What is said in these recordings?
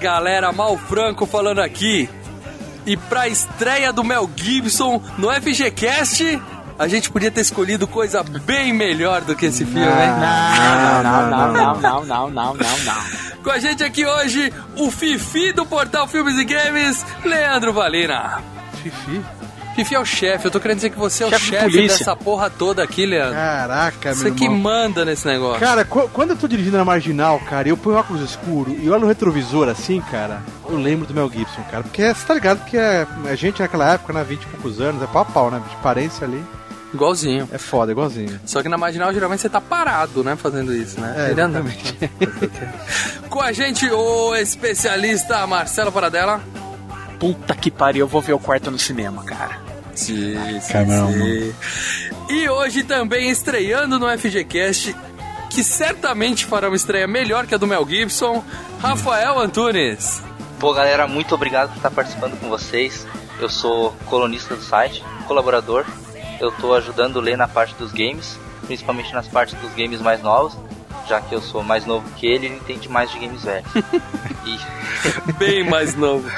Galera, Mal Franco falando aqui. E pra estreia do Mel Gibson no FGCast, a gente podia ter escolhido coisa bem melhor do que esse filme, hein? Não, não, não, não, não, não, não, não, não. Com a gente aqui hoje, o Fifi do portal Filmes e Games, Leandro Valina. Fifi? Fifi é o chefe, eu tô querendo dizer que você é o Chefe de chefe dessa porra toda aqui, Leandro. Caraca, meu Você que irmão. manda nesse negócio. Cara, qu- quando eu tô dirigindo na marginal, cara, e eu ponho óculos escuro e olho no retrovisor assim, cara, eu lembro do Mel Gibson, cara. Porque você tá ligado que é, a gente naquela época, né, 20 e poucos anos, é pau a pau, né? De parência ali. Igualzinho. É foda, igualzinho. Só que na marginal geralmente você tá parado, né, fazendo isso, né? É, exatamente. Com a gente, o especialista Marcelo Paradela. Puta que pariu, eu vou ver o quarto no cinema, cara. Sim, sim, Caramba. sim. E hoje também estreando no FGCast, que certamente fará uma estreia melhor que a do Mel Gibson, Rafael Antunes. Pô, galera, muito obrigado por estar participando com vocês. Eu sou colunista do site, colaborador. Eu tô ajudando o Lê na parte dos games, principalmente nas partes dos games mais novos, já que eu sou mais novo que ele, ele entende mais de games velhos. e Bem mais novo.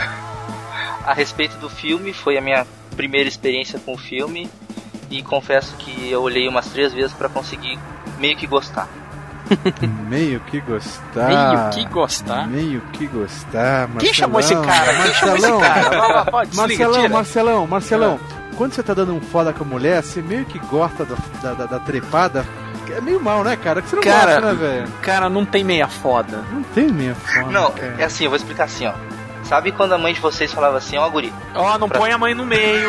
A respeito do filme, foi a minha primeira experiência com o filme e confesso que eu olhei umas três vezes para conseguir meio que gostar. Meio que gostar. Meio que gostar? Meio que gostar. Quem chamou esse Marcelão, cara? Quem chamou esse Marcelão, cara? Vai lá, pode, desliga, Marcelão. Marcelão, Marcelão, quando você tá dando um foda com a mulher, você meio que gosta da, da, da- da trepada. É meio mal, né, cara? Que você não Cara, gosta, né, velho? Cara, não tem meia foda. Não tem meia foda. Não, cara. é assim, eu vou explicar assim, ó. Sabe quando a mãe de vocês falava assim, ó, guri, Ó, não Pra- põe a mãe no meio.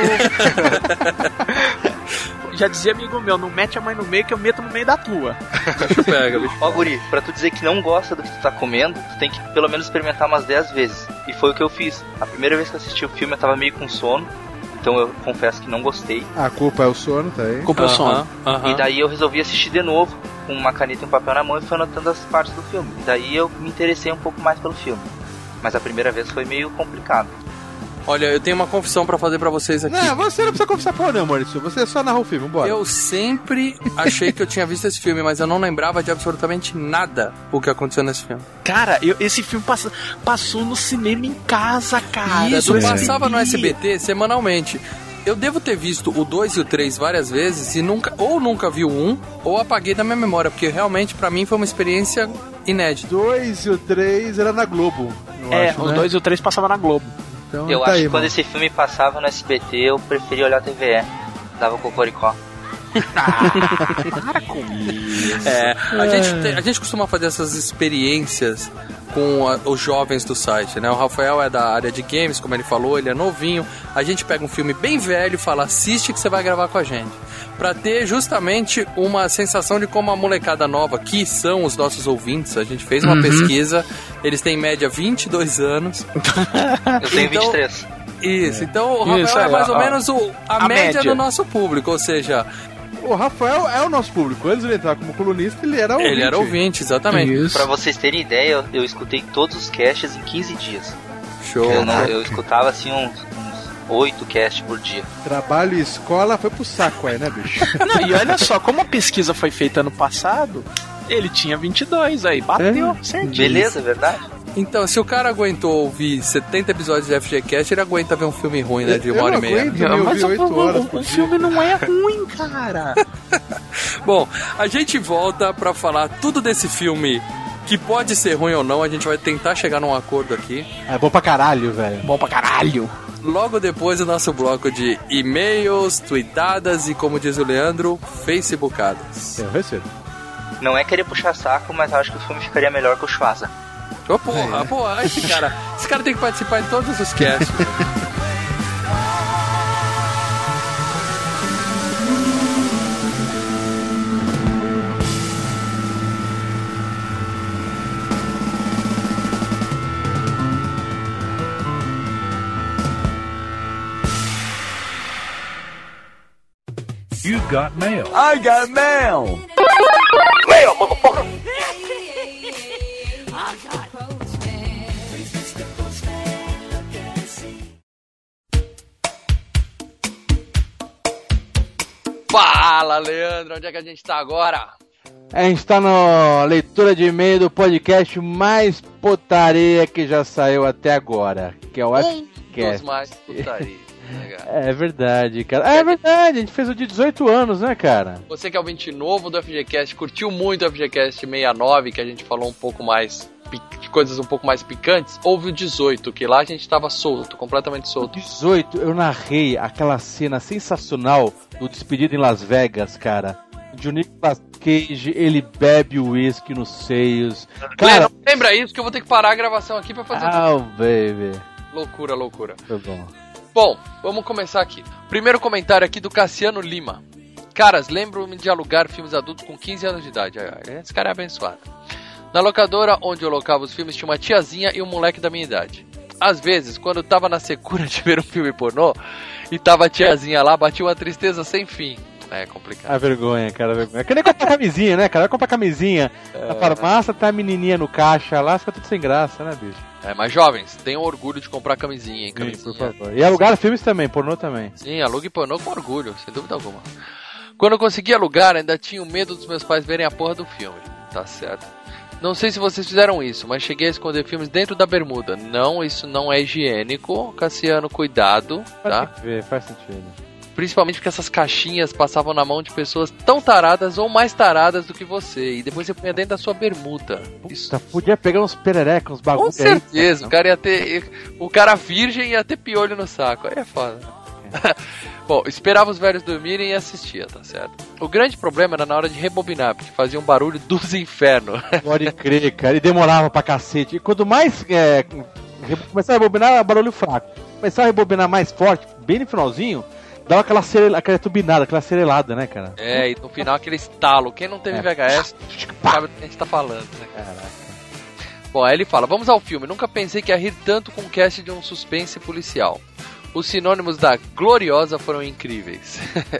Já dizia amigo meu, não mete a mãe no meio que eu meto no meio da tua. Pega, bicho. Ó, guri, pra tu dizer que não gosta do que tu tá comendo, tu tem que pelo menos experimentar umas 10 vezes. E foi o que eu fiz. A primeira vez que eu assisti o filme eu tava meio com sono, então eu confesso que não gostei. A culpa é o sono, tá aí. Culpa é o sono. Aham, aham. E daí eu resolvi assistir de novo, com uma caneta e um papel na mão e fui anotando as partes do filme. E daí eu me interessei um pouco mais pelo filme. Mas a primeira vez foi meio complicado. Olha, eu tenho uma confissão pra fazer pra vocês aqui. Não, você não precisa confessar porra não, Maurício. Você só narra o filme, bora. Eu sempre achei que eu tinha visto esse filme, mas eu não lembrava de absolutamente nada o que aconteceu nesse filme. Cara, eu- esse filme passa- passou no cinema em casa, cara. Isso passava no SBT semanalmente. Eu devo ter visto o 2 e o 3 várias vezes e nunca, ou nunca vi o 1, um, ou apaguei da minha memória, porque realmente pra mim foi uma experiência inédita. dois e o três era na Globo. Eu É, acho, os né? dois e o três passava na Globo. Então, Eu tá acho aí, que quando mano. esse filme passava no SBT, eu preferia olhar a TVE. Dava cocoricó. Para com isso. É, a, gente tem- a gente costuma fazer essas experiências com a- os jovens do site, né? O Rafael é da área de games, como ele falou, ele é novinho. A gente pega um filme bem velho e fala, assiste que você vai gravar com a gente. Pra ter justamente uma sensação de como a molecada nova, que são os nossos ouvintes, a gente fez uma pesquisa, eles têm em média 22 anos. Eu tenho Então- 23. Isso, então o Rafael Isso, é é, mais ou ó, menos o, a, a média, média. do nosso público, ou seja, O Rafael é o nosso público. Antes de ele entrar como colunista, ele era ouvinte. ele era ouvinte, exatamente. Isso. Pra vocês terem ideia, eu, escutei todos os casts em 15 dias. Show. Eu, não, eu escutava assim uns, uns 8 casts por dia. Trabalho e escola foi pro saco aí, né, bicho? Não, e olha só, como a pesquisa foi feita ano passado, ele tinha 22 aí, bateu certinho. Beleza, é verdade? Então, se o cara aguentou ouvir 70 episódios de FGCast, ele aguenta ver um filme ruim, né? De uma Eu hora e não meia. aguento. Eu Mas o, horas o- o filme não é ruim, cara. Bom, a gente volta pra falar tudo desse filme que pode ser ruim ou não, a gente vai tentar chegar num acordo aqui. É bom pra caralho, velho. Bom pra caralho. Logo depois do nosso bloco de e-mails, tweetadas e, como diz o Leandro, facebookadas. Eu recebo. Não é querer puxar saco, mas acho que o filme ficaria melhor com o Schwarza. Ô, porra, porra, esse cara, esse cara tem que participar em todos os casts. You've got mail. I got mail. Fala, Leandro, onde é que a gente tá agora? A gente tá na leitura de e-mail do podcast mais potaria que já saiu até agora, que é o Dos Fcast. mais putaria. né, cara? É verdade, cara. É verdade, a gente fez o de 18 anos, né, cara? Você que é o 20 novo do FGCast, curtiu muito o FGCast 69, que a gente falou um pouco mais de coisas um pouco mais picantes, houve o 18, que lá a gente tava solto, completamente O solto. 18, eu narrei aquela cena sensacional do Despedido em Las Vegas, cara. De o Nicolas Cage, ele bebe o uísque nos seios. Cara, Cara, lembra isso que eu vou ter que parar a gravação aqui pra fazer oh, baby. loucura, loucura. Foi bom. Bom, vamos começar aqui. Primeiro comentário aqui do Cassiano Lima. Caras, lembro-me de alugar filmes adultos com 15 anos de idade. Esse cara é abençoado. Na locadora onde eu locava os filmes tinha uma tiazinha e um moleque da minha idade. Às vezes, quando eu tava na secura de ver um filme pornô e tava a tiazinha lá, batia uma tristeza sem fim. É complicado. A vergonha, cara, a vergonha. É que nem comprar camisinha, né, cara? Vai comprar camisinha na farmácia, tá a menininha no caixa lá, fica tudo sem graça, né, bicho? É, mas jovens, tenham orgulho de comprar camisinha, hein? Sim, Camisinha. por favor. E alugar filmes também, pornô também. Sim, alugue pornô com orgulho, sem dúvida alguma. Quando eu consegui alugar, ainda tinha o medo dos meus pais verem a porra do filme. Tá certo. Não sei se vocês fizeram isso, mas cheguei a esconder filmes dentro da bermuda. Não, isso não é higiênico. Cassiano, cuidado, Faz tá? sentido, faz sentido. Principalmente porque essas caixinhas passavam na mão de pessoas tão taradas ou mais taradas do que você. E depois você punha dentro da sua bermuda. Isso Puta, podia pegar uns pererecas, uns com bagulho aí. certeza, o cara ia ter. O cara virgem ia ter piolho no saco. Aí é foda. Bom, esperava os velhos dormirem e assistia, tá certo? O grande problema era na hora de rebobinar, porque fazia um barulho dos infernos. Pode crer, cara. E demorava pra cacete. E quanto mais é, a rebobinar, barulho fraco. Começava a rebobinar mais forte, bem no finalzinho, dava aquela, aquela turbinada, aquela serelada, né, cara? é, e no final aquele estalo. Quem não teve É. VHS sabe do que a gente tá falando, né? Caraca. Bom, aí ele fala: Vamos ao filme. Nunca pensei que ia rir tanto com o cast de um suspense policial. Os sinônimos da Gloriosa foram incríveis.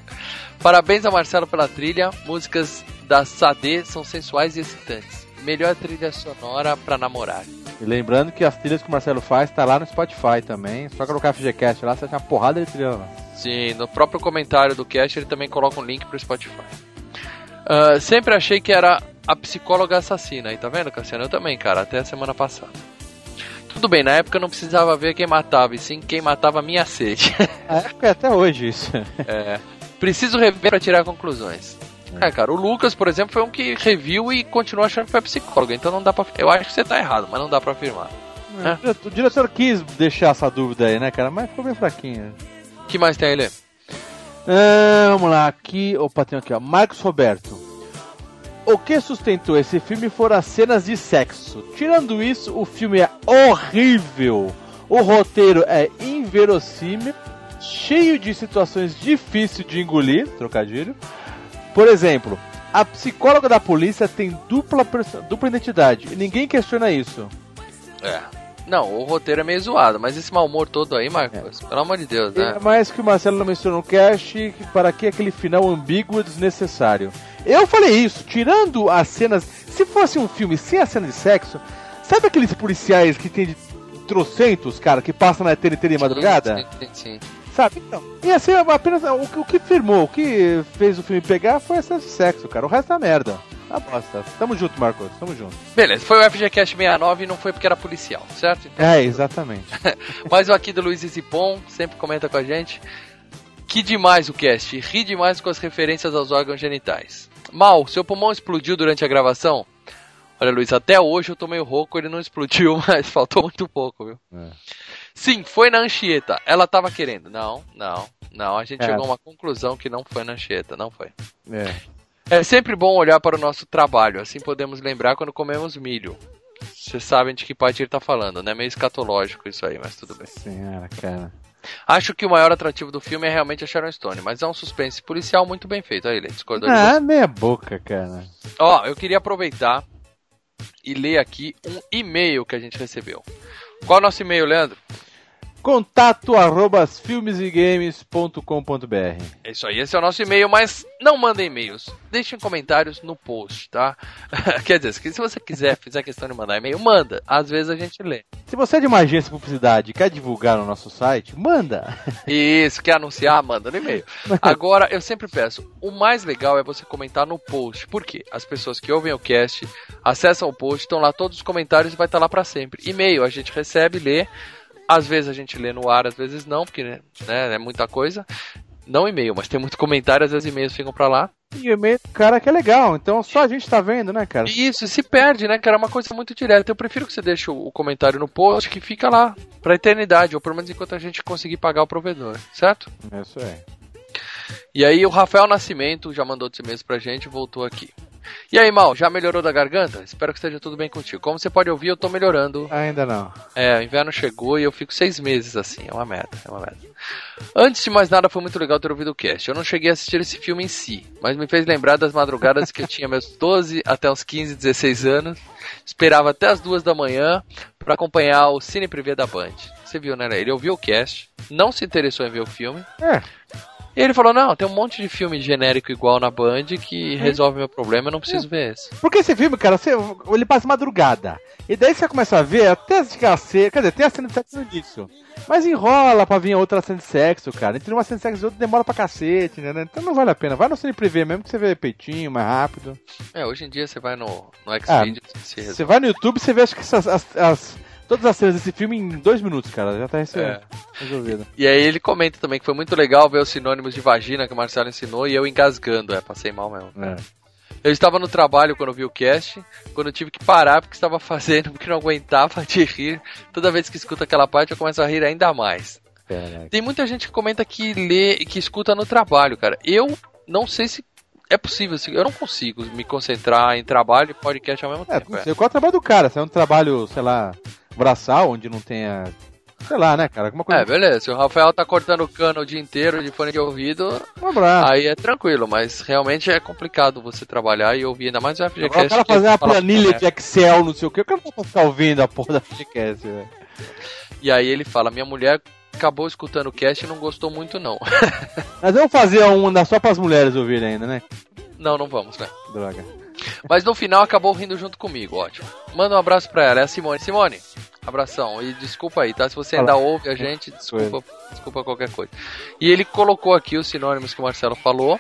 Parabéns a Marcelo pela trilha. Músicas da Sade são sensuais e excitantes. Melhor trilha sonora pra namorar. E lembrando que as trilhas que o Marcelo faz tá lá no Spotify também. Só colocar FGCast lá, você acha uma porrada de trilha lá. Sim, no próprio comentário do cast ele também coloca um link pro Spotify. Ah, sempre achei que era a psicóloga assassina. Aí tá vendo, Cassiano? Eu também, cara, até a semana passada. Tudo bem, na época eu não precisava ver quem matava, e sim quem matava a minha sede. É, é até hoje isso. É, preciso rever pra tirar conclusões. É, cara, o Lucas, por exemplo, foi um que reviu e continuou achando que foi psicóloga, então não dá pra. Eu acho que você tá errado, mas não dá pra afirmar. O diretor quis deixar essa dúvida aí, né, cara? Mas ficou bem fraquinho. O que mais tem aí, Lê? Ah, vamos lá, aqui. Opa, tem aqui, ó. Marcos Roberto. O que sustentou esse filme foram as cenas de sexo. Tirando isso, o filme é horrível. O roteiro é inverossímil, cheio de situações difíceis de engolir, trocadilho. Por exemplo, a psicóloga da polícia tem dupla, dupla identidade e ninguém questiona isso. É. Não, o roteiro é meio zoado, mas esse mau humor todo aí, Marcos, pelo amor de Deus, né? É mais que o Marcelo não mencionou no cast, para que aquele final ambíguo e desnecessário? Eu falei isso, tirando as cenas. Se fosse um filme sem a cena de sexo, sabe aqueles policiais que tem de trocentos, cara, que passam na TNT de madrugada? Sim, sim, sim. Sabe? Então, ia ser apenas. O, que- o que firmou, o que fez o filme pegar foi a cena de sexo, cara. O resto é merda. Tá bosta. Tamo junto, Marcos, tamo junto. Beleza, foi o FGCast 69 e não foi porque era policial, certo? Então, É, exatamente. Mas o aqui do Luiz Zipon sempre comenta com a gente. Que demais o cast, ri demais com as referências aos órgãos genitais. Mal, seu pulmão explodiu durante a gravação? Olha, Luiz, até hoje eu tô meio rouco, ele não explodiu, mas faltou muito pouco, viu? É. Sim, foi na Anchieta. Ela tava querendo. Não, não, não. A gente É. chegou a uma conclusão que não foi na Anchieta, não foi. É. É sempre bom olhar para o nosso trabalho, assim podemos lembrar quando comemos milho. Vocês sabem de que parte ele tá falando, né? Meio escatológico isso aí, mas tudo bem. Senhora, cara. Acho que o maior atrativo do filme é realmente a Sharon Stone, mas é um suspense policial muito bem feito. Aí ele discordou de Ah, você. meia boca, cara. Ó, eu queria aproveitar e ler aqui um e-mail que a gente recebeu. Qual é o nosso e-mail, Leandro? Contato arroba filmesegames.com.br É isso aí, esse é o nosso e-mail, mas não mandem e-mails. Deixem comentários no post, tá? Quer dizer, se você quiser, fizer questão de mandar e-mail, manda. Às vezes a gente lê. Se você é de uma agência de publicidade e quer divulgar no nosso site, manda. Isso, quer anunciar, manda no e-mail. Agora, eu sempre peço, o mais legal é você comentar no post. Por quê? As pessoas que ouvem o cast, acessam o post, estão lá todos os comentários e vai estar lá pra sempre. E-mail, a gente recebe, lê. Às vezes a gente lê no ar, às vezes não, porque né, é muita coisa. Não e-mail, mas tem muito comentário, às vezes e-mails ficam pra lá. E o e-mail do cara que é legal, então só a gente tá vendo, né, cara? Isso, e se perde, né, cara? É uma coisa muito direta. Eu prefiro que você deixe o comentário no post que fica lá pra eternidade, ou pelo menos enquanto a gente conseguir pagar o provedor, certo? Isso aí. E aí o Rafael Nascimento já mandou outros e-mails pra gente e voltou aqui. E aí, Mal, já melhorou da garganta? Espero que esteja tudo bem contigo. Como você pode ouvir, eu tô melhorando. Ainda não. É, o inverno chegou e eu fico seis meses assim. É uma merda, é uma merda. Antes de mais nada, foi muito legal ter ouvido o cast. Eu não cheguei a assistir esse filme em si, mas me fez lembrar das madrugadas que eu tinha meus 12 até os 15, 16 anos. Esperava até as duas da manhã pra acompanhar o Cine Privé da Band. Você viu, né? Ele ouviu o cast, não se interessou em ver o filme. É. E ele falou: Não, tem um monte de filme genérico igual na Band que resolve meu problema, eu não preciso ver esse. Porque esse filme, cara, você, ele passa madrugada. E daí você começa a ver até chegar a ser. Quer dizer, tem a cena de sexo no início. Mas enrola pra vir outra cena de sexo, cara. Entre uma cena de sexo e outra demora pra cacete, né? Então não vale a pena. Vai no cine privê mesmo que você vê peitinho, mais rápido. É, hoje em dia você vai no, no Xvideos e se resolve. Você vai no YouTube você vê acho que essas, as, as- todas as cenas desse filme em dois minutos, cara. Já tá É. resolvido. E aí ele comenta também que foi muito legal ver os sinônimos de vagina que o Marcelo ensinou e eu engasgando. É, passei mal mesmo. É. Eu estava no trabalho quando vi o cast, quando eu tive que parar porque estava fazendo, porque não aguentava de rir. Toda vez que escuto aquela parte eu começo a rir ainda mais. Caraca. Tem muita gente que comenta que lê que escuta no trabalho, cara. Eu não sei se é possível, assim, eu não consigo me concentrar em trabalho e podcast ao mesmo É, tempo. não é. qual é o trabalho do cara. Se é um trabalho, sei lá, braçal, onde não tenha. Sei lá, né, cara? Alguma coisa. É, beleza. Se o Rafael tá cortando o cano o dia inteiro de fone de ouvido, Um abraço. aí é tranquilo, mas realmente é complicado você trabalhar e ouvir, ainda mais o FGCast. Agora o cara fazer uma planilha de Excel, não sei o que, o cara não vai ficar ouvindo a porra da podcast, velho. E aí ele fala: minha mulher acabou escutando o cast e não gostou muito, não. Mas vamos fazer um só pras mulheres ouvirem ainda, né? não, não vamos, né? Droga. Mas no final acabou rindo junto comigo, ótimo. Manda um abraço pra ela, é a Simone. Simone, abração. E desculpa aí, tá? Se você ainda ouve a gente, desculpa, desculpa qualquer coisa. E ele colocou aqui os sinônimos que o Marcelo falou.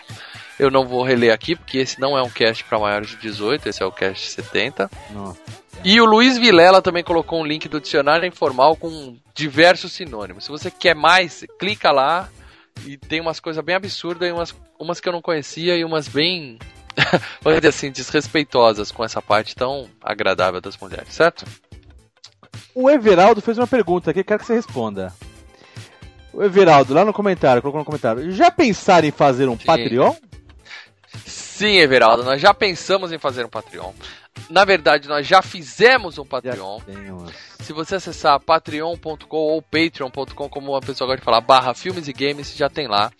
Eu não vou reler aqui, porque esse não é um cast para maiores de 18, esse é o cast 70. Nossa. E o Luiz Vilela também colocou um link do dicionário informal com diversos sinônimos. Se você quer mais, clica lá e tem umas coisas bem absurdas e umas, umas que eu não conhecia e umas bem, vamos dizer assim, desrespeitosas com essa parte tão agradável das mulheres, certo? O Everaldo fez uma pergunta aqui, quero que você responda. O Everaldo, lá no comentário, colocou no comentário. Já pensaram em fazer um Sim. Patreon? Sim, Everaldo, nós já pensamos em fazer um Patreon. Na verdade, nós já fizemos um Patreon. Se você acessar patreon.com ou patreon.com, como a pessoa gosta de falar, barra filmes e games, já tem lá.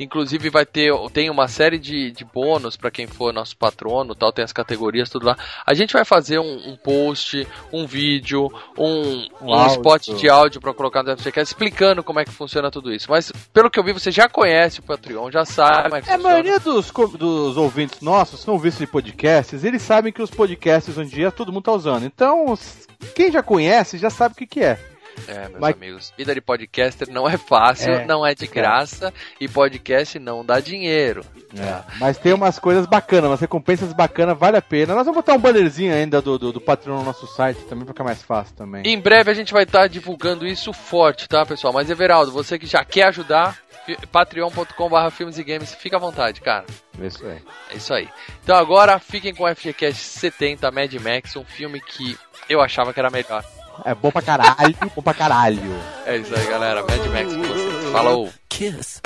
Inclusive vai ter tem uma série de, de bônus para quem for nosso patrono, tal, tem as categorias, tudo lá. A gente vai fazer um, um post, um vídeo, um, Um um, spot de áudio para colocar no FGCast explicando como é que funciona tudo isso. Mas pelo que eu vi, você já conhece o Patreon, já sabe é É, a maioria dos, dos ouvintes nossos são ouvintes de podcasts, eles sabem que os podcasts hoje em dia todo mundo tá usando. Então, quem já conhece já sabe o que, que é. É, meus Mas- amigos, vida de podcaster não é fácil, É. não é de graça e podcast não dá dinheiro. É, Mas tem umas coisas bacanas, umas recompensas bacanas, vale a pena. Nós vamos botar um bannerzinho ainda do, do, do Patreon no nosso site também, pra ficar mais fácil também. Em breve a gente vai estar divulgando isso forte, tá, pessoal? Mas Everaldo, você que já quer ajudar, patreon.com.br filmes e games, fica à vontade, cara. Isso aí. É isso aí. Então agora fiquem com o FGCast 70 Mad Max, um filme que eu achava que era melhor. É bom pra caralho, bom pra caralho. É isso aí, galera. Mad Max com vocês. Falou! Kiss.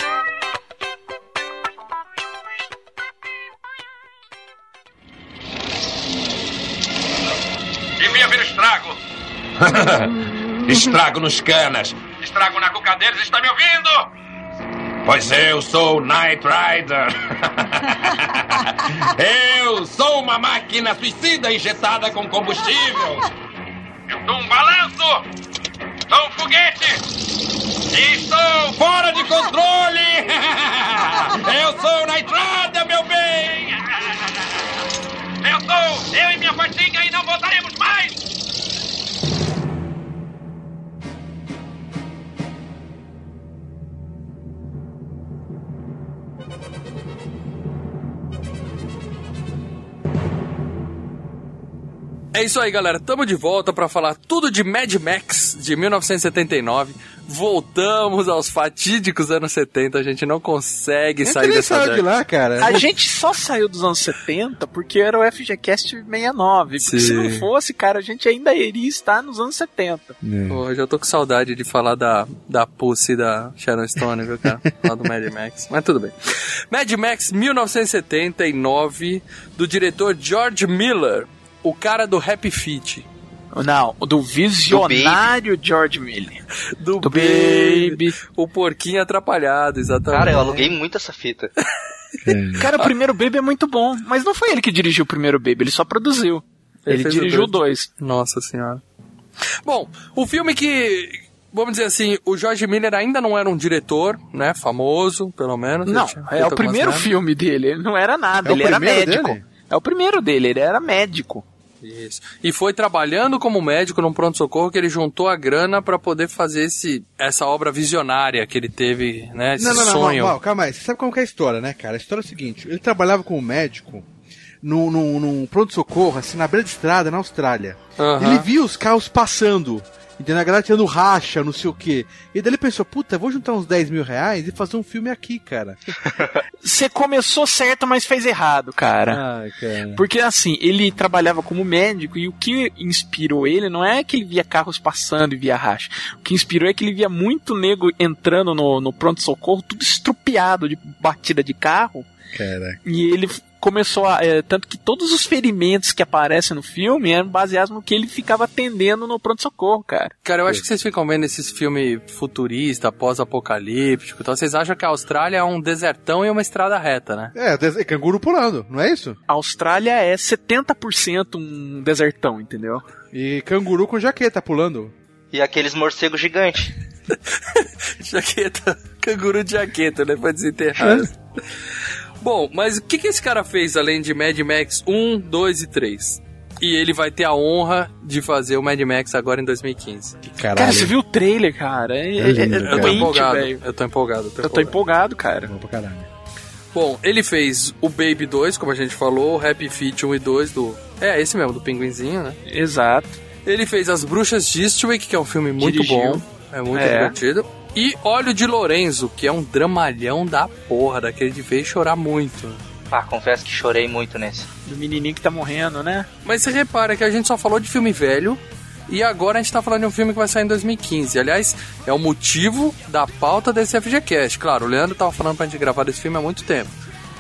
Devia ver o estrago. estrago nos canas. Estrago na cuca deles. Está me ouvindo? Pois eu sou o Knight Rider. eu sou uma máquina suicida injetada com combustível. Eu dou um balanço. Sou um foguete. E estou fora de controle. eu sou Knight Rider, meu bem. Eu sou eu e minha fatinha e não voltaremos mais. É isso aí, galera. Tamo de volta pra falar tudo de Mad Max de 1979. Voltamos aos fatídicos anos 70. A gente não consegue sair dessa saiu de lá, cara. A gente só saiu dos anos 70 porque era o FGCast 69. Porque se não fosse, cara, a gente ainda iria estar nos anos 70. Pô, eu já tô com saudade de falar da, da Pussy da Sharon Stone, viu, cara? Falar do Mad Max. Mas tudo bem. Mad Max 1979, do diretor George Miller, o cara do Happy Feet. Não, o do visionário George Miller. Do, Do Baby. Baby. O porquinho atrapalhado, exatamente. Cara, eu aluguei muito essa fita. Cara, o primeiro Baby é muito bom. Mas não foi ele que dirigiu o primeiro Baby, ele só produziu. Ele Ele, fez o dirigiu dois. dois. Nossa senhora. Bom, o filme que. Vamos dizer assim, o George Miller ainda não era um diretor, né? Famoso, pelo menos. Não, tinha é o primeiro filme dele. Ele não era nada, É ele era médico. dele? É o primeiro dele, ele era médico. Isso. E foi trabalhando como médico num pronto-socorro que ele juntou a grana pra poder fazer esse, essa obra visionária que ele teve, né? Esse Não, não, não, sonho. Mal, mal, calma aí. Você sabe como é a história, né, cara? A história é o seguinte: ele trabalhava como médico num, num, num pronto-socorro, assim, na beira de estrada, na Austrália. Ele via os carros passando. Entendeu? A galera tirando racha, não sei o quê. E daí ele pensou, puta, vou juntar uns 10 mil reais e fazer um filme aqui, cara. Você começou certo, mas fez errado, cara. Cara. Porque assim, ele trabalhava como médico e o que inspirou ele não é que ele via carros passando e via racha. O que inspirou é que ele via muito nego entrando no, no pronto-socorro, tudo estrupiado de batida de carro. Caraca. E ele começou a. é, tanto que todos os ferimentos que aparecem no filme eram baseados no que ele ficava atendendo no pronto-socorro, cara. Cara, eu acho que vocês ficam vendo esses filmes futurista, pós-apocalíptico e tal. Vocês acham que a Austrália é um desertão e uma estrada reta, né? É, des- canguru pulando, não é isso? A Austrália é 70% um desertão, entendeu? E canguru com jaqueta pulando. E aqueles morcegos gigantes. Jaqueta, canguru de jaqueta, né? Pra desenterrar. Bom, mas o que, que esse cara fez além de Mad Max 1, 2 e 3? E ele vai ter a honra de fazer o Mad Max agora em 2015. Caralho. Cara, você viu o trailer, cara? É, É lindo, é- é cara. Eu tô doente, empolgado. Eu tô empolgado. Eu tô empolgado, cara. Bom pra caralho. Bom, ele fez o Baby 2, como a gente falou, o Happy Feet 1 e 2 do. É, esse mesmo, do Pinguinzinho, né? Exato. Ele fez As Bruxas de Eastwick, que é um filme muito Dirigiu. bom. É muito É. divertido. E Óleo de Lorenzo, que é um dramalhão da porra, daquele de ver chorar muito. Ah, confesso que chorei muito nesse. Do menininho que tá morrendo, né? Mas você repara que a gente só falou de filme velho e agora a gente tá falando de um filme que vai sair em 2015. Aliás, é o motivo da pauta desse FGCast. Claro, o Leandro tava falando pra gente gravar desse filme há muito tempo.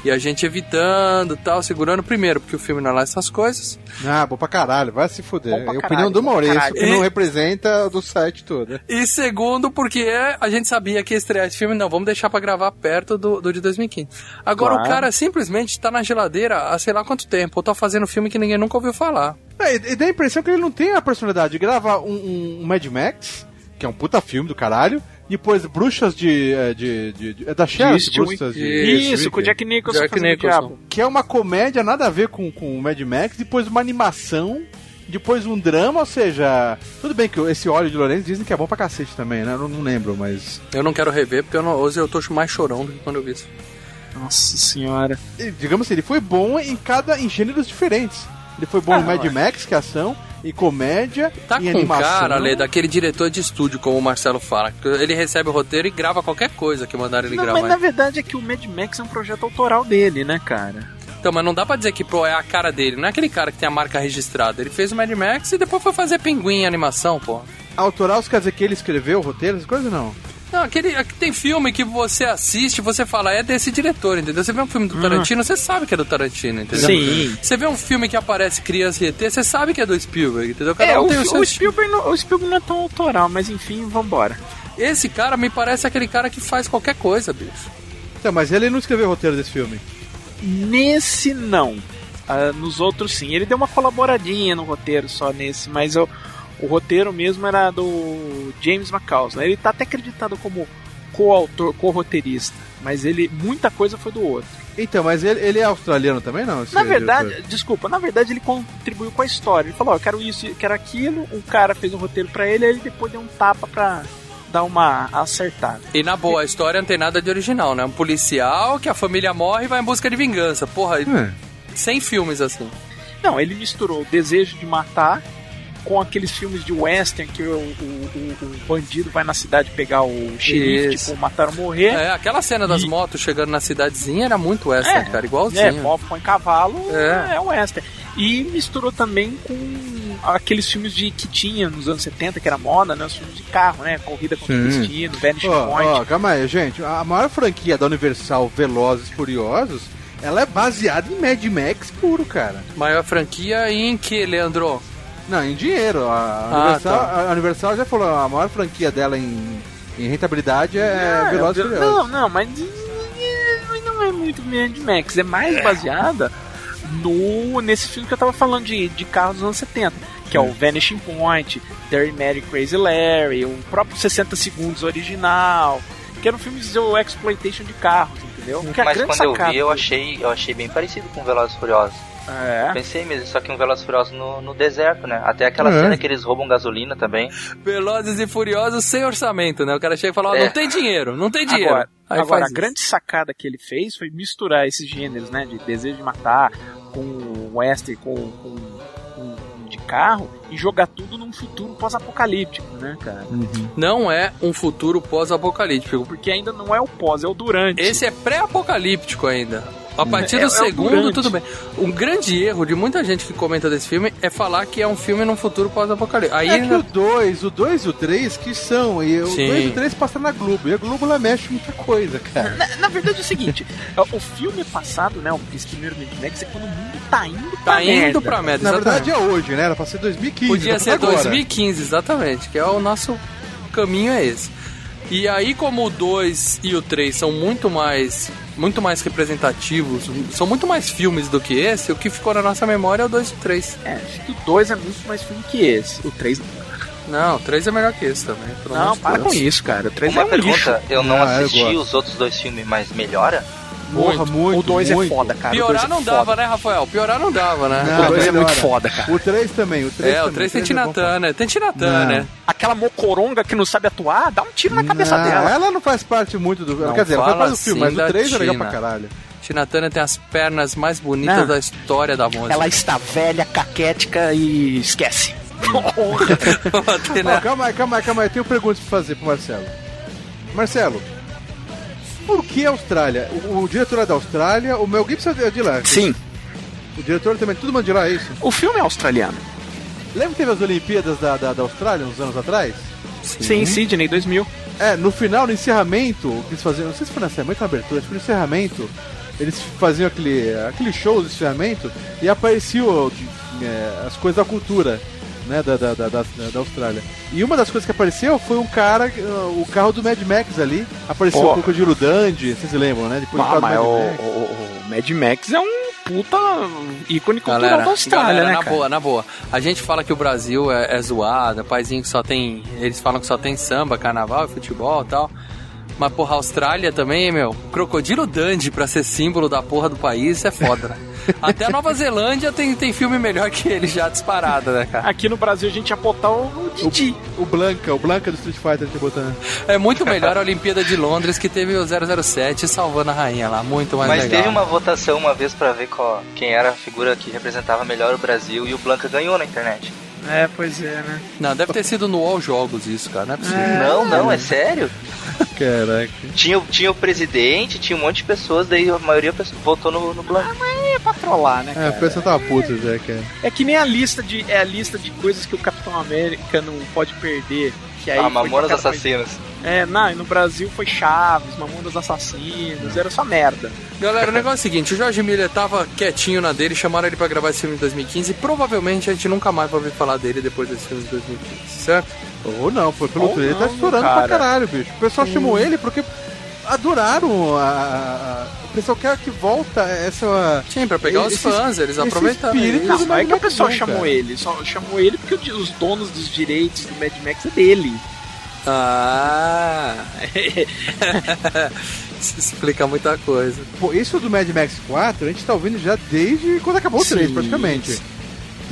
E a gente evitando tal, segurando primeiro, porque o filme não é lá essas coisas. Ah, bom pra caralho, vai se fuder. É a opinião do Maurício, que não representa do site todo. E segundo, porque a gente sabia que ia estrear esse filme, não, vamos deixar pra gravar perto do, do de 2015. Agora Claro. o cara simplesmente tá na geladeira há sei lá quanto tempo, ou tá fazendo filme que ninguém nunca ouviu falar. É, e e dá a impressão que ele não tem a personalidade de gravar um, um- um Mad Max, que é um puta filme do caralho, depois Bruxas de. é, de, de- de- é da Isso, Bruxas de. Isso, Isso, com o Jack Nicholson Jack Nicholson. Que é uma comédia nada a ver com, com o Mad Max, depois uma animação, depois um drama, ou seja. Tudo bem que esse óleo de Lourenço dizem que é bom pra cacete também, né? Eu não, não lembro, mas. Eu não quero rever, porque eu não- hoje eu tô mais chorão do que quando eu vi isso. Nossa senhora. e, Digamos assim, ele foi bom em cada. em gêneros diferentes. Ele foi bom Ah, em Mad. Max, que é ação, e comédia, Tá e com animação. cara, Lê, daquele diretor de estúdio, como o Marcelo fala. que Ele recebe o roteiro e grava qualquer coisa que mandaram ele Não, gravar. mas na verdade é que o Mad Max é um projeto autoral dele, né, cara? Então, mas não dá pra dizer que pô, é a cara dele. Não é aquele cara que tem a marca registrada. Ele fez o Mad Max e depois foi fazer pinguim em animação, pô. Autoral, isso quer dizer que ele escreveu o roteiro, essas coisas não? Não, aquele, aqui tem filme que você assiste e você fala, é desse diretor, entendeu? Você vê um filme do Tarantino, você sabe que é do Tarantino, entendeu? Sim. Você vê um filme que aparece criança e ET, você sabe que é do Spielberg, entendeu? Cada É, um o, tem o o, seu Spielberg não, o Spielberg não é tão autoral, mas enfim, vambora. Esse cara me parece aquele cara que faz qualquer coisa, bicho. Então, mas ele não escreveu o roteiro desse filme. Nesse não. Ah, nos outros sim. Ele deu uma colaboradinha no roteiro só nesse, mas o, o roteiro mesmo era do James McCausland. Ele tá até acreditado como coautor, co-roteirista, mas ele muita coisa foi do outro. Então, mas ele, ele é australiano também, não? Na verdade, diretor? desculpa, na verdade ele contribuiu com a história. Ele falou, ó, eu quero isso, eu quero aquilo. Um cara fez um roteiro pra ele, aí ele depois deu um tapa pra dar uma acertada. E na boa, a história não tem nada de original, né? Um policial que a família morre e vai em busca de vingança. Porra, É. sem filmes assim. Não, ele misturou o desejo de matar com aqueles filmes de western que o, o, o- o bandido vai na cidade pegar o xerife, Isso. tipo, matar ou morrer. É, aquela cena das E- motos chegando na cidadezinha era muito western, cara, É, igualzinho. moto põe cavalo, É. é. western. E misturou também com aqueles filmes de que tinha nos anos 70, que era moda, né? Os filmes de carro, né? Corrida contra o Sim. Destino, Vanishing Ó, Point. ó, calma aí, gente. A maior franquia da Universal, Velozes e Furiosos, ela é baseada em Mad Max puro, cara. Maior franquia em que, Leandro? Não, em dinheiro. A Ah, Universal, tá. a Universal já falou, a maior franquia dela em, em rentabilidade é Velozes e não, Furiosos. não, mas não é muito Mad Max, é mais baseada no nesse filme que eu tava falando de, de carros dos anos 70, que é o Vanishing Point, Dirty Mary Crazy Larry, o próprio 60 Segundos original, que eram filmes de exploitation de carros, entendeu? Que é a Mas quando eu sacada vi, eu achei, eu achei bem parecido com Velozes e Furiosos. É. Pensei mesmo, só que um Velozes e Furiosos no, no deserto, né? Até aquela É. cena que eles roubam gasolina também. Velozes e Furiosos sem orçamento, né? O cara chega e fala, ó, É. não tem dinheiro, não tem dinheiro. Agora, Aí agora faz a isso. grande sacada que ele fez foi misturar esses gêneros, né? De desejo de matar com western, com, com, com de carro e jogar tudo num futuro pós-apocalíptico, né, cara? Não é um futuro pós-apocalíptico. Porque ainda não é o pós, é o durante. Esse é pré-apocalíptico ainda. A partir É- do é o segundo, durante. tudo bem. Um grande erro de muita gente que comenta desse filme é falar que é um filme num futuro pós-apocalíptico. Aí É que o 2, o 2 e o 3 que são, e o Sim. 2 e o 3 passam na Globo, e a Globo ela mexe muita coisa, cara. Na, na verdade é o seguinte, o filme passado, né, esse primeiro Mad Max é quando o mundo tá indo pra tá indo merda. pra merda. Na exatamente. verdade é hoje, né? Era pra ser 2015. Podia tá ser agora. 2015, exatamente, que é o nosso caminho é esse. E aí, como o 2 e o 3 são muito mais muito mais representativos, são muito mais filmes do que esse, o que ficou na nossa memória é o 2 e o 3. É, acho que o 2 é muito mais filme que esse. O 3 não. Não, o 3 é melhor que esse também. Não, para Deus. com isso, cara. O 3 Uma é um pergunta, lixo. eu não Ah, eu assisti gosto. os outros dois filmes, mas melhora? Porra, muito, o 2 é muito. foda, cara. Piorar é não foda. dava, né, Rafael? Piorar não dava, né? Não, O 2 é muito foda, cara. O 3 também, o 3 é, o também. 3 tem é Tina bom, Turner. Tem Tina Não. Turner. Aquela mocoronga que não sabe atuar, dá um tiro na cabeça Não, dela. Ela não faz parte muito do. Não quer dizer, ela faz parte do filme, assim mas o da 3 é legal pra caralho. Tina Turner tem as pernas mais bonitas Não. da história da música. Ela está velha, caquética e esquece. Na- calma aí, calma aí, calma aí. Eu tenho perguntas pra fazer pro Marcelo. Marcelo, por que Austrália? O, o diretor é da Austrália, o Mel Gibson é de lá. Sim, O diretor também, tudo manda de lá, é isso? o filme é australiano. Lembra que teve as Olimpíadas da, da, da Austrália uns anos atrás? Sim, Sydney 2000. É, no final, no encerramento, o que eles faziam, não sei se foi no encerramento ou na abertura, acho que no encerramento, eles faziam aquele, aquele show de encerramento e apareciam é, as coisas da cultura, né, da, da, da, da, da Austrália. E uma das coisas que apareceu foi um cara, uh, o carro do Mad Max ali, apareceu o Crocodilo Dundee, vocês se lembram, né? Depois o Ah, mas Mad o, Max. o, o Mad Max é um puta ícone cultural Galera, da Austrália, galera, né, na cara? boa, na boa. A gente fala que o Brasil é, é zoado, é paizinho que só tem. Eles falam que só tem samba, carnaval, futebol e tal. Mas, porra, a Austrália também, meu. Crocodilo Dundee pra ser símbolo da porra do país é foda, né? Até a Nova Zelândia tem, tem filme melhor que ele já disparado, né, cara? Aqui no Brasil a gente ia botar o, o Didi. O Blanca, o Blanca do Street Fighter que botando. É muito melhor a Olimpíada de Londres que teve o 007 salvando a rainha lá. Muito mais Mas legal. teve uma votação uma vez pra ver qual, quem era a figura que representava melhor o Brasil e o Blanca ganhou na internet. É, pois é, né? Não, deve ter sido no All Jogos isso, cara. Não é possível. Não, não, é sério. Caraca. Tinha, tinha o presidente, tinha um monte de pessoas, daí a maioria pessoa- votou no, no Blanca. É pra trollar, né, É, cara? o pessoal tava puto já, cara. É que nem a lista de é a lista de coisas que o Capitão América não pode perder. Que aí Ah, foi Mamonas Assassinas. É, não, e no Brasil foi Chaves, Mamonas Assassinos, era só merda. Galera, o negócio é o seguinte, o Jorge Miller tava quietinho na dele, chamaram ele pra gravar esse filme em 2015 e provavelmente a gente nunca mais vai ouvir falar dele depois desse filme de 2015, certo? Ou não, foi pelo Ou trailer, tá estourando cara. pra caralho, bicho. O pessoal chamou ele porque adoraram a, O pessoal quer que volta essa. Sim, pra pegar os Esse- fãs, eles aproveitaram. espírito- isso. Não, não é que o pessoal chamou cara. ele, só chamou ele porque os donos dos direitos do Mad Max é dele. Ah! Isso explica muita coisa. Pô, isso do Mad Max 4 a gente tá ouvindo já desde quando acabou o 3, Sim. praticamente.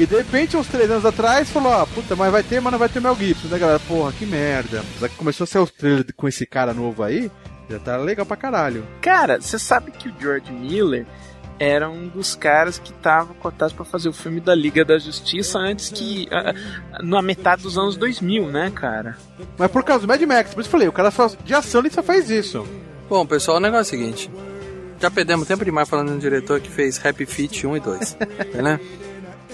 E de repente, uns 3 anos atrás, falou: ó, puta, mas vai ter, mas não vai ter Mel Gibson. A galera, porra, que merda. Apesar que começou a ser os trailers com esse cara novo aí, já tá legal pra caralho. Cara, você sabe que o George Miller era um dos caras que tava cotado pra fazer o filme da Liga da Justiça antes que. ah, ah, na metade dos anos 2000, né, cara? Mas por causa do Mad Max, por isso eu falei, o cara só de ação ele só faz isso. Bom, pessoal, o negócio é o seguinte. Já perdemos tempo demais falando de um diretor que fez Happy Feet 1 e 2. né?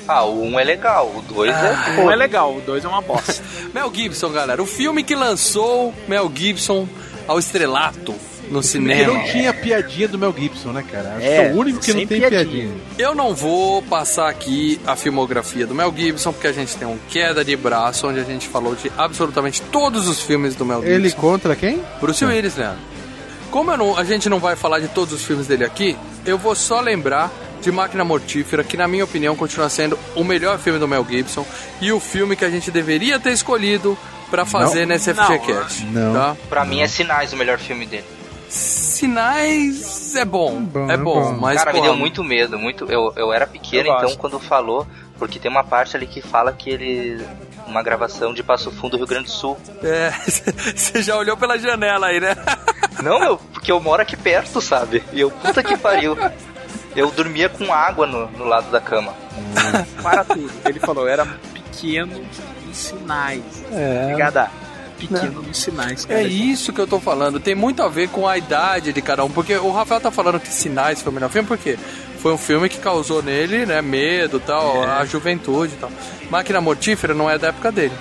Ah, o 1 é legal, o 2 é. Um é legal, o dois é uma bosta. Mel Gibson, galera. O filme que lançou Mel Gibson ao estrelato no Porque cinema. não tinha piadinha do Mel Gibson, né, cara? Acho É, que é o único que não tem piadinha. piadinha. Eu não vou passar aqui a filmografia do Mel Gibson, porque a gente tem um queda de braço, onde a gente falou de absolutamente todos os filmes do Mel Gibson. Ele contra quem? Bruce Willis, Leandro. Como eu não- a gente não vai falar de todos os filmes dele aqui, eu vou só lembrar de Máquina Mortífera, que na minha opinião continua sendo o melhor filme do Mel Gibson e o filme que a gente deveria ter escolhido pra fazer nesse Não. FGCast. Não. Tá? Pra mim é Sinais o melhor filme dele. Sinais é bom, bom, é é bom, bom. mas Cara, me deu muito medo, muito. Eu, eu era pequeno, Eu então quando falou, porque tem uma parte ali que fala que ele. Uma gravação de Passo Fundo, Rio Grande do Sul. É, você já olhou pela janela aí, né? Não, meu, porque eu moro aqui perto, sabe? E eu, puta que pariu. Eu dormia com água no, no lado da cama. Para tudo. Ele falou, era pequeno nos sinais. É. Ligada? Pequeno nos sinais, cara. É isso que eu tô falando. Tem muito a ver com a idade de cada um. Porque o Rafael tá falando que Sinais foi o melhor filme, porque foi um filme que causou nele, né, medo tal, a juventude e tal. Máquina Mortífera não é da época dele.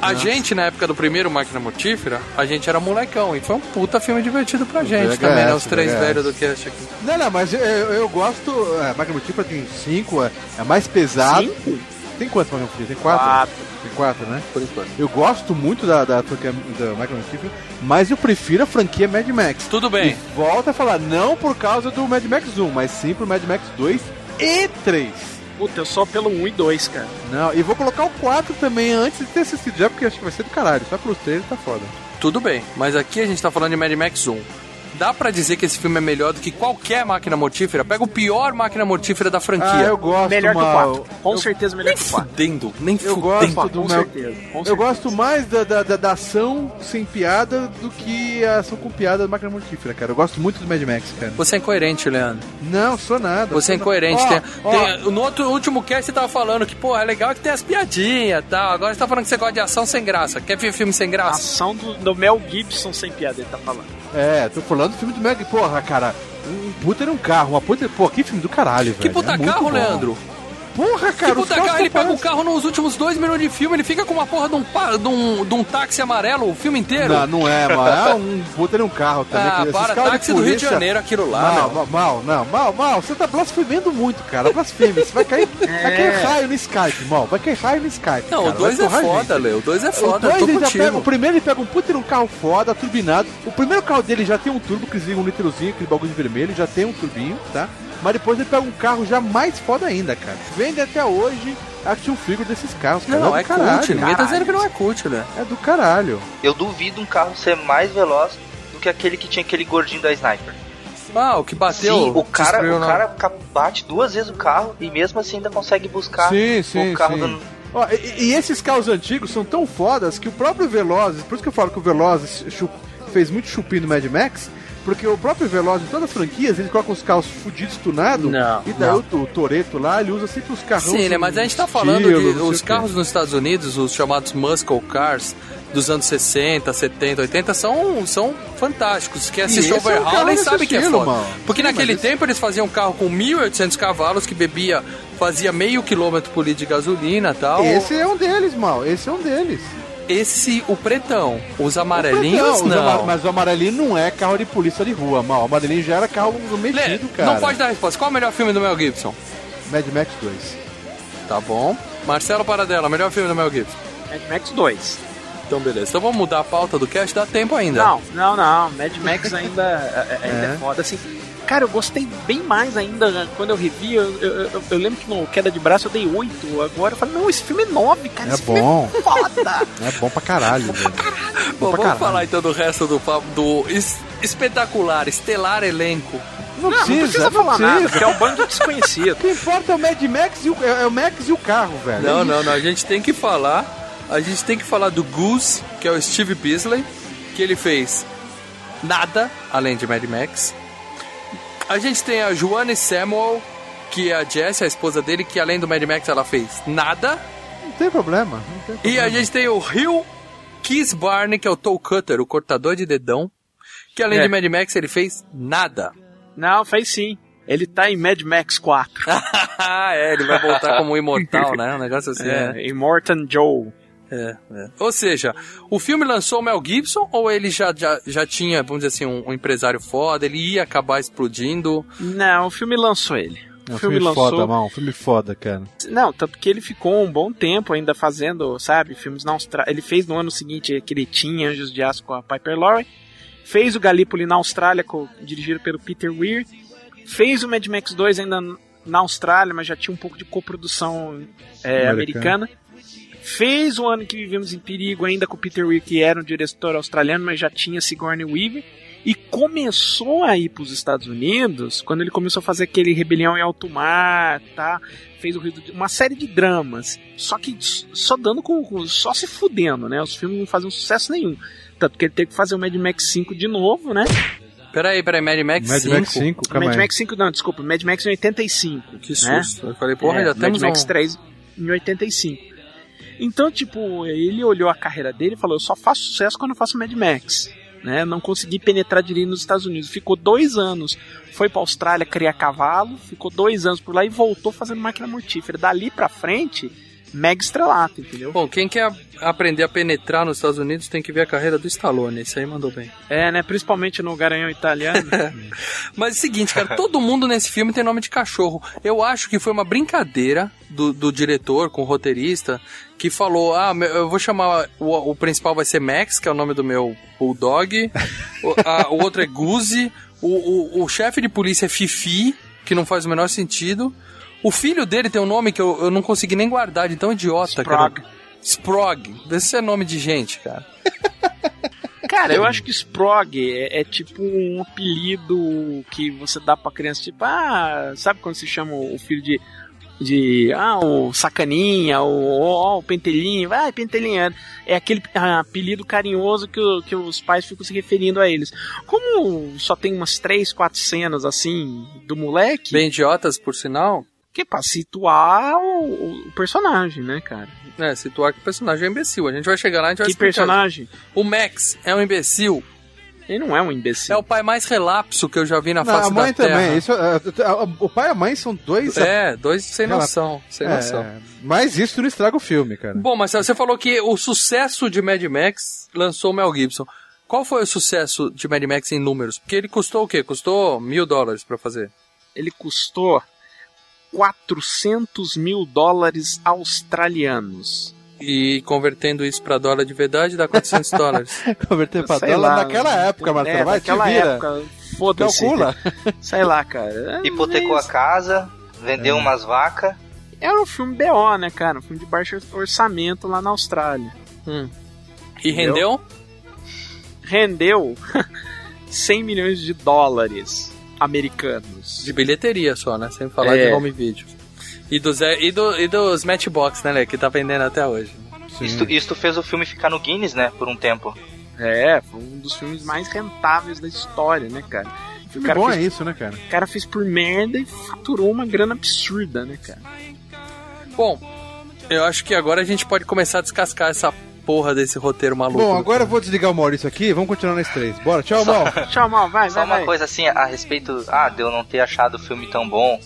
A gente, na época do primeiro Máquina Mortífera, a gente era molecão. E foi um puta filme divertido pra gente VHS, também, né? Os três VHS. velhos do cast aqui. Não, não, mas eu, eu gosto. É, Máquina Mortífera tem 5, é, é mais pesado. Cinco? Tem quantos Máquina Mortífera? Tem 4? Quatro. Tem 4, né? Por enquanto. Eu gosto muito da, da franquia da Máquina Mortífera, mas eu prefiro a franquia Mad Max. Tudo bem. E volta a falar, não por causa do Mad Max 1, mas sim pro Mad Max 2 e 3. Puta, eu só pelo 1 e 2, cara. Não, e vou colocar o 4 também antes de ter assistido, já porque acho que vai ser do caralho. Só pelos trailers tá foda. Tudo bem, mas aqui a gente tá falando de Mad Max 1. Dá pra dizer que esse filme é melhor do que qualquer máquina mortífera? Pega o pior máquina mortífera da franquia. Ah, eu gosto Melhor que o mal. 4. Com eu, certeza melhor Nem que o 4. fudendo, nem Eu fudendo. gosto do Com Mel- certeza. Com Eu certeza. gosto mais da, da, da- da ação sem piada do que a ação com piada da máquina mortífera, cara. Eu gosto muito do Mad Max, cara. Você é incoerente, Leandro. Não, sou nada. Você é sou incoerente. nada. tem, Ó, ó, tem- no outro, último cast você tava falando que, pô, é legal que tem as piadinhas e tal. Agora você tá falando que você gosta de ação sem graça. Quer ver filme sem graça? Ação do, do Mel Gibson sem piada, ele tá falando. É, tô falando do filme do Meg. Porra, cara, um puta era um carro, uma puta. Pô, que filme do caralho, velho. Que puta é carro. Leandro? Porra, cara, carros carro? Ele pega o carro nos últimos dois minutos de filme, ele fica com uma porra de um, de um, de um táxi amarelo o filme inteiro. Não, não é, mano. É um puta um carro também. Ah, para, táxi do Rio de polícia- Janeiro, aquilo lá, Mal, mal, mal, não, mal, mal. Você tá blasfemando muito, cara. Blasfêmia. Você vai cair, vai cair raio no Skype, mal. Vai cair raio no Skype. Não, cara. o 2 Vai é foda, gente. Leo. O 2 é O, foda, dois, ele já contigo. pega, o primeiro ele pega um puta de um carro foda, turbinado. O primeiro carro dele já tem um turbo, que liga um nitrozinho, aquele bagulho vermelho, já tem um turbinho, tá? Mas depois ele pega um carro já mais foda ainda, cara. Vende até hoje action figure desses carros, cara. Não, é é do caralho. cult. Ninguém tá dizendo que não é cult, né? É do caralho. Eu duvido um carro ser mais veloz do que que aquele que tinha aquele gordinho da Sniper. Ah, o que bateu. Sim, o cara, o na- cara ca- bate duas vezes o carro e mesmo assim ainda consegue buscar Sim, sim, o carro sim. do. Ó, e, e esses carros antigos são tão fodas que o próprio Velozes, por isso que eu falo que o Velozes fez muito chupim no Mad Max, porque o próprio Velozes, em todas as franquias, ele coloca os carros fudidos tunados, Não, e daí não. o, o Toreto lá, ele usa sempre os carros. Sim, né? Mas a gente tá falando de os carros nos Estados Unidos, os chamados muscle cars dos anos 60, 70, 80, são, são fantásticos. Quem assiste esse é um Overhaul nem sabe que é estilo, foda. mano. Porque Sim, naquele tempo eles faziam um carro com 1.800 cavalos que bebia, fazia meio quilômetro por litro de gasolina e tal. Esse é um deles, mal. Esse é um deles. Esse, o pretão. Os amarelinhos, Não, os não. ama- Mas o amarelinho não é carro de polícia de rua, mal. O amarelinho já era carro Lê, mexido, cara. não pode dar resposta. Qual é o melhor filme do Mel Gibson? Mad Max 2. Tá bom. Marcelo Paradela, melhor filme do Mel Gibson. Mad Max 2. Então, beleza. Então vamos mudar a pauta do cast, dá tempo ainda. Não, não, não. Mad Max ainda, é- ainda é. É. foda. Assim, cara, eu gostei bem mais ainda né, quando eu revi. Eu, eu, eu- eu lembro que no Queda de Braço eu dei 8. Agora eu falei, não, esse filme é 9, cara. É esse bom. filme é foda. É bom pra caralho, velho. Bom, pra vamos caralho. falar então do resto do papo, do es- espetacular, estelar elenco. Não, Não, não precisa não falar precisa. nada, porque é um bando de desconhecido. O que importa é o Mad Max e o, é, é o Max e o carro, velho. Não, não, não. A gente tem que falar. A gente tem que falar do Goose, que é o Steve Beasley, que ele fez nada além de Mad Max. A gente tem a Joanne Samuel, que é a Jessie, a esposa dele, que além do Mad Max ela fez nada. Não tem problema. Não tem problema. E a gente tem o Hugh Keith Barney, que é o Toe Cutter, o cortador de dedão, que além É. de Mad Max ele fez nada. Não, faz sim. Ele tá em Mad Max 4. Ah, é, ele vai voltar como imortal, né? Um negócio assim, né? É, Immortan Joe. É, é. Ou seja, o filme lançou o Mel Gibson ou ele já, já, já tinha, vamos dizer assim, um, um empresário foda, ele ia acabar explodindo? Não, o filme lançou ele. É um o filme, filme lançou. foda, mal. Um filme foda, cara. Não, tanto que ele ficou um bom tempo ainda fazendo, sabe, filmes na Austrália. Ele fez no ano seguinte aquele Tinha Anjos de Aço com a Piper Laurie. Fez o Gallipoli na Austrália, com- dirigido pelo Peter Weir. Fez o Mad Max 2 ainda na Austrália, mas já tinha um pouco de coprodução é, Americana. americana. Fez o ano que vivemos em perigo ainda com o Peter Weir, que era um diretor australiano, mas já tinha Sigourney Weaver. E começou a ir para os Estados Unidos quando ele começou a fazer aquele Rebelião em Alto Mar, tá? Fez o Rio do- uma série de dramas. Só que só dando com, só se fudendo, né? Os filmes não faziam sucesso nenhum. Tanto que ele teve que fazer o Mad Max 5 de novo, né? Peraí, peraí, Mad Max Mad 5? Max 5, calma Mad. Max 5, não, desculpa, Mad Max em 85. Que né? susto. Eu falei, porra, É, já Mad temos Max um... 3 em 85. Então, tipo, ele olhou a carreira dele e falou: Eu só faço sucesso quando eu faço Mad Max. Né? Não consegui penetrar direito nos Estados Unidos. Ficou dois anos. Foi pra Austrália criar cavalo. Ficou dois anos por lá e voltou fazendo máquina mortífera. Dali pra frente, mega estrelato, entendeu? Bom, quem quer aprender a penetrar nos Estados Unidos tem que ver a carreira do Stallone, esse aí mandou bem. É, né? Principalmente no Garanhão Italiano. Mas é o seguinte, cara, todo mundo nesse filme tem nome de cachorro. Eu acho que foi uma brincadeira do, do diretor com o roteirista que falou: Ah, eu vou chamar. O, o principal vai ser Max, que é o nome do meu Bulldog. o, a- o outro é Guzi. O, o, o chefe de polícia é Fifi, que não faz o menor sentido. O filho dele tem um nome que eu, eu não consegui nem guardar de tão idiota. Sprog. Cara. Sprog. Deve ser nome de gente, cara. Cara, eu acho que Sprog é, é tipo um apelido que você dá pra criança, tipo, ah, sabe quando se chama o filho de. De. Ah, o sacaninha, o, o pentelinho, vai, pentelinha. É aquele ah, apelido carinhoso que, o- que os pais ficam se referindo a eles. Como só tem umas três, quatro cenas assim do moleque, Bem idiotas, por sinal. que é pra situar o, o personagem, né, cara? É, situar que o personagem é imbecil. A gente vai chegar lá e a gente vai Que explicar. personagem? O Max é um imbecil. Ele não é um imbecil. É o pai mais relapso que eu já vi na Não, face a mãe da Terra. também. Isso, é, o pai e a mãe são dois. É, dois sem Relap- noção. Sem É, noção. mas isso não estraga o filme, cara. Bom, Marcelo, você falou que o sucesso de Mad Max lançou o Mel Gibson. Qual foi o sucesso de Mad Max em números? Porque ele custou o quê? Custou mil dólares pra fazer. ele custou 400 mil dólares australianos. E convertendo isso pra dólar de verdade dá 400 dólares. Converter pra Sei dólar lá, naquela época, Marcelo. é, vai, te naquela vira. época, foda-se. Calcula. Sei lá, cara. É, Hipotecou a casa, vendeu umas vacas. Era um filme BO, né, cara? Um filme de baixo orçamento lá na Austrália. Hum. E rendeu? Rendeu 100 milhões de dólares americanos. De bilheteria só, né? Sem falar É. de home video. E dos, e, do, e dos Matchbox, né, Lê? Que tá vendendo até hoje. Isto, isto fez o filme ficar no Guinness, né? Por um tempo. É, foi um dos filmes mais rentáveis da história, né, cara? O Filme cara bom fez- é isso, né, cara? O cara fez por merda e faturou uma grana absurda, né, cara? Bom, eu acho que agora a gente pode começar a descascar essa porra desse roteiro maluco. Bom, agora eu vou desligar o Maurício aqui, vamos continuar nós três. Bora, tchau, Mal. Tchau, mal, vai, Só vai, uma vai. coisa assim, a respeito ah, de eu não ter achado o filme tão bom,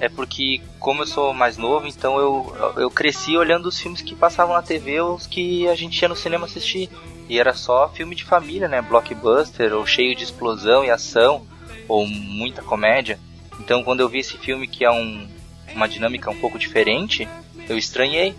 é porque, como eu sou mais novo, então eu, eu cresci olhando os filmes que passavam na TV, os que a gente ia no cinema assistir. E era só filme de família, né? Blockbuster, ou cheio de explosão e ação, ou muita comédia. Então, quando eu vi esse filme que é um, uma dinâmica um pouco diferente, eu estranhei.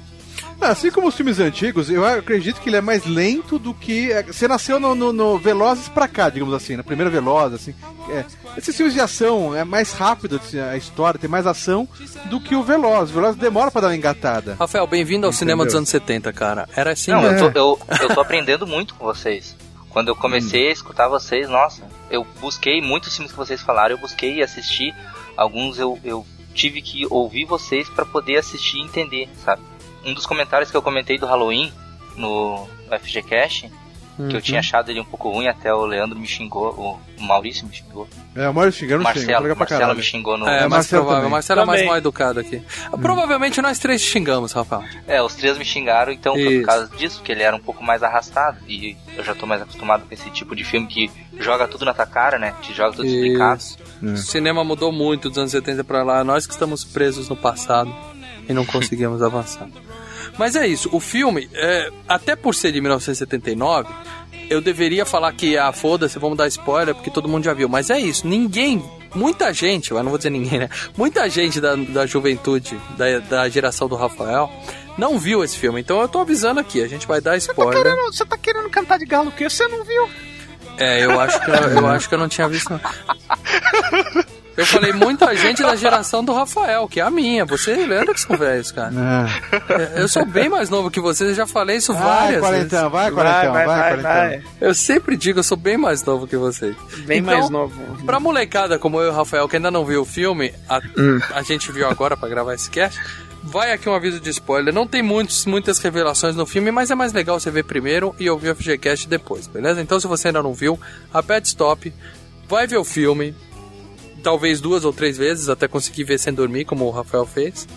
Assim como os filmes antigos, eu acredito que ele é mais lento do que. é, Você nasceu no, no- no Velozes pra cá, digamos assim, na primeira Veloz, assim. É, esses filmes de ação é mais rápido assim, a história, tem mais ação do que o Veloz. O Veloz demora pra dar uma engatada. Rafael, bem-vindo ao cinema dos Entendeu? anos 70, cara. Era assim, Não, né? eu, tô, eu, eu tô aprendendo muito com vocês. Quando eu comecei a escutar vocês, nossa, eu busquei muitos filmes que vocês falaram, eu busquei assistir. Alguns eu, eu tive que ouvir vocês pra poder assistir e entender, sabe? Um dos comentários que eu comentei do Halloween no FGCast, que eu tinha achado ele um pouco ruim, até o Leandro me xingou, o Maurício me xingou, É, o Maurício xingando o não xinga, Marcelo, Marcelo me xingou no. É, É, mais Marcelo provável. também. Marcelo é mais Também. mal educado aqui. Provavelmente nós três xingamos, Rafael. É, os três me xingaram, então foi Isso. por causa disso, que ele era um pouco mais arrastado. E eu já tô mais acostumado com esse tipo de filme que joga tudo na tua cara, né? Te joga tudo explicado. Isso. O cinema mudou muito dos anos 70 pra lá. Nós que estamos presos no passado e não conseguimos avançar. Mas é isso. O filme, é, até por ser de 1979, eu deveria falar que, ah, foda-se, vamos dar spoiler, porque todo mundo já viu. Mas é isso. Ninguém, muita gente, eu não vou dizer ninguém, né? Muita gente da, da juventude, da, da geração do Rafael, não viu esse filme. Então eu tô avisando aqui, a gente vai dar spoiler. Querendo- Você tá querendo cantar de galo o quê? Você não viu? É, eu acho que eu, eu acho que eu não tinha visto. não. Eu falei muita gente da geração do Rafael, que é a minha. Você e Leandro que são velhos, cara. É, Eu sou bem mais novo que vocês, eu já falei isso Vai, várias vezes. quarentão, vai, quarentão, vai, quarentão. Eu sempre digo, eu sou bem mais novo que vocês. Bem Então, mais novo. Pra molecada como eu e o Rafael, que ainda não viu o filme, a, Hum. a gente viu agora pra gravar esse cast. Vai aqui um aviso de spoiler. Não tem muitos, muitas revelações no filme, mas é mais legal você ver primeiro e ouvir o FGCast depois, beleza? Então, se você ainda não viu, aperte stop, vai ver o filme, talvez duas ou três vezes, até conseguir ver sem dormir, como o Rafael fez.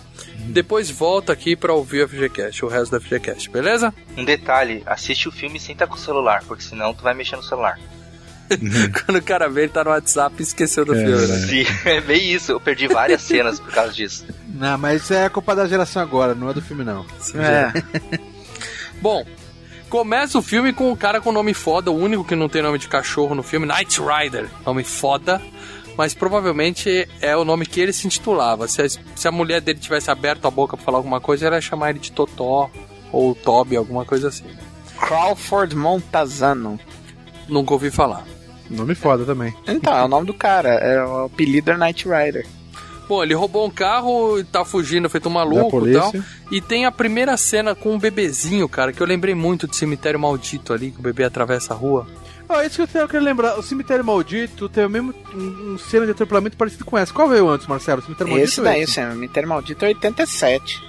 Depois volta aqui pra ouvir o FGCast, o resto do FGCast, beleza? Um detalhe, assiste o filme sem estar com o celular, porque senão tu vai mexer no celular. Quando o cara vê, ele tá no WhatsApp e esqueceu do É, filme, né? Sim, é bem isso. Eu perdi várias cenas por causa disso. Não, mas isso é culpa da geração agora, não é do filme, não. É. Bom, começa o filme com um cara com nome foda, o único que não tem nome de cachorro no filme, Knight Rider. Nome foda, mas provavelmente é o nome que ele se intitulava. Se a, se a mulher dele tivesse aberto a boca pra falar alguma coisa, ela ia chamar ele de Totó ou Toby, alguma coisa assim. Crawford Montazano. Nunca ouvi falar. Nome foda também. Então, é o nome do cara. É o apelido é Knight Rider. Bom, ele roubou um carro e tá fugindo, feito um maluco e tal. E tem a primeira cena com um bebezinho, cara, que eu lembrei muito de Cemitério Maldito ali, que o bebê atravessa a rua. Ó, isso que eu tenho- quero lembrar, o Cemitério Maldito tem o mesmo um, um cena de atropelamento parecido com essa. Qual veio antes, Marcelo? O Cemitério Maldito Esse daí, o Cemitério Maldito é 87.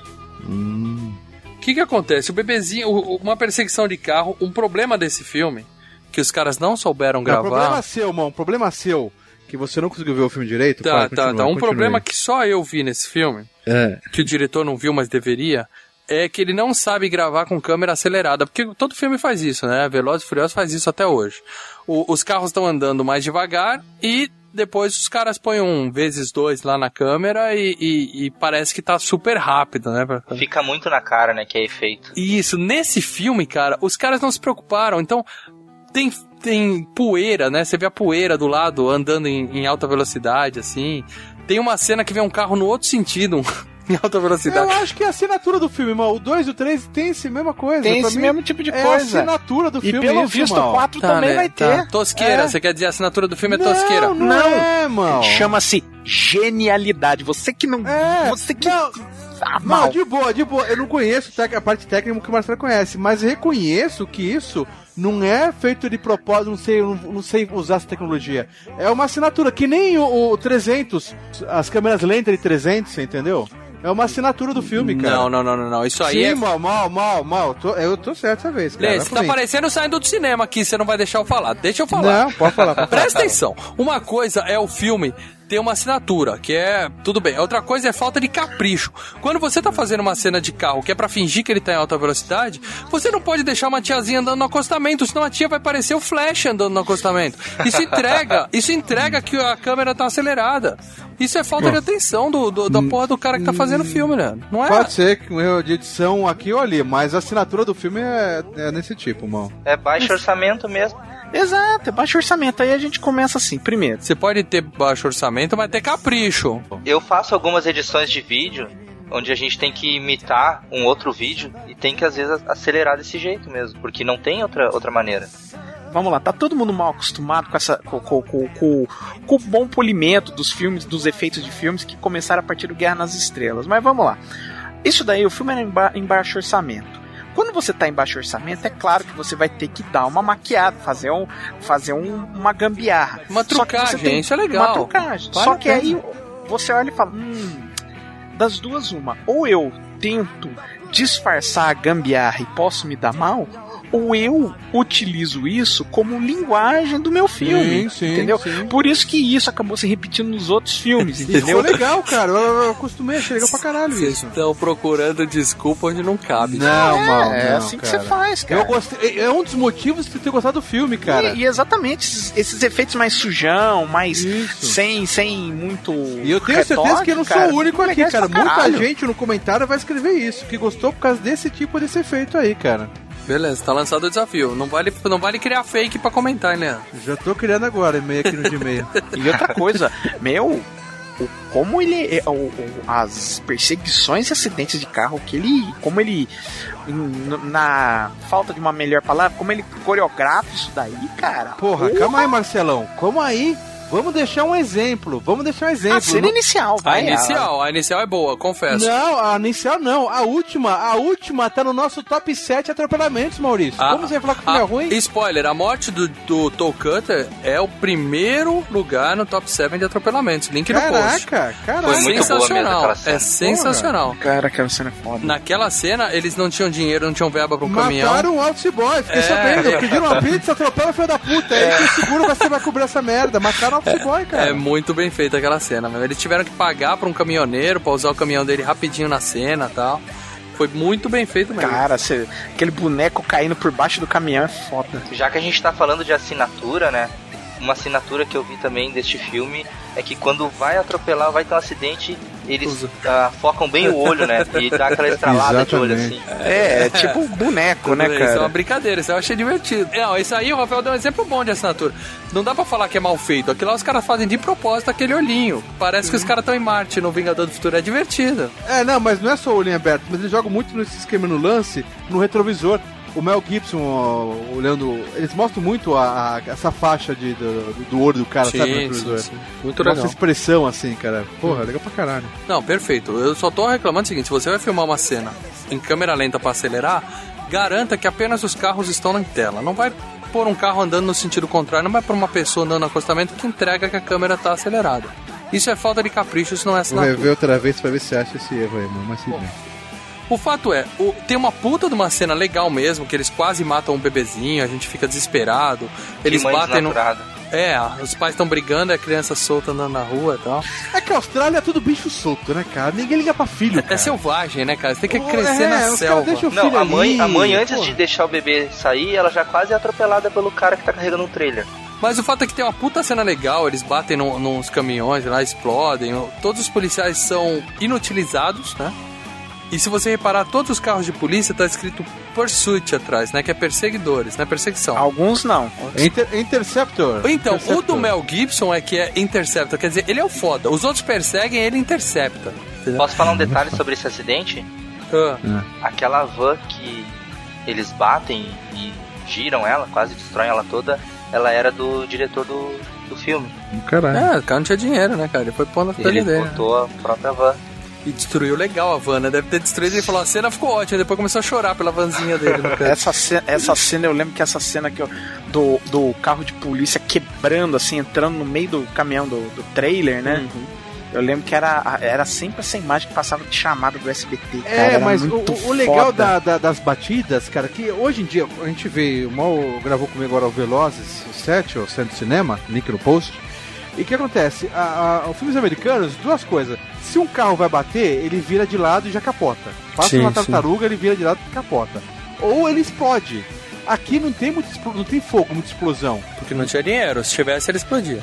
O que que acontece? O bebezinho, uma perseguição de carro, um problema desse filme, que os caras não souberam Não, problema gravar. seu, mano, problema seu, que você não conseguiu ver o filme direito. Tá, Vai, tá, continua, tá. Um continue. problema que só eu vi nesse filme, É. que o diretor não viu, mas deveria, é que ele não sabe gravar com câmera acelerada, porque todo filme faz isso, né? Velozes e Furiosos faz isso até hoje. O- os carros estão andando mais devagar e depois os caras põem um vezes dois lá na câmera e, e- e parece que tá super rápido, né? Fica muito na cara, né, que é efeito. Isso, nesse filme, cara, os caras não se preocuparam. Então, tem, tem poeira, né? Você vê a poeira do lado andando em, em alta velocidade, assim. Tem uma cena que vem um carro no outro sentido, em alta Eu velocidade. acho que é a assinatura do filme, irmão. O 2 e o 3 tem essa mesma coisa. Tem Pra esse mim, mesmo tipo de é a coisa. assinatura do E filme. pelo isso, visto, o 4 Tá, também né? vai Tá. ter. Tosqueira, É. você quer dizer a assinatura do filme é Não, tosqueira? Não, Não. é, irmão. Chama-se genialidade. Você que não. É. Você que. Não, Ah, Não, de boa, de boa. Eu não conheço a parte técnica que o Marcelo conhece, mas eu reconheço que isso não é feito de propósito, não sei, não, não sei usar essa tecnologia. É uma assinatura, que nem o, o 300, as câmeras lentas de 300, você entendeu? É uma assinatura do filme, cara. Não, não, não, não, não. Isso aí Sim, é. mal, mal, mal, mal. Tô- eu tô certo essa vez, cara. Lê, você tá parecendo saindo do cinema aqui, você não vai deixar eu falar. Deixa eu falar. Não, pode falar. Pode falar. Presta atenção. Uma coisa é o filme ter uma assinatura, que é tudo bem. Outra coisa é falta de capricho. Quando você tá fazendo uma cena de carro que é pra fingir que ele tá em alta velocidade, você não pode deixar uma tiazinha andando no acostamento, senão a tia vai parecer o Flash andando no acostamento. Isso entrega, isso entrega que a câmera tá acelerada. Isso é falta de atenção do, do- da porra do cara que tá fazendo o filme, né? Não é? Pode ser que um erro de edição aqui ou ali, mas a assinatura do filme é, é nesse tipo, mal. É baixo orçamento mesmo. Exato, é baixo orçamento. Aí a gente começa assim, primeiro. Você pode ter baixo orçamento, mas ter capricho. Eu faço algumas edições de vídeo onde a gente tem que imitar um outro vídeo e tem que às vezes acelerar desse jeito mesmo, porque não tem outra, outra maneira. Vamos lá, tá todo mundo mal acostumado com essa com, com, com, com- com o bom polimento dos filmes, dos efeitos de filmes que começaram a partir do Guerra nas Estrelas. Mas vamos lá. Isso daí, o filme era em, ba- em baixo orçamento. Quando você tá em baixo orçamento, é claro que você vai ter que dar uma maquiada, fazer, um, fazer um- uma gambiarra. Uma trucagem, isso é legal. Uma trucagem. Vale Só que pena. aí você olha e fala: hum, das duas, uma. Ou eu tento disfarçar a gambiarra e posso me dar mal, ou eu utilizo isso como linguagem do meu filme. Sim, sim, entendeu? sim. Por isso que isso acabou se repetindo nos outros filmes, E ficou entendeu? legal, cara. Eu, eu acostumei, achei legal pra caralho Vocês isso. estão procurando desculpa onde não cabe. Não, mal, é não, assim que cara. você faz, cara. Eu gostei. É um dos motivos de ter gostado do filme, cara. E, e exatamente esses, esses efeitos mais sujão, mais Isso. sem, sem muito. E eu tenho certeza que eu não sou cara, o único ficam aqui, cara. Muita gente no comentário vai escrever isso, que gostou por causa desse tipo desse efeito aí, cara. Beleza, tá lançado o desafio. Não vale, não vale criar fake pra comentar, hein, Leandro? Já tô criando agora e-mail aqui no Gmail. E outra coisa, meu, o- como ele. é- o- o- as perseguições e acidentes de carro, que ele. Como ele. Na falta de uma melhor palavra, como ele coreografa isso daí, cara. Porra, calma aí, Marcelão. Como aí? Vamos deixar um exemplo. Vamos deixar um exemplo. A cena Não- inicial, A vai. inicial, a inicial é boa, confesso. Não, a inicial não. A última, a última tá no nosso top 7 atropelamentos, Maurício. A- Como você vai falar que o filme a- é ruim? Spoiler, a morte do, do Toe Cutter é o primeiro lugar no top 7 de atropelamentos. Link no post. Caraca, Foi caraca. muito boa mesmo sensacional. aquela cena. É sensacional. Cara, aquela cena é foda. Naquela cena, eles não tinham dinheiro, não tinham verba pra um caminhão. Mataram o Office Boy, fiquei É. sabendo. Pediram uma pizza, atropela o filho da puta. É. Aí que seguro você vai cobrir essa merda. Mataram Office Boy, cara. É muito bem feita aquela cena. Eles tiveram que pagar pra um caminhoneiro pra usar o caminhão dele rapidinho na cena e tal. Foi muito bem feito mesmo. Cara, cê- aquele boneco caindo por baixo do caminhão é foda. Já que a gente tá falando de assinatura, né? Uma assinatura que eu vi também deste filme é que quando vai atropelar, vai ter um acidente, eles ah, focam bem o olho, né? E dá aquela estralada de olho assim. Exatamente. É, é tipo boneco, né, Isso é uma cara? brincadeira, isso eu achei divertido. Não, isso aí o Rafael deu um exemplo bom de assinatura. Não dá pra falar que é mal feito. Aquilo lá os caras fazem de propósito aquele olhinho. Parece que os caras estão em Marte no Vingador do Futuro. É divertido. É, não, mas não é só o olhinho aberto, mas eles jogam muito nesse esquema no lance, no retrovisor. O Mel Gibson ó, olhando. Eles mostram muito a, a- essa faixa de, do, do olho do cara, sabe? No retrovisor. Muito Mostra legal. essa expressão assim, cara. Porra, legal pra caralho. Não, perfeito. Eu só tô reclamando o seguinte: se você vai filmar uma cena em câmera lenta pra acelerar, garanta que apenas os carros estão na tela. Não vai pôr um carro andando no sentido contrário, não vai pôr uma pessoa andando no acostamento que entrega que a câmera tá acelerada. Isso é falta de capricho, isso não é Vou assinatura. rever outra vez pra ver se acha esse erro aí, mano. Mas se bem. O fato é, o- tem uma puta de uma cena legal mesmo, que eles quase matam um bebezinho, a gente fica desesperado. Eles batem no. É, os pais estão brigando, é a criança solta andando na rua e tal. É que a Austrália é tudo bicho solto, né, cara? Ninguém liga pra filho, cara. É selvagem, né, cara? Você tem que Oh, crescer é, na selva. Não, a mãe, ali, a mãe antes de deixar o bebê sair, ela já quase é atropelada pelo cara que tá carregando um trailer. Mas o fato é que tem uma puta cena legal, eles batem no- nos caminhões lá, explodem. Todos os policiais são inutilizados, né? E se você reparar, todos os carros de polícia tá escrito Pursuit atrás, né? Que é perseguidores, né? Perseguição. Alguns não. Inter- Interceptor. Então, o Interceptor. do Mel Gibson é que é Interceptor, quer dizer, ele é o foda. Os outros perseguem, ele intercepta. Entendeu? Posso falar um detalhe sobre esse acidente? Ah, Aquela van que eles batem e giram ela, quase destroem ela toda, ela era do diretor do, do filme. Caralho. É, o cara não tinha dinheiro, né, cara? Ele foi pondo na Ele dele. botou a própria van. E destruiu legal a van, né? Deve ter destruído. Ele falou, a cena ficou ótima. Depois começou a chorar pela vanzinha dele no canto. Essa cena, essa cena, eu lembro que essa cena que eu, do, do carro de polícia quebrando, assim, entrando no meio do caminhão do, do trailer, né? Eu lembro que era, era sempre essa imagem que passava de chamada do SBT. Cara, É, era mas o, muito o- o legal da- da- das batidas, cara, que hoje em dia a gente vê, o Mal gravou comigo agora o Velozes, o 7, o Centro Cinema, link no post. E o que acontece? A, a, os filmes americanos, duas coisas. Se um carro vai bater, ele vira de lado e já capota. Passa Sim, uma sim. tartaruga, ele vira de lado e capota. Ou ele explode. Aqui não tem muito, não tem fogo, muita explosão. Porque não tinha dinheiro. Se tivesse, ele explodia.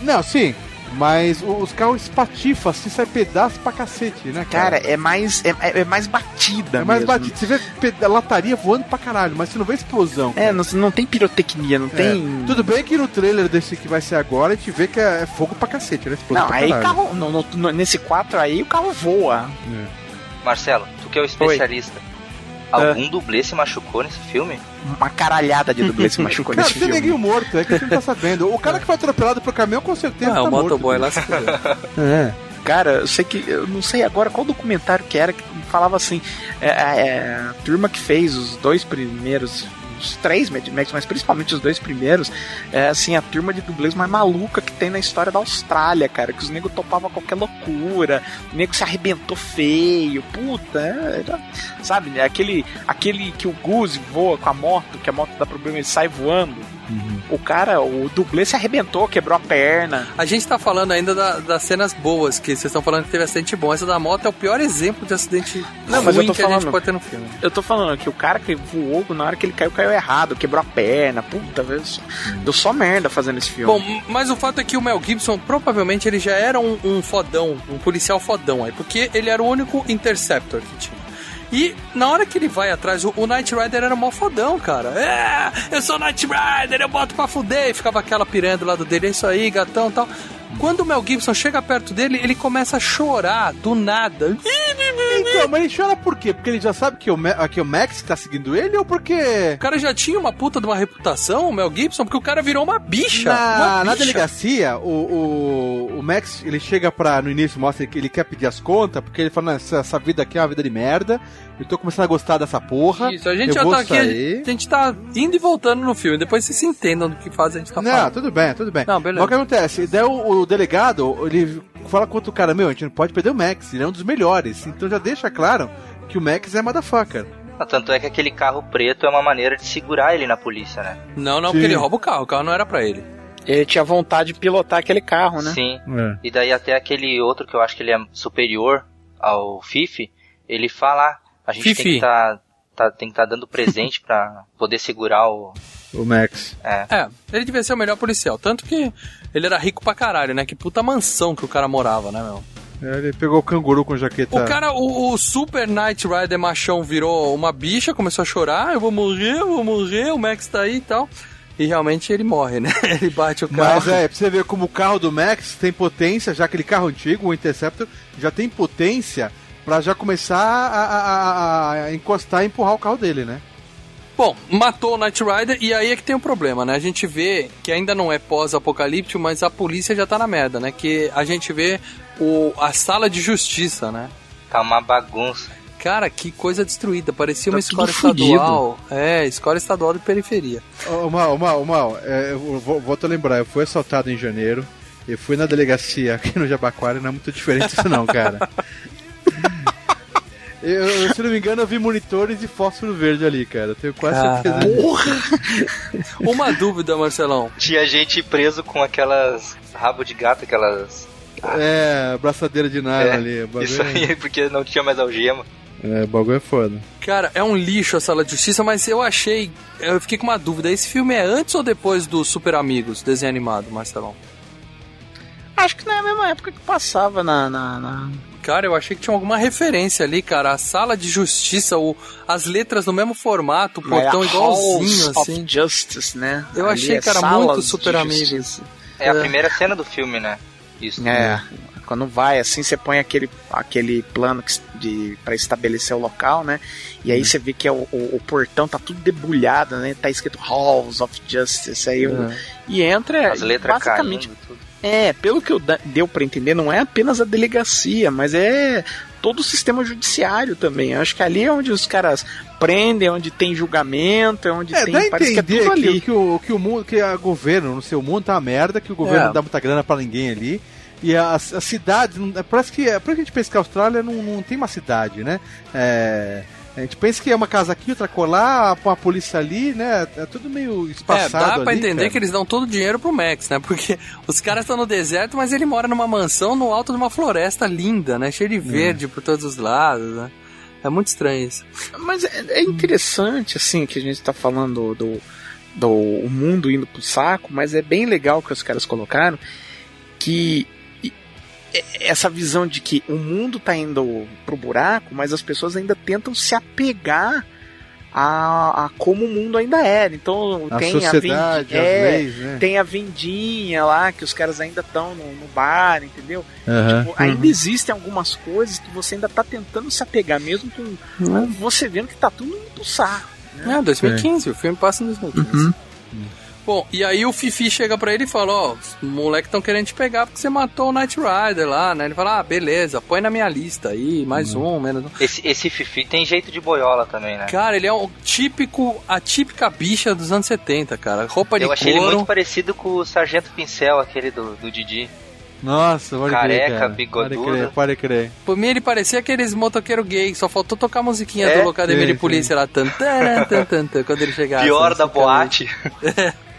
Não, sim. Mas o- os carros espatifam, assim, sai pedaço pra cacete, né, Cara, cara? é mais, é, é- é mais batida É mais mesmo. batido. Você vê lataria voando pra caralho, mas você não vê explosão. É, não, não tem pirotecnia, não É. tem... Tudo bem que no trailer desse que vai ser agora, a gente vê que é, é fogo pra cacete, né? Explosão Não, pra aí caralho. carro, no, no- no- nesse 4 aí o carro voa. Marcelo, tu que é o especialista. Algum dublê se machucou nesse filme? Uma caralhada de dublê se machucou Cara, nesse tem filme. neguinho morto, é que a gente não tá sabendo. O cara que foi atropelado pro caminhão, com certeza Ah, tá o morto. motoboy lá se. É. Cara, eu sei que. Eu não sei agora qual documentário que era que falava assim. É, é, é, a turma que fez os dois primeiros. Os três Mad Max, mas principalmente os dois primeiros, é assim, a turma de dublês mais maluca que tem na história da Austrália, cara. Que os negros topavam qualquer loucura, o nego se arrebentou feio, puta, era- sabe, né? Aquele, aquele que o Goose voa com a moto, que a moto dá problema, ele sai voando. O cara, o dublê se arrebentou, quebrou a perna. A gente tá falando ainda da- das cenas boas, que vocês estão falando que teve acidente bom. Essa da moto é o pior exemplo de acidente Não, mas eu ruim tô que a gente falando- pode ter no filme. Eu tô falando que o cara que voou, na hora que ele caiu, caiu errado, quebrou a perna, puta, velho. Deu só merda fazendo esse filme. Bom, mas o fato é que o Mel Gibson, provavelmente, ele já era um, um fodão, um policial fodão aí, porque ele era o único Interceptor que tinha. E na hora que ele vai atrás, o, o Knight Rider era mó fodão, cara. É, eu sou Knight Rider, eu boto pra fuder. E ficava aquela piranha do lado dele, é isso aí, gatão e tal. Quando o Mel Gibson chega perto dele, ele começa a chorar do nada. Então, mas ele chora por quê? Porque ele já sabe que o, Ma- que o Max tá seguindo ele ou porque. O cara já tinha uma puta de uma reputação, o Mel Gibson, porque o cara virou uma bicha. Na, uma na bicha. delegacia, o, o, o Max, ele chega pra, no início, mostra que ele quer pedir as contas, porque ele fala, "Não, essa, essa vida aqui é uma vida de merda, eu tô começando a gostar dessa porra. Isso, a gente eu já tá aqui, sair." a gente tá indo e voltando no filme. Depois vocês se entendam do que faz, a gente tá Não, falando. tudo bem, tudo bem. Não, beleza. Mas o que acontece? Daí o, o delegado, ele fala contra o cara, meu, a gente não pode perder o Max, ele é um dos melhores. Então já deixa claro que o Max é motherfucker. Ah, Tanto é que aquele carro preto é uma maneira de segurar ele na polícia, né? Não, não, Sim. porque ele rouba o carro. O carro não era pra ele. Ele tinha vontade de pilotar aquele carro, né? Sim. É. E daí até aquele outro que eu acho que ele é superior ao Fifi, ele fala, "Ah, a gente Fifi. tem que tá, tá, tem que estar dando presente pra poder segurar o... O Max. É. É, ele devia ser o melhor policial. Tanto que ele era rico pra caralho, né? Que puta mansão que o cara morava, né, meu? É, Ele pegou o canguru com jaqueta. O cara, o, o Super Knight Rider machão virou uma bicha, começou a chorar. Eu vou morrer, eu vou morrer, o Max tá aí e tal. E realmente ele morre, né? Ele bate o carro. Mas é, pra você ver como o carro do Max tem potência, já aquele carro antigo, o Interceptor, já tem potência pra já começar a, a- a- a encostar e empurrar o carro dele, né? Bom, matou o Knight Rider e aí é que tem um problema, né? A gente vê que ainda não é pós-apocalíptico, mas a polícia já tá na merda, né? Que a gente vê o, a sala de justiça, né? Tá uma bagunça. Cara, que coisa destruída. Parecia Tá uma escola fudido. estadual. É, escola estadual de periferia. Ô, Mal, Mal, Mal, é, eu vou, volto a lembrar, eu fui assaltado em janeiro, eu fui na delegacia aqui no Jabaquara, não é muito diferente isso não, cara. Eu, se não me engano, eu vi monitores e fósforo verde ali, cara. Tenho quase certeza disso. Uma dúvida, Marcelão. Tinha gente preso com aquelas rabo de gato, aquelas... É, braçadeira de nylon É, ali. bagulho Isso aí, porque não tinha mais algema. É, o bagulho é foda. Cara, é um lixo a sala de justiça, mas eu achei. Eu fiquei com uma dúvida. Esse filme é antes ou depois do Super Amigos, desenho animado, Marcelão? Acho que não é a mesma época que passava na. na, na- Cara, eu achei que tinha alguma referência ali, cara. A sala de justiça, o, as letras no mesmo formato, o portão é igualzinho, Halls assim. of Justice, né? Eu Ali achei, é cara, muito Super. Amigos. É a É. primeira cena do filme, né? Isso. É, quando vai assim, você põe aquele, aquele plano de para estabelecer o local, né? E aí você vê que é o, o, o portão tá tudo debulhado, né? Tá escrito Halls of Justice aí É. e entra As letras basicamente caindo, tudo. É, pelo que eu deu pra entender, não é apenas a delegacia, mas é todo o sistema judiciário também. Eu acho que ali é onde os caras prendem, é onde tem julgamento, é onde É, tem. dá Parece que é entender tudo que, ali. que o, que o mundo, que a governo, não sei, o mundo tá uma merda, que o governo É. não dá muita grana pra ninguém ali. E as, as cidades, não- parece que, por que a gente pensa que a Austrália não, não tem uma cidade, né? É, a gente pensa que é uma casa aqui, outra colar, uma polícia ali, né? É tudo meio É, espaçado dá pra ali, entender cara. que eles dão todo o dinheiro pro Max, né? Porque os caras estão no deserto, mas ele mora numa mansão no alto de uma floresta linda, né? Cheio de verde por todos os lados, né? É muito estranho isso. Mas é, é interessante, assim, que a gente tá falando do, do mundo indo pro saco, mas é bem legal que os caras colocaram que essa visão de que o mundo tá indo pro buraco, mas as pessoas ainda tentam se apegar a, a como o mundo ainda era. Então A tem sociedade, a as vendi- é, leis, né? tem a vendinha lá que os caras ainda estão no, no bar, entendeu? Aham. Tipo, ainda existem algumas coisas que você ainda tá tentando se apegar, mesmo com, com você vendo que tá tudo indo pro saco. É, 2015, o filme passa em 2015. Bom, e aí o Fifi chega pra ele e fala, ó, os moleques estão querendo te pegar porque você matou o Knight Rider lá, né? Ele fala, ah, beleza, põe na minha lista aí, mais Uhum. um, menos um. Esse, esse Fifi tem jeito de boiola também, né? Cara, ele é o típico, a típica bicha dos anos 70, cara. Roupa de Eu achei ele couro. muito parecido com o Sargento Pincel, aquele do, do Didi. Nossa, pode Careca, crer, cara. bigodudo. Pode crer, pode crer. Por mim ele parecia aqueles motoqueiros gay, só faltou tocar a musiquinha É? do Academia Sim, de Polícia lá, tan, tan, tan, tan, tan, quando ele chegasse. Pior assim, da cara. boate.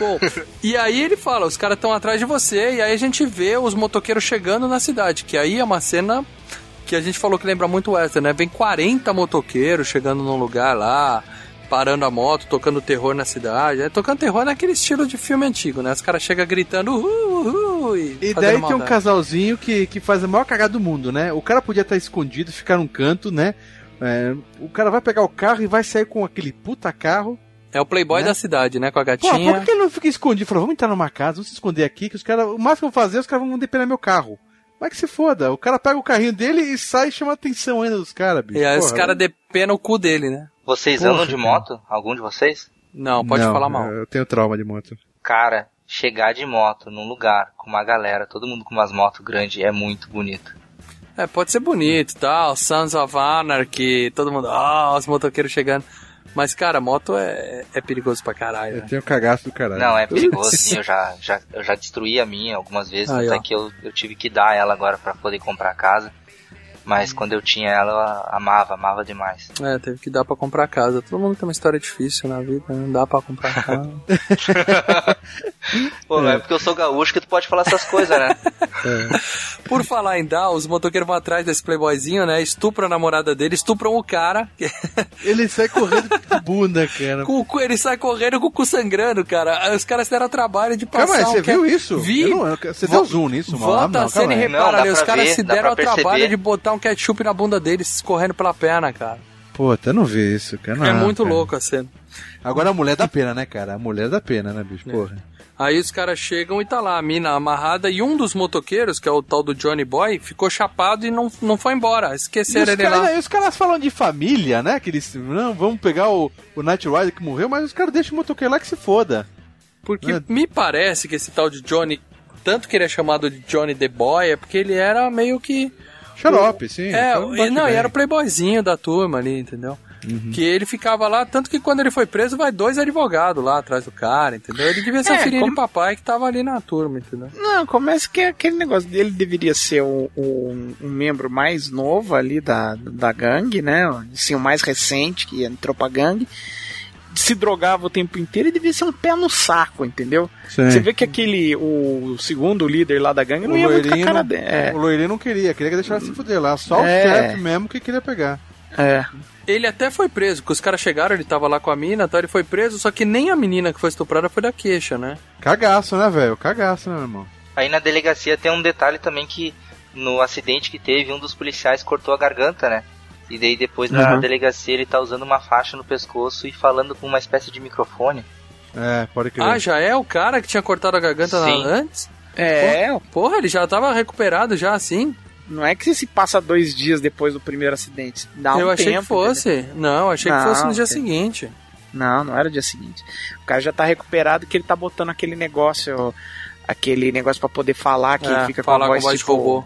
Bom, e aí ele fala, os caras estão atrás de você, e aí a gente vê os motoqueiros chegando na cidade, que aí é uma cena que a gente falou que lembra muito essa, né? Vem 40 motoqueiros chegando num lugar lá, parando a moto, tocando terror na cidade. É, tocando terror naquele estilo de filme antigo, né? Os caras chegam gritando uhul, uhul, e, E daí tem um casalzinho que, que faz a maior cagada do mundo, né? O cara podia estar escondido, ficar num canto, né? É, o cara vai pegar o carro e vai sair com aquele puta carro. É o playboy né? da cidade, né? Com a Pô, gatinha. por que ele não fica escondido? Falou, vamos entrar numa casa, vamos se esconder aqui, que os caras. O máximo que eu vou fazer, os caras vão depenar meu carro. Mas que se foda. O cara pega o carrinho dele e sai e chama a atenção ainda dos caras, bicho. E aí os caras depenam o cu dele, né? Vocês Porra, andam de cara. moto? Algum de vocês? Não, pode Não, falar mal. Eu tenho trauma de moto. Cara, chegar de moto num lugar com uma galera, todo mundo com umas motos grandes, é muito bonito. É, pode ser bonito e tal, Sons of Anarchy, todo mundo, ah, os motoqueiros chegando. Mas, cara, moto é, é perigoso pra caralho. Eu né? tenho cagaço do caralho. Não, é perigoso, sim. Eu já, já, eu já destruí a minha algumas vezes, Aí, até ó. que eu, eu tive que dar ela agora pra poder comprar casa. Mas quando eu tinha ela, eu amava, amava demais. É, teve que dar pra comprar casa. Todo mundo tem uma história difícil na vida, né? não dá pra comprar casa. Pô, não é porque eu sou gaúcho que tu pode falar essas coisas, né? Por falar em dar, os motoqueiros vão atrás desse playboyzinho, né? Estupram a namorada dele, estupram o cara. Ele sai correndo de bunda, cara. Com o cu- ele sai correndo com o cu sangrando, cara. Os caras deram trabalho de passar Calma aí, você um viu que- isso? Vi. Eu não- eu- você Vo- deu zoom nisso, mano. Volta não, a cena e repara Não, ali, dá os caras ver, se deram pra trabalho de botar um ketchup na bunda deles, escorrendo pela perna, cara. Puta, eu não vi isso, cara. é Não, muito cara. louco a cena. Agora a mulher dá pena, né, cara? A mulher dá pena, né, bicho? Porra. Aí os caras chegam e tá lá a mina amarrada e um dos motoqueiros, que é o tal do Johnny Boy, ficou chapado e não, não foi embora. Esqueceram ele cara- lá. e os caras falam de família, né? Que eles, não, vamos pegar o, o Night Rider que morreu, mas os caras deixam o motoqueiro lá que se foda. Porque É. me parece que esse tal de Johnny, tanto que ele é chamado de Johnny the Boy, é porque ele era meio que. Xarope, sim. É, então e- não, e era o playboyzinho da turma ali, entendeu? Uhum. Que ele ficava lá, tanto que quando ele foi preso, vai dois advogados lá atrás do cara, entendeu? Ele devia ser É, um filhinho como- de papai que tava ali na turma, entendeu? Não, começa que aquele negócio dele deveria ser o, o- um membro mais novo ali da, da gangue, né? Assim, o mais recente que entrou pra gangue. Se drogava o tempo inteiro e devia ser um pé no saco, entendeu? Sim. Você vê que aquele, o segundo líder lá da gangue o não ia muito com a cara dele. É, o loirinho não queria, queria que deixasse se fuder lá. Só É. o chefe mesmo que queria pegar. é. Ele até foi preso, porque os caras chegaram, ele tava lá com a mina, então ele foi preso, só que nem a menina que foi estuprada foi da queixa, né? Cagaço, né, velho? Cagaço, né, meu irmão? Aí na delegacia tem um detalhe também que no acidente que teve, um dos policiais cortou a garganta, né? E daí depois na Uhum. delegacia ele tá usando uma faixa no pescoço e falando com uma espécie de microfone. É, pode crer. Ah, já é o cara que tinha cortado a garganta na- Sim. antes? É, Porra, ele já tava recuperado já assim? não é que se passa dois dias depois do primeiro acidente. Dá um eu achei tempo, que fosse. Não, achei que Não, fosse no dia seguinte. Não, não era o dia seguinte. O cara já tá recuperado que ele tá botando aquele negócio aquele negócio pra poder falar que É, fica falar com a voz, com voz de tipo, robô.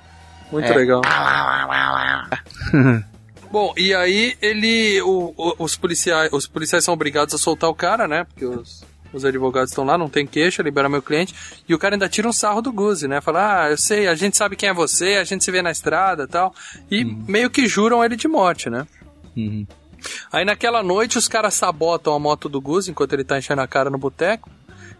Muito É. legal. Bom, e aí ele. o- o- os, policiais, os policiais são obrigados a soltar o cara, né? Porque os, os advogados estão lá, não tem queixa, libera meu cliente. E o cara ainda tira um sarro do Guzi, né? Fala, ah, eu sei, a gente sabe quem é você, a gente se vê na estrada e tal. E meio que juram ele de morte, né? Aí naquela noite os caras sabotam a moto do Guzi enquanto ele tá enchendo a cara no boteco.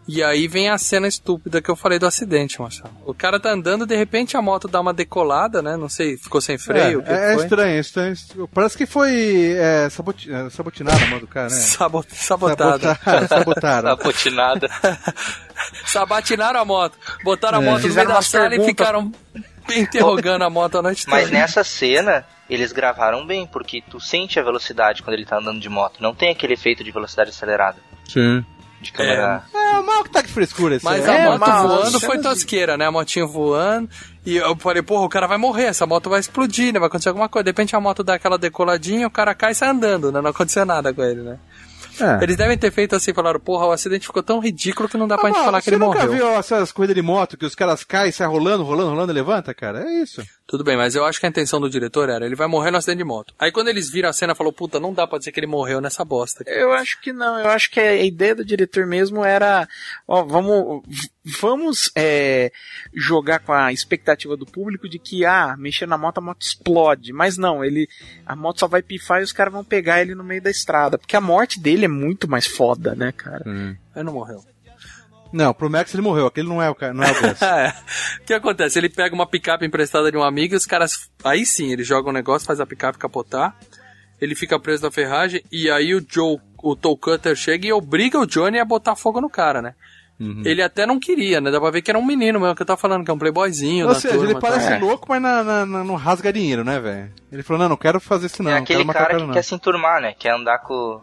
E aí vem a cena estúpida que eu falei do acidente, Marcelo. O cara tá andando, de repente a moto dá uma decolada, né? Não sei, ficou sem freio. é, é foi? estranho, é estranho. Parece que foi é, saboti é, sabotinada a mão do cara, né? Sabo- sabotada. Sabotaram. sabotaram. Sabotinada. Sabatinaram a moto. Botaram a É. moto no meio da sala e perguntas. ficaram interrogando a moto a noite toda. Mas nessa cena, eles gravaram bem, porque tu sente a velocidade quando ele tá andando de moto. Não tem aquele efeito de velocidade acelerada. Sim. De câmera. É, o mal que tá de frescura esse Mas aí. a É, moto mas- voando foi tosqueira, né? A motinha voando. E eu falei, porra, o cara vai morrer, essa moto vai explodir, né? Vai acontecer alguma coisa. De repente a moto dá aquela decoladinha, o cara cai e sai andando, né? Não aconteceu nada com ele, né? É. Eles devem ter feito assim, falaram, porra, o acidente ficou tão ridículo que não dá pra Ah, gente mano, falar que você ele nunca morreu. viu essas corridas de moto que os caras caem, saem rolando, rolando, rolando e levanta, cara? É isso. Tudo bem, mas eu acho que a intenção do diretor era, ele vai morrer no acidente de moto. Aí quando eles viram a cena, falou, puta, não dá pra dizer que ele morreu nessa bosta. aqui. Eu acho que não, eu acho que a ideia do diretor mesmo era, ó, vamos, vamos é, jogar com a expectativa do público de que, ah, mexer na moto, a moto explode. Mas não, ele, a moto só vai pifar e os caras vão pegar ele no meio da estrada. Porque a morte dele é muito mais foda, né, cara? Aí não morreu. Não, pro Max ele morreu, aquele não é o cara, não é o Gus. É. O que acontece? Ele pega uma picape emprestada de um amigo e os caras. Aí sim, ele joga um negócio, faz a picape capotar. Ele fica preso na ferragem e aí o Joe, o Toe Cutter chega e obriga o Johnny a botar fogo no cara, né? Ele até não queria, né? Dá pra ver que era um menino mesmo, que eu tava falando, que é um playboyzinho. Ou seja, turma, ele parece tá? louco, mas na, na- na- não rasga dinheiro, né, velho? Ele falou, não, não quero fazer isso não, é aquele cara que não. quer se enturmar, né? Quer andar com.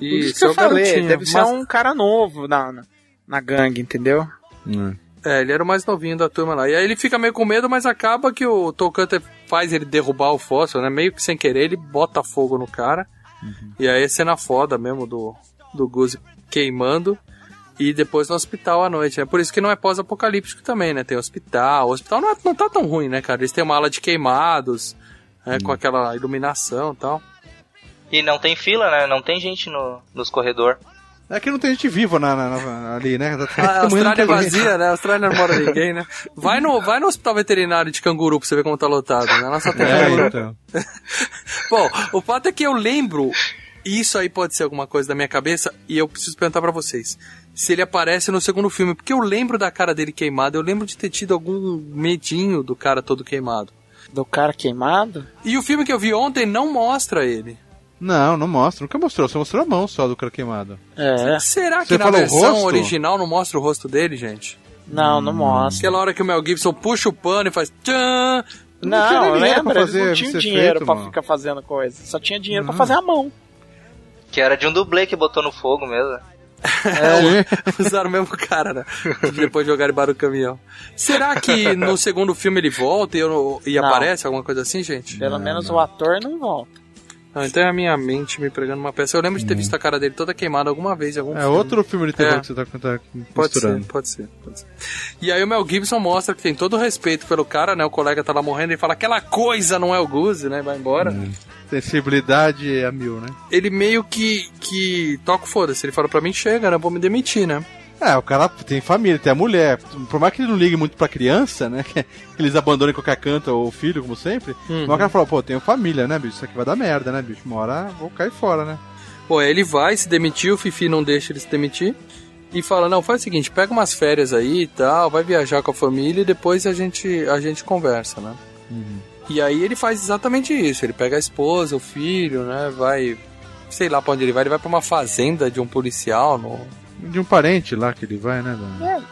Isso Isso, que eu é falei, deve ser Mas- um cara novo na, na, gangue, entendeu? Hum. É, ele era o mais novinho da turma lá. E aí ele fica meio com medo, mas acaba que o Toe Cutter faz ele derrubar o fóssil, né? Meio que sem querer, ele bota fogo no cara. E aí é cena foda mesmo do, do Guzi queimando. E depois no hospital à noite, né? Por isso que não é pós-apocalíptico também, né? Tem hospital. O hospital não, é- não tá tão ruim, né, cara? Eles têm uma ala de queimados, né? com aquela iluminação e tal. E não tem fila, né? Não tem gente no, nos corredor. É que não tem gente viva na, na- na- ali, né? Tá A Austrália é vazia, né? A Austrália não mora ninguém, né? Vai no, vai no hospital veterinário de canguru pra você ver como tá lotado, né? Lá só tem É, então. Bom, o fato é que eu lembro, e isso aí pode ser alguma coisa da minha cabeça, e eu preciso perguntar pra vocês. Se ele aparece no segundo filme, porque eu lembro da cara dele queimada, eu lembro de ter tido algum medinho do cara todo queimado. Do cara queimado? E o filme que eu vi ontem não mostra ele. Não, não mostra, nunca mostrou, só mostrou a mão só do cara queimado. É. Será que Você na versão original não mostra o rosto dele, gente? Não, não mostra. Aquela hora que o Mel Gibson puxa o pano e faz tchan, Não Não, lembra? Eles não tinham dinheiro efeito, pra mano. ficar fazendo coisa. Só tinha dinheiro Não. pra fazer a mão. Que era de um dublê que botou no fogo mesmo. É, usaram o mesmo cara, né? Depois jogaram para o caminhão. Será que no segundo filme ele volta e, eu- e Não. aparece alguma coisa assim, gente? Pelo menos o ator não volta. Ah, então é a minha mente me pregando uma peça. Eu lembro de ter visto a cara dele toda queimada alguma vez em algum É filme. outro filme de terror É. que você tá, tá Pode misturando. ser, pode ser, pode ser. E aí o Mel Gibson mostra que tem todo o respeito pelo cara, né? O colega tá lá morrendo e fala aquela coisa não é o Guzi, né? Vai embora. Sensibilidade a mil, né? Ele meio que, que toca o foda-se. Ele fala pra mim, chega, né? Vou me demitir, né? É, o cara tem família, tem a mulher. Por mais que ele não ligue muito pra criança, né? Que eles abandonem qualquer canto ou filho, como sempre. Uhum. Mas o cara falou, pô, tenho família, né, bicho? Isso aqui vai dar merda, né, bicho? Uma hora vou cair fora, né? Pô, ele vai se demitir, o Fifi não deixa ele se demitir. E fala, não, faz o seguinte, pega umas férias aí e tal, vai viajar com a família e depois a gente, a gente conversa, né? E aí ele faz exatamente isso, ele pega a esposa, o filho, né, vai... Sei lá pra onde ele vai, ele vai pra uma fazenda de um policial, no, De um parente lá que ele vai, né? velho?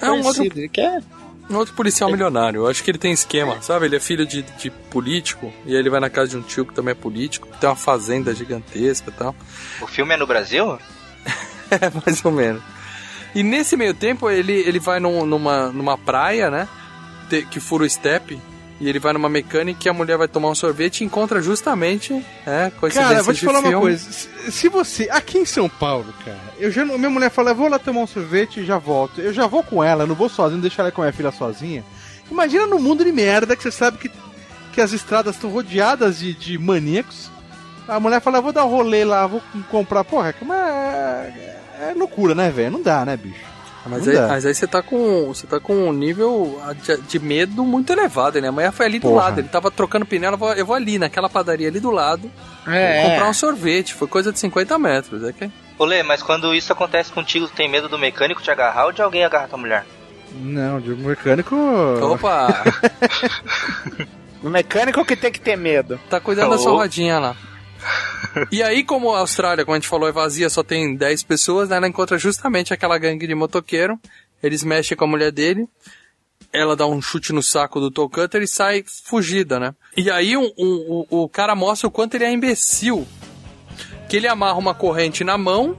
É um outro- Ele quer. um outro policial milionário. Eu acho que ele tem esquema, sabe? Ele é filho de, de político, e aí ele vai na casa de um tio que também é político, que tem uma fazenda gigantesca e tal. O filme é no Brasil? É, mais ou menos. E nesse meio tempo ele, ele vai num- numa, numa praia, né? que fura o step. E ele vai numa mecânica e a mulher vai tomar um sorvete e encontra justamente, é, Cara, vou te falar filme. uma coisa. Se, se você. Aqui em São Paulo, cara, eu já. Minha mulher fala, vou lá tomar um sorvete e já volto. Eu já vou com ela, não vou sozinho, deixar ela com a minha filha sozinha. Imagina no mundo de merda que você sabe que, que as estradas estão rodeadas de, de maníacos. A mulher fala, vou dar um rolê lá, vou comprar. Porra, mas é, é loucura, né, velho? Não dá, né, bicho? Mas aí, dá. mas aí você tá com. Você tá com um nível de, de medo muito elevado, né? A mulher foi ali do Porra. lado. Ele tava trocando pneu, ela falou, eu vou ali, naquela padaria ali do lado, É, comprar um sorvete. Foi coisa de 50 metros. É que... Olê, mas quando isso acontece contigo, tu tem medo do mecânico te agarrar ou de alguém agarrar tua mulher? Não, de um mecânico. Opa! O mecânico que tem que ter medo. Tá cuidando da sua rodinha lá. E aí, como a Austrália, como a gente falou, é vazia, só tem 10 pessoas, né? Ela encontra justamente aquela gangue de motoqueiro. Eles mexem com a mulher dele. Ela dá um chute no saco do Toe Cutter e sai fugida, né? E aí um- um- o, o cara mostra o quanto ele é imbecil. Que ele amarra uma corrente na mão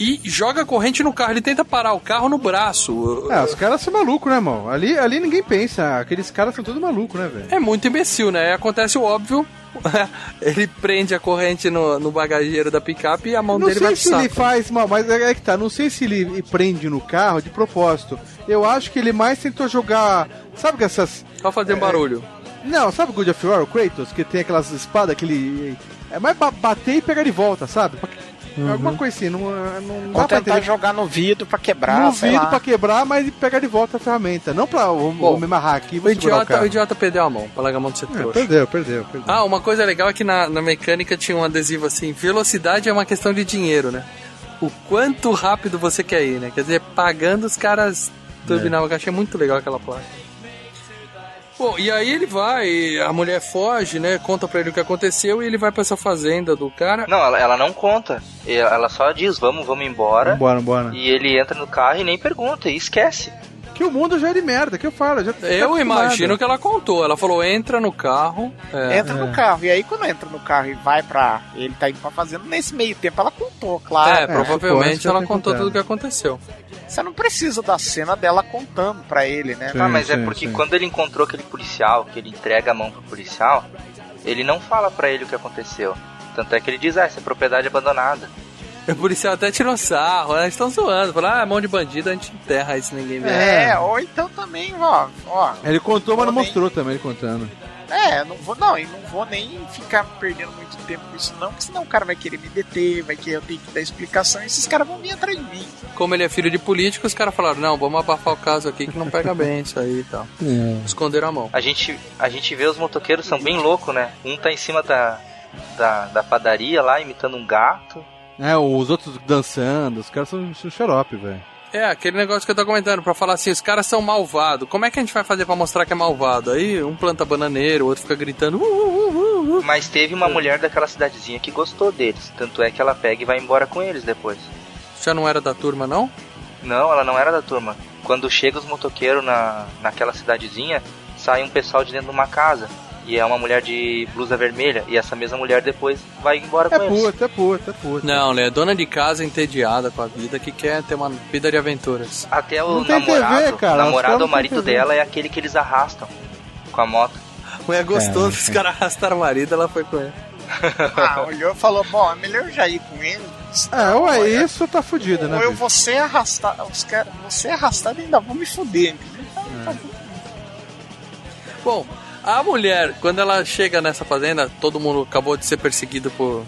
e joga a corrente no carro. Ele tenta parar o carro no braço. É, os caras são malucos, né, irmão? Ali, ali ninguém pensa. Aqueles caras são todos malucos, né, velho? É muito imbecil, né? Acontece o óbvio. ele prende a corrente no, no bagageiro da picape e a mão Não dele vai sei pro se ele faz mal, mas é é que tá. Não sei se ele prende no carro de propósito. Eu acho que ele mais tentou jogar. Sabe que essas. Só fazer um barulho. Não, sabe o God of War, o Kratos, que tem aquelas espadas que ele. É mais ba- bater e pegar de volta, sabe? Alguma coisa assim, não, não Ou tentar jogar no vidro pra quebrar, no sei vidro lá. pra quebrar, mas pegar de volta a ferramenta. Não pra o, Bom, o me amarrar aqui e O o idiota, o carro. idiota perdeu a mão, pra largar a mão de ser É, perdeu, perdeu, perdeu. Ah, uma coisa legal é que na, na mecânica tinha um adesivo assim: velocidade é uma questão de dinheiro, né? O quanto rápido você quer ir, né? Quer dizer, pagando os caras turbinavam. Eu achei muito legal aquela placa. Bom, e aí ele vai, a mulher foge, né? Conta pra ele o que aconteceu e ele vai pra essa fazenda do cara. Não, ela, ela não conta. Ela só diz, vamos, vamos embora. Vambora, vambora. E ele entra no carro e nem pergunta, e esquece. Que o mundo já é de merda, que eu falo. Já tá Eu imagino que ela contou. Ela falou: entra no carro. é, Entra no carro. E aí, quando entra no carro e vai pra. Ele tá indo pra fazenda, nesse meio tempo ela contou, claro. é, provavelmente já ela tem contou tudo o que aconteceu. Você não precisa da cena dela contando pra ele, né? Sim, ah, mas é sim, porque sim. quando ele encontrou aquele policial, que ele entrega a mão pro policial, ele não fala pra ele o que aconteceu. Tanto é que ele diz, ah, essa é propriedade abandonada. O policial até tirou sarro, né? Eles estão zoando. Falaram, ah, mão de bandido, a gente enterra isso, ninguém vê. É, ou então também, ó, ó. Ele contou, mas não Também. mostrou também ele contando. É, não vou não, e não vou nem ficar perdendo muito tempo com isso não, porque senão o cara vai querer me deter, vai querer eu ter que dar explicação, e esses caras vão vir atrás de mim. Como ele é filho de político, os caras falaram, não, vamos abafar o caso aqui que não pega bem isso aí e tal. Esconderam a mão. A gente, a gente vê os motoqueiros são bem loucos, né? Um tá em cima da, da, da padaria lá, imitando um gato. É, os outros dançando, os caras são, são xarope, velho. É, aquele negócio que eu tô comentando, pra falar assim, os caras são malvados. Como é que a gente vai fazer pra mostrar que é malvado? Aí um planta bananeiro, o outro fica gritando, uh, uh, uh, uh. Mas teve uma mulher daquela cidadezinha que gostou deles. Tanto é que ela pega e vai embora com eles depois. Já não era da turma, não? Não, ela não era da turma. Quando chega os motoqueiros na, naquela cidadezinha, sai um pessoal de dentro de uma casa. E é uma mulher de blusa vermelha. E essa mesma mulher depois vai embora É com eles. puta, é puta, é puta. Não, é dona de casa entediada com a vida, que quer ter uma vida de aventuras. Até o namorado, TV, cara, namorado ou marido dela é aquele que eles arrastam com a moto. Ué, é gostoso, os caras arrastaram o marido, ela foi com ele. Ah, olhou e falou, bom, é melhor eu já ir com ele. É, senão, ué, é, isso tá fudido, né? Ou eu vou ser arrastado, os caras, vou ser arrastado e ainda vou me fuder, entendeu? Então, tá bom. Bom, a mulher, quando ela chega nessa fazenda, todo mundo acabou de ser perseguido por,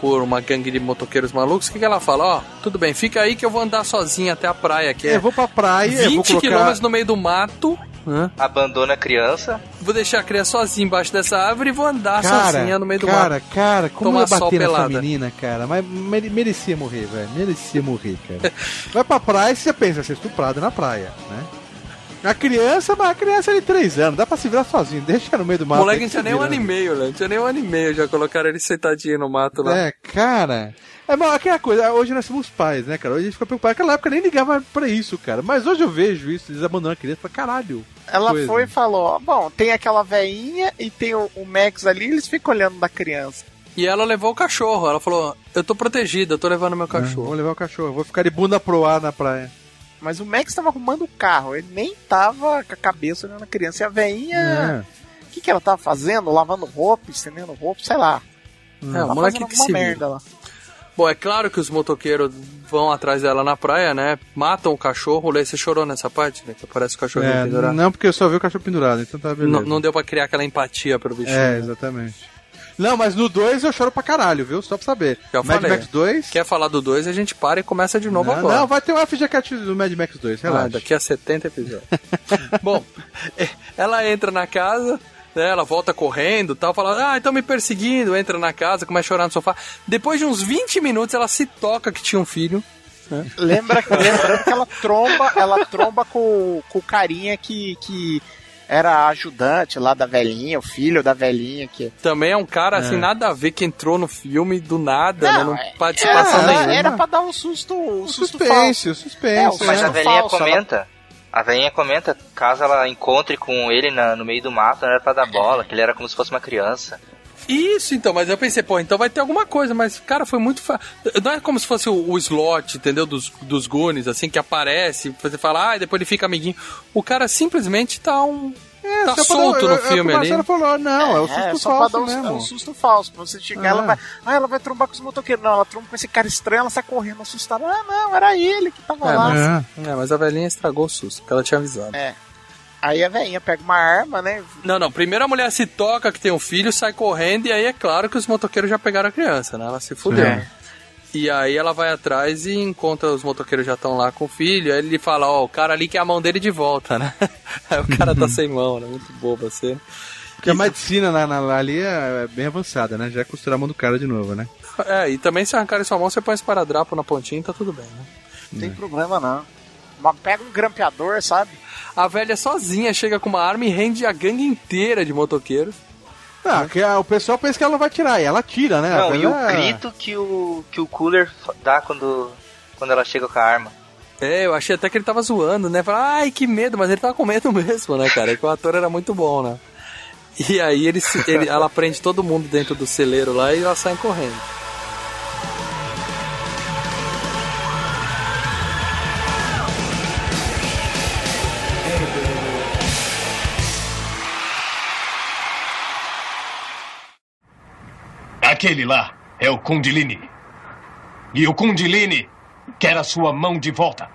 por uma gangue de motoqueiros malucos. O que, que ela fala? Ó, tudo bem, fica aí que eu vou andar sozinha até a praia, que é Eu vou pra praia, eu vou 20 colocar... quilômetros no meio do mato. né? Abandona a criança. Vou deixar a criança sozinha embaixo dessa árvore e vou andar sozinha no meio do cara, mato. cara, como Tomar eu bater nessa pelada. menina, cara? Mas mere- merecia morrer, velho. Merecia morrer, cara. Vai pra praia e você pensa, ser estuprado na praia, né? A criança, mas a criança é de 3 anos, dá pra se virar sozinho, deixa no meio do O mato. moleque não tinha nem um ano e meio, né? Não tinha nem um ano e meio, já colocaram ele sentadinho no mato lá. É, cara. É bom, aquela coisa, hoje nós somos pais, né, cara? Hoje a gente fica preocupado. Naquela época nem ligava pra isso, cara. Mas hoje eu vejo isso, eles abandonam a criança pra caralho. Ela coisa. foi e falou, ó, bom, tem aquela veinha e tem o, o Max ali, eles ficam olhando da criança. E ela levou o cachorro. Ela falou: Eu tô protegida, eu tô levando meu É, Vou cachorro. levar o cachorro, vou ficar de bunda pro ar na praia. Mas o Max tava arrumando o carro, ele nem tava com a cabeça olhando a criança. E a veinha É. que, que ela tava fazendo, lavando roupa, estendendo roupa, sei lá. É, Ela o moleque que se merda lá. Bom, é claro que os motoqueiros vão atrás dela na praia, né? Matam o cachorro. Lê, você chorou nessa parte, né? Que aparece o cachorro É, pendurado. não, porque eu só vi o cachorro pendurado, então tá beleza. Não, não deu pra criar aquela empatia pelo bichinho. É, né? exatamente. Não, mas no 2 eu choro pra caralho, viu? Só pra saber. Já Mad falei. Max 2. Quer falar do 2, a gente para e começa de novo Não, agora. não, vai ter um FGCat do Mad Max 2, Ah, relaxa. daqui a 70 episódios. Bom, é, ela entra na casa, né, ela volta correndo tal, fala, ah, estão me perseguindo, entra na casa, começa a chorar no sofá. Depois de uns 20 minutos, ela se toca que tinha um filho. Lembra, lembrando que ela tromba, ela tromba com, com o carinha que, que era ajudante lá da velhinha, o filho da velhinha que. Também é um cara, assim, É. nada a ver, que entrou no filme do nada, né? Não é- participação era, nenhuma. era pra dar um susto, um O susto suspense, falso. suspense. É, Mas Isso a velhinha falso, ela- comenta. A velhinha comenta, caso ela encontre com ele na- no meio do mato, não era pra dar bola, que ele era como se fosse uma criança. Isso, então, mas eu pensei, pô, então vai ter alguma coisa, mas, cara, foi muito. Fa... Não é como se fosse o, o slot, entendeu? Dos, dos Goonies, assim, que aparece, você fala, ah, e depois ele fica amiguinho. O cara simplesmente tá um. É, tá solto dar- no é o filme o ali. Marcelo falou, não, é o susto É, só falso pra dar um, mesmo. é um susto falso. Pra você chegar, Ah. ela vai. Ah, ela vai trombar com os motoqueiros. Não, ela tromba com esse cara estranho, ela sai correndo assustada. Ah, não, era ele que tava É, lá. É. É, mas a velhinha estragou o susto, porque ela tinha avisado. É. Aí a velhinha pega uma arma, né? Não, não. Primeiro a mulher se toca que tem um filho, sai correndo, e aí é claro que os motoqueiros já pegaram a criança, né? Ela se fudeu. É. E aí ela vai atrás e encontra os motoqueiros já estão lá com o filho. Aí ele fala, ó, o cara ali quer a mão dele de volta, né? Aí o cara tá sem mão, né? Muito boba assim. Porque a medicina na, na- ali é é bem avançada, né? Já é costurar a mão do cara de novo, né? É, e também se arrancarem sua mão, você põe esse paradrapo na pontinha e tá tudo bem, né? Não tem problema não. Mas pega um grampeador, sabe? A velha sozinha chega com uma arma e rende a gangue inteira de motoqueiros. Ah, que a- o pessoal pensa que ela não vai tirar, e ela tira, né? Não, e o Ela- grito que o, que o cooler dá quando, quando ela chega com a arma. É, eu achei até que ele tava zoando, né? Falei, ai, que medo, mas ele tava com medo mesmo, né, cara? É que o ator era muito bom, né? E aí ele, se- ele- ela prende todo mundo dentro do celeiro lá e elas saem correndo. Aquele lá é o Kundalini. E o Kundalini quer a sua mão de volta.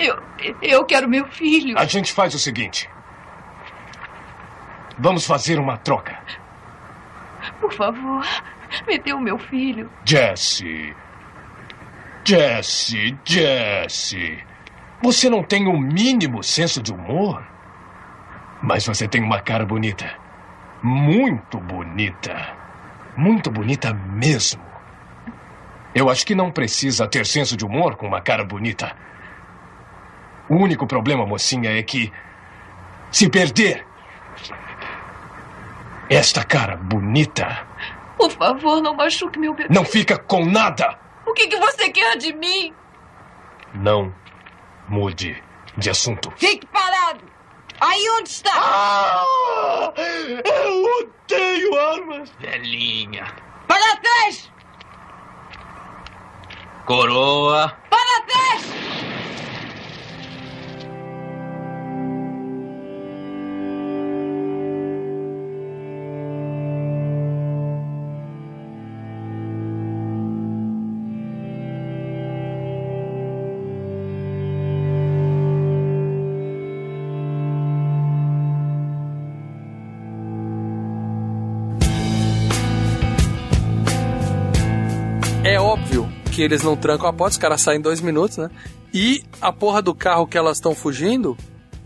Eu, eu quero meu filho. A gente faz o seguinte. Vamos fazer uma troca. Por favor, me dê o meu filho. Jesse. Jesse, Jesse. Você não tem o mínimo senso de humor? Mas você tem uma cara bonita. Muito bonita. Muito bonita mesmo. Eu acho que não precisa ter senso de humor com uma cara bonita. O único problema, mocinha, é que. Se perder. Esta cara bonita Por favor, não machuque meu bebê. não fica com nada. O que, que você quer de mim? Não mude de assunto. Fique parado! Aí onde está? Ah, eu odeio armas. Velhinha. Para trás! Coroa. Para trás! Que eles não trancam a porta, os caras saem em dois minutos, né? E a porra do carro que elas estão fugindo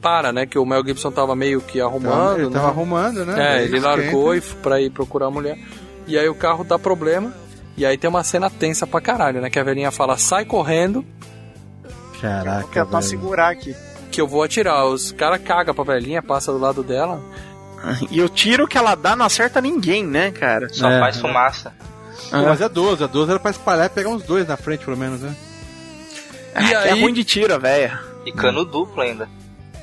para, né? Que o Mel Gibson tava meio que arrumando. ele né? tava arrumando, né? É, ele largou e pra ir procurar a mulher. E aí o carro dá problema. E aí tem uma cena tensa pra caralho, né? Que a velhinha fala, sai correndo, Vou Caraca, tentar velho. segurar aqui. que eu vou atirar. Os caras cagam pra velhinha, passa do lado dela. E o tiro que ela dá não acerta ninguém, né, cara? Só É, faz é. fumaça. Pô, mas é 12, a 12 era pra espalhar e pegar uns dois na frente, pelo menos, né? E Ah, aí- É ruim de tiro, a véia. E cano duplo ainda.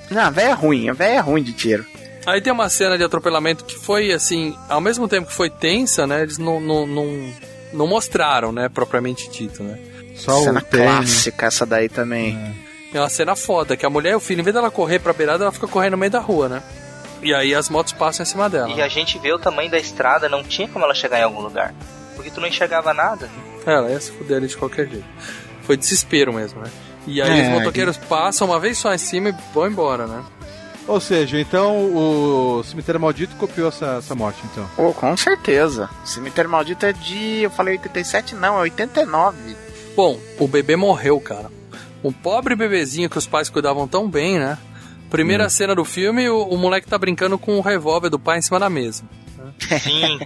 Não, a véia é ruim, a véia é ruim de tiro. Aí tem uma cena de atropelamento que foi assim, ao mesmo tempo que foi tensa, né? Eles não, não, não, não mostraram, né? Propriamente dito, né? Só Cena clássica essa daí também. É uma cena foda, que a mulher e o filho, em vez dela correr pra beirada, ela fica correndo no meio da rua, né? E aí as motos passam em cima dela. E a gente vê o tamanho da estrada, não tinha como ela chegar em algum lugar. Porque tu não enxergava nada. É, Ela ia se fuder ali de qualquer jeito. Foi desespero mesmo, né? E aí É, os motoqueiros passam uma vez só em cima e vão embora, né? Ou seja, então o Cemitério Maldito copiou essa, essa morte, então. Pô, com certeza. Cemitério Maldito é de. Eu falei 87, não, é 89. Bom, o bebê morreu, cara. Um pobre bebezinho que os pais cuidavam tão bem, né? Primeira cena do filme, o, o moleque tá brincando com o revólver do pai em cima da mesa. Sim.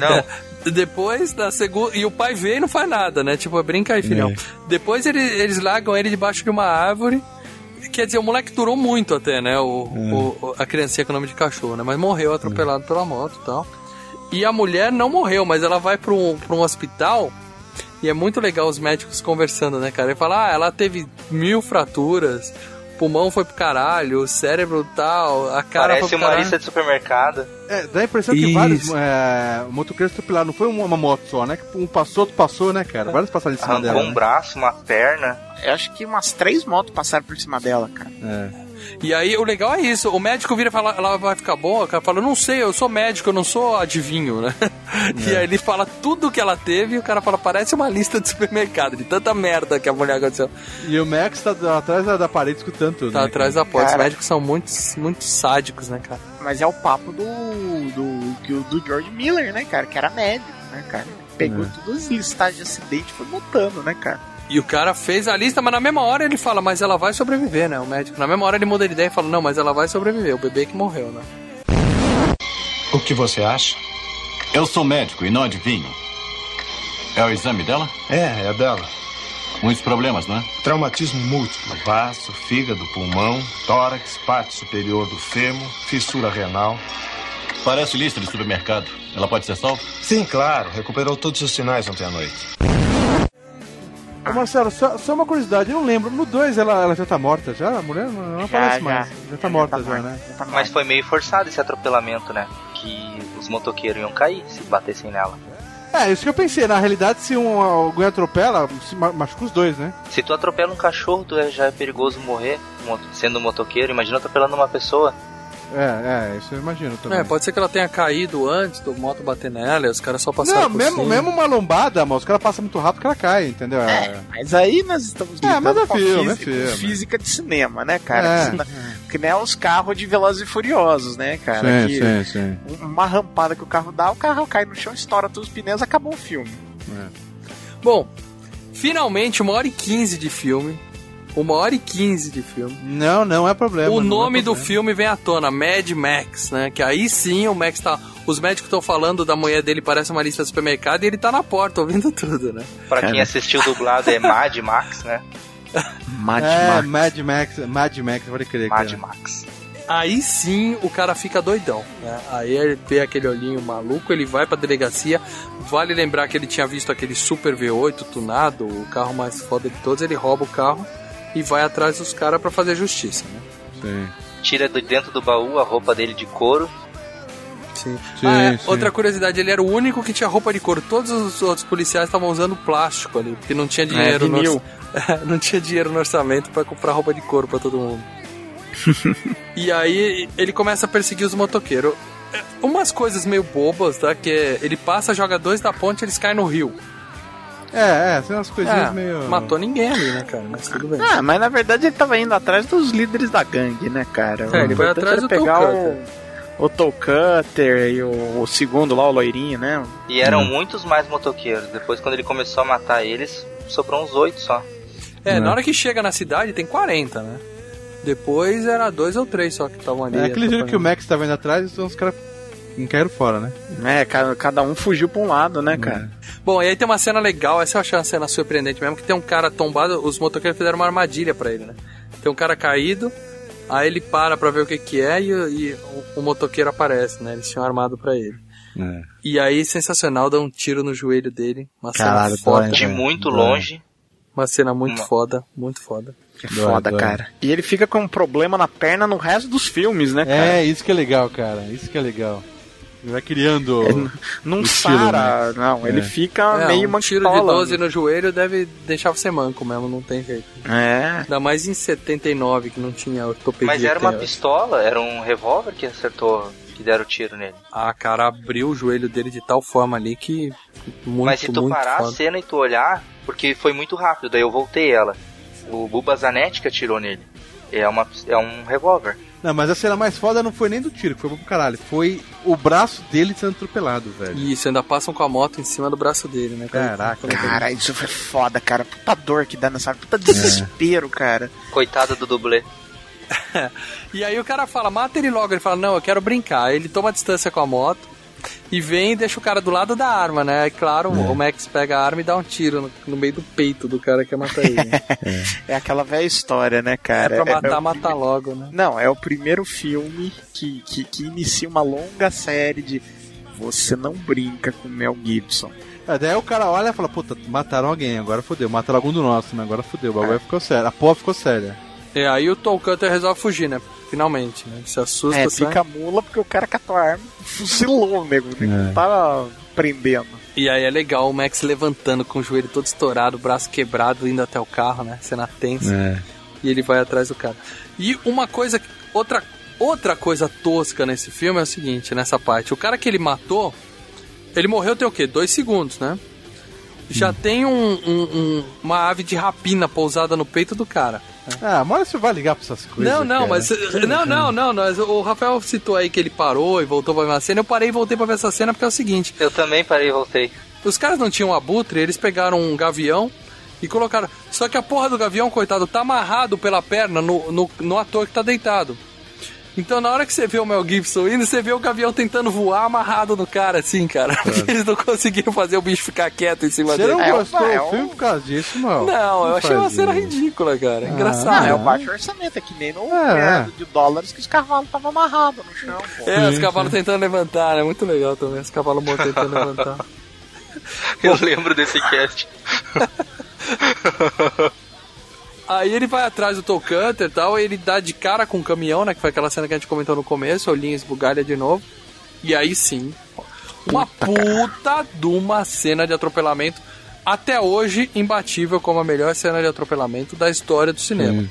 Não. Depois, da segunda. E o pai vê e não faz nada, né? Tipo, brinca aí, filhão. Depois ele- eles largam ele debaixo de uma árvore. Quer dizer, o moleque durou muito até, né? O, o- a criancinha com o nome de cachorro, né? Mas morreu atropelado pela moto e tal. E a mulher não morreu, mas ela vai pra um, pra um hospital. E é muito legal os médicos conversando, né, cara? Ele fala, ah, ela teve mil fraturas, pulmão foi pro caralho, o cérebro tal, a cara Parece foi pro uma caralho. lista de supermercado. É, dá a impressão que Isso. vários é, motoqueiros atropelaram. Não foi uma, moto só, né? Que Um passou, outro passou, né, cara? Vários passaram em cima Arrancou dela. um né? braço, uma perna. Eu acho que umas três motos passaram por cima dela, cara. É. E aí o legal é isso, o médico vira e fala, ela vai ficar boa, o cara fala, eu não sei, eu sou médico, eu não sou adivinho, né? E aí ele fala tudo que ela teve e o cara fala, parece uma lista de supermercado, de tanta merda que a mulher aconteceu. E o Max tá atrás da, da parede escutando tudo. Tá né, atrás cara? da porta. Os médicos são muito, muito sádicos, né, cara? Mas é o papo do. do, do, George Miller, né, cara? Que era médico, né, cara? Pegou todas as listagens de acidente e foi montando, né, cara? E o cara fez a lista, mas na mesma hora ele fala, mas ela vai sobreviver, né? O médico. Na mesma hora ele muda de ideia e fala, não, mas ela vai sobreviver, o bebê que morreu, né? O que você acha? Eu sou médico e não adivinho. É o exame dela? É, é dela. Muitos problemas, não é? Traumatismo múltiplo. Baço, fígado, pulmão, tórax, parte superior do fêmur, fissura renal. Parece lista de supermercado. Ela pode ser salva? Sim, claro. Recuperou todos os sinais ontem à noite. Ô, Marcelo, só, só uma curiosidade, eu não lembro. No 2 ela, ela já tá morta, já? A mulher não, não aparece mais. Já tá morta já, né? Já tá Mas foi meio forçado esse atropelamento, né? Que os motoqueiros iam cair se batessem nela. É, isso que eu pensei. Na realidade, se um, alguém atropela, se ma- machuca os dois, né? Se tu atropela um cachorro, tu é- já é perigoso morrer mo- sendo um motoqueiro. Imagina atropelando uma pessoa. É, é, isso eu imagino também. É, pode ser que ela tenha caído antes do moto bater nela e os caras só passaram Não, por mesmo, cima. mesmo uma lombada, mas os caras passam muito rápido que ela cai, entendeu? É. Mas aí nós estamos É, mas é com a filme, é física, filme. física de cinema, né, cara? É, Que, nem os carros de Velozes e Furiosos, né, cara? sim, que sim, sim. Uma rampada que o carro dá, o carro cai no chão, estoura todos os pneus, acabou o filme. Bom, finalmente, uma hora e quinze de filme. Uma hora e quinze de filme. Não, não é problema. o é nome do problema. filme vem à tona, Mad Max, né? Que aí sim o Max tá. Os médicos estão falando da mulher dele, parece uma lista de supermercado, e ele tá na porta ouvindo tudo, né? Pra quem assistiu dublado é Mad Max, né? Mad É, Max. Mad Max, Mad Max, pode crer. Mad cara. Max. Aí sim o cara fica doidão, né? Aí ele vê aquele olhinho maluco, ele vai pra delegacia. Vale lembrar que ele tinha visto aquele Super V8 tunado, o carro mais foda de todos. Ele rouba o carro e vai atrás dos caras pra fazer justiça, né? Sim. Tira de dentro do baú a roupa dele de couro. Sim. Sim, Ah, é, sim. Outra curiosidade, ele era o único que tinha roupa de couro. Todos os outros policiais estavam usando plástico ali, porque não tinha dinheiro no vinil. orça- não tinha dinheiro no orçamento pra comprar roupa de couro pra todo mundo. e aí ele começa a perseguir os motoqueiros. É, Umas coisas meio bobas, tá? Que é, ele passa, joga dois da ponte, eles caem no rio. É, é, são umas coisinhas É, meio. Matou ninguém ali, né, cara? Mas tudo bem. Ah, mas na verdade ele tava indo atrás dos líderes da gangue, né, cara? É, ele O foi atrás do pegar o, o Toe Cutter e o, o segundo lá, o loirinho, né? E eram muitos mais motoqueiros. Depois, quando ele começou a matar eles, sobrou uns oito só. É, Né. na hora que chega na cidade tem 40, né? Depois era dois ou três só que estavam ali. É aquele jeito que o. Max tava indo atrás, então os caras não caíram fora, né? É, cada, cada um fugiu pra um lado, né, cara? Bom, e aí tem uma cena legal, essa eu achei uma cena surpreendente mesmo, que tem um cara tombado, os motoqueiros fizeram uma armadilha pra ele, né? Tem um cara caído, aí ele para pra ver o que que é e, e o, o motoqueiro aparece, né? Eles tinham armado pra ele. E aí, sensacional, dá um tiro no joelho dele, uma Caralho, cena foda, De É, muito é. longe. uma cena muito Uma- foda, muito foda. É foda, dói. cara. E ele fica com um problema na perna no resto dos filmes, né, cara? É, isso que é legal, cara. Isso que é legal. Ele vai criando. Ele não o estilo, sara, né? não. Ele É. fica É, meio um tiro de manchola. 12 no joelho deve deixar você manco mesmo, não tem jeito. É. Ainda mais em 79, que não tinha ortopedia. Mas era uma pistola, era um revólver que acertou, que deram tiro nele. Ah, cara, abriu o joelho dele de tal forma ali que. Muito, Mas se tu muito parar foda. a cena e tu olhar, porque foi muito rápido, daí eu voltei ela. O Buba Zanetti que atirou nele. É, uma, é um revólver. Não, mas a cena mais foda não foi nem do tiro, que foi pro caralho. Foi o braço dele sendo atropelado, velho. Isso, ainda passam com a moto em cima do braço dele, né? Caraca, Cara, isso foi foda, cara. Puta dor que dá nessa. Puta desespero, cara. Coitado do dublê. E aí o cara fala, mata ele logo. Ele fala, não, eu quero brincar. Ele toma a distância com a moto e vem e deixa o cara do lado da arma, né? Aí, claro, o Max pega a arma e dá um tiro no, no meio do peito do cara que quer matar ele. né? É aquela velha história, né, é cara? pra matar, o matar logo, né? Não, é o primeiro filme que, que, que inicia uma longa série de você não brinca com Mel Gibson. É, daí o cara olha e fala, puta, mataram alguém, agora fodeu. Mataram algum do nosso, né? Agora fodeu. O bagulho ficou sério. A porra ficou séria. E aí o Tom Cutter resolve fugir, né? Finalmente, né? Se assusta, É, sai. fica mula porque o cara catou a arma e fuzilou o nego. Não tava prendendo. E aí é legal o Max levantando com o joelho todo estourado, o braço quebrado, indo até o carro, né? Cena tensa. É. E ele vai atrás do cara. E uma coisa, outra, outra coisa tosca nesse filme é o seguinte, nessa parte. O cara que ele matou, ele morreu tem o quê? Dois segundos, né? Já tem um, um- um- uma ave de rapina pousada no peito do cara. Ah, mas você vai ligar pra essas coisas. não, não, cara. mas. Não, não, não, não. O Rafael citou aí que ele parou e voltou pra ver uma cena. Eu parei e voltei pra ver essa cena porque é o seguinte: Eu também parei e voltei. os caras não tinham abutre, eles pegaram um gavião e colocaram. Só que a porra do gavião, coitado, tá amarrado pela perna no, no, no ator que tá deitado. Então, na hora que você vê o Mel Gibson indo, você vê o gavião tentando voar amarrado no cara, assim, cara. Porque eles não conseguiram fazer o bicho ficar quieto em cima Você dele. não gostou é do um- filme por causa disso, não? Não, eu achei uma cena ridícula, cara. Ah, Engraçado. Ah, é o não. baixo orçamento, é que nem no É, de dólares que os cavalos estavam amarrados no chão, pô. É, os Sim, cavalos tentando levantar, né? Muito legal também, os cavalos mortos tentando levantar. Eu lembro desse cast. Aí ele vai atrás do Toe Cutter e tal, ele dá de cara com o caminhão, né? Que foi aquela cena que a gente comentou no começo, olhinho esbugalha de novo. E aí sim, uma puta de uma cena de atropelamento, até hoje imbatível como a melhor cena de atropelamento da história do cinema.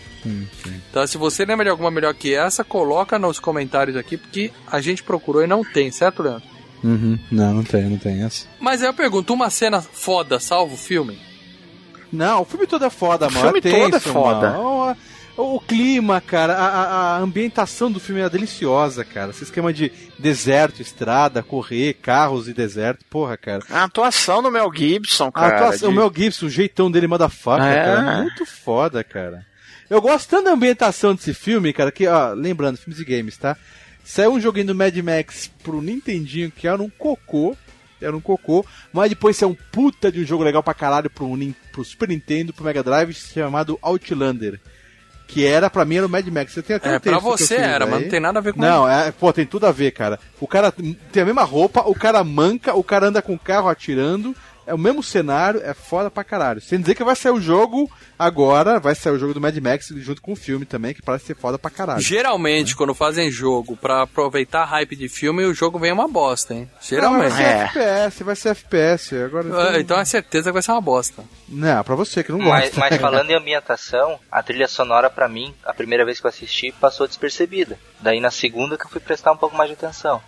Então, se você lembra de alguma melhor que essa, coloca nos comentários aqui, porque a gente procurou e não tem, certo, Leandro? Uhum. Não, não tem, não tem essa. Mas aí eu pergunto, uma cena foda salva o filme? Não, o filme todo é foda, O mano. filme tenso, todo é foda. mano. O, o clima, cara, a, a- a ambientação do filme é deliciosa, cara. Esse esquema de deserto, estrada, correr, carros e deserto, porra, cara. A atuação do Mel Gibson, A cara. atuação, de- O Mel Gibson, o jeitão dele, motherfucker, É. cara. Muito foda, cara. Eu gosto tanto da ambientação desse filme, cara, que, ó, lembrando, filmes e games, tá? Saiu um joguinho do Mad Max pro Nintendinho que era um cocô. Era um cocô, mas depois saiu um puta de um jogo legal pra caralho pro, pro Super Nintendo, pro Mega Drive, chamado Outlander. Que era, pra mim, era o Mad Max. Você tem até É, um pra você era, mas não tem nada a ver com Não, é, pô, tem tudo a ver, cara. O cara tem a mesma roupa, o cara manca, o cara anda com o carro atirando, é o mesmo cenário, é foda pra caralho. Sem dizer que vai sair o jogo agora, vai sair o jogo do Mad Max junto com o filme também, que parece ser foda pra caralho. Geralmente, quando fazem jogo pra aproveitar a hype de filme, o jogo vem uma bosta, hein? Não, Geralmente. vai ser FPS, vai ser FPS. Agora, Ah, Então é certeza que vai ser uma bosta. Não, pra você que não Mas, gosta. mas falando em ambientação, a trilha sonora pra mim, a primeira vez que eu assisti, passou despercebida. Daí na segunda que eu fui prestar um pouco mais de atenção.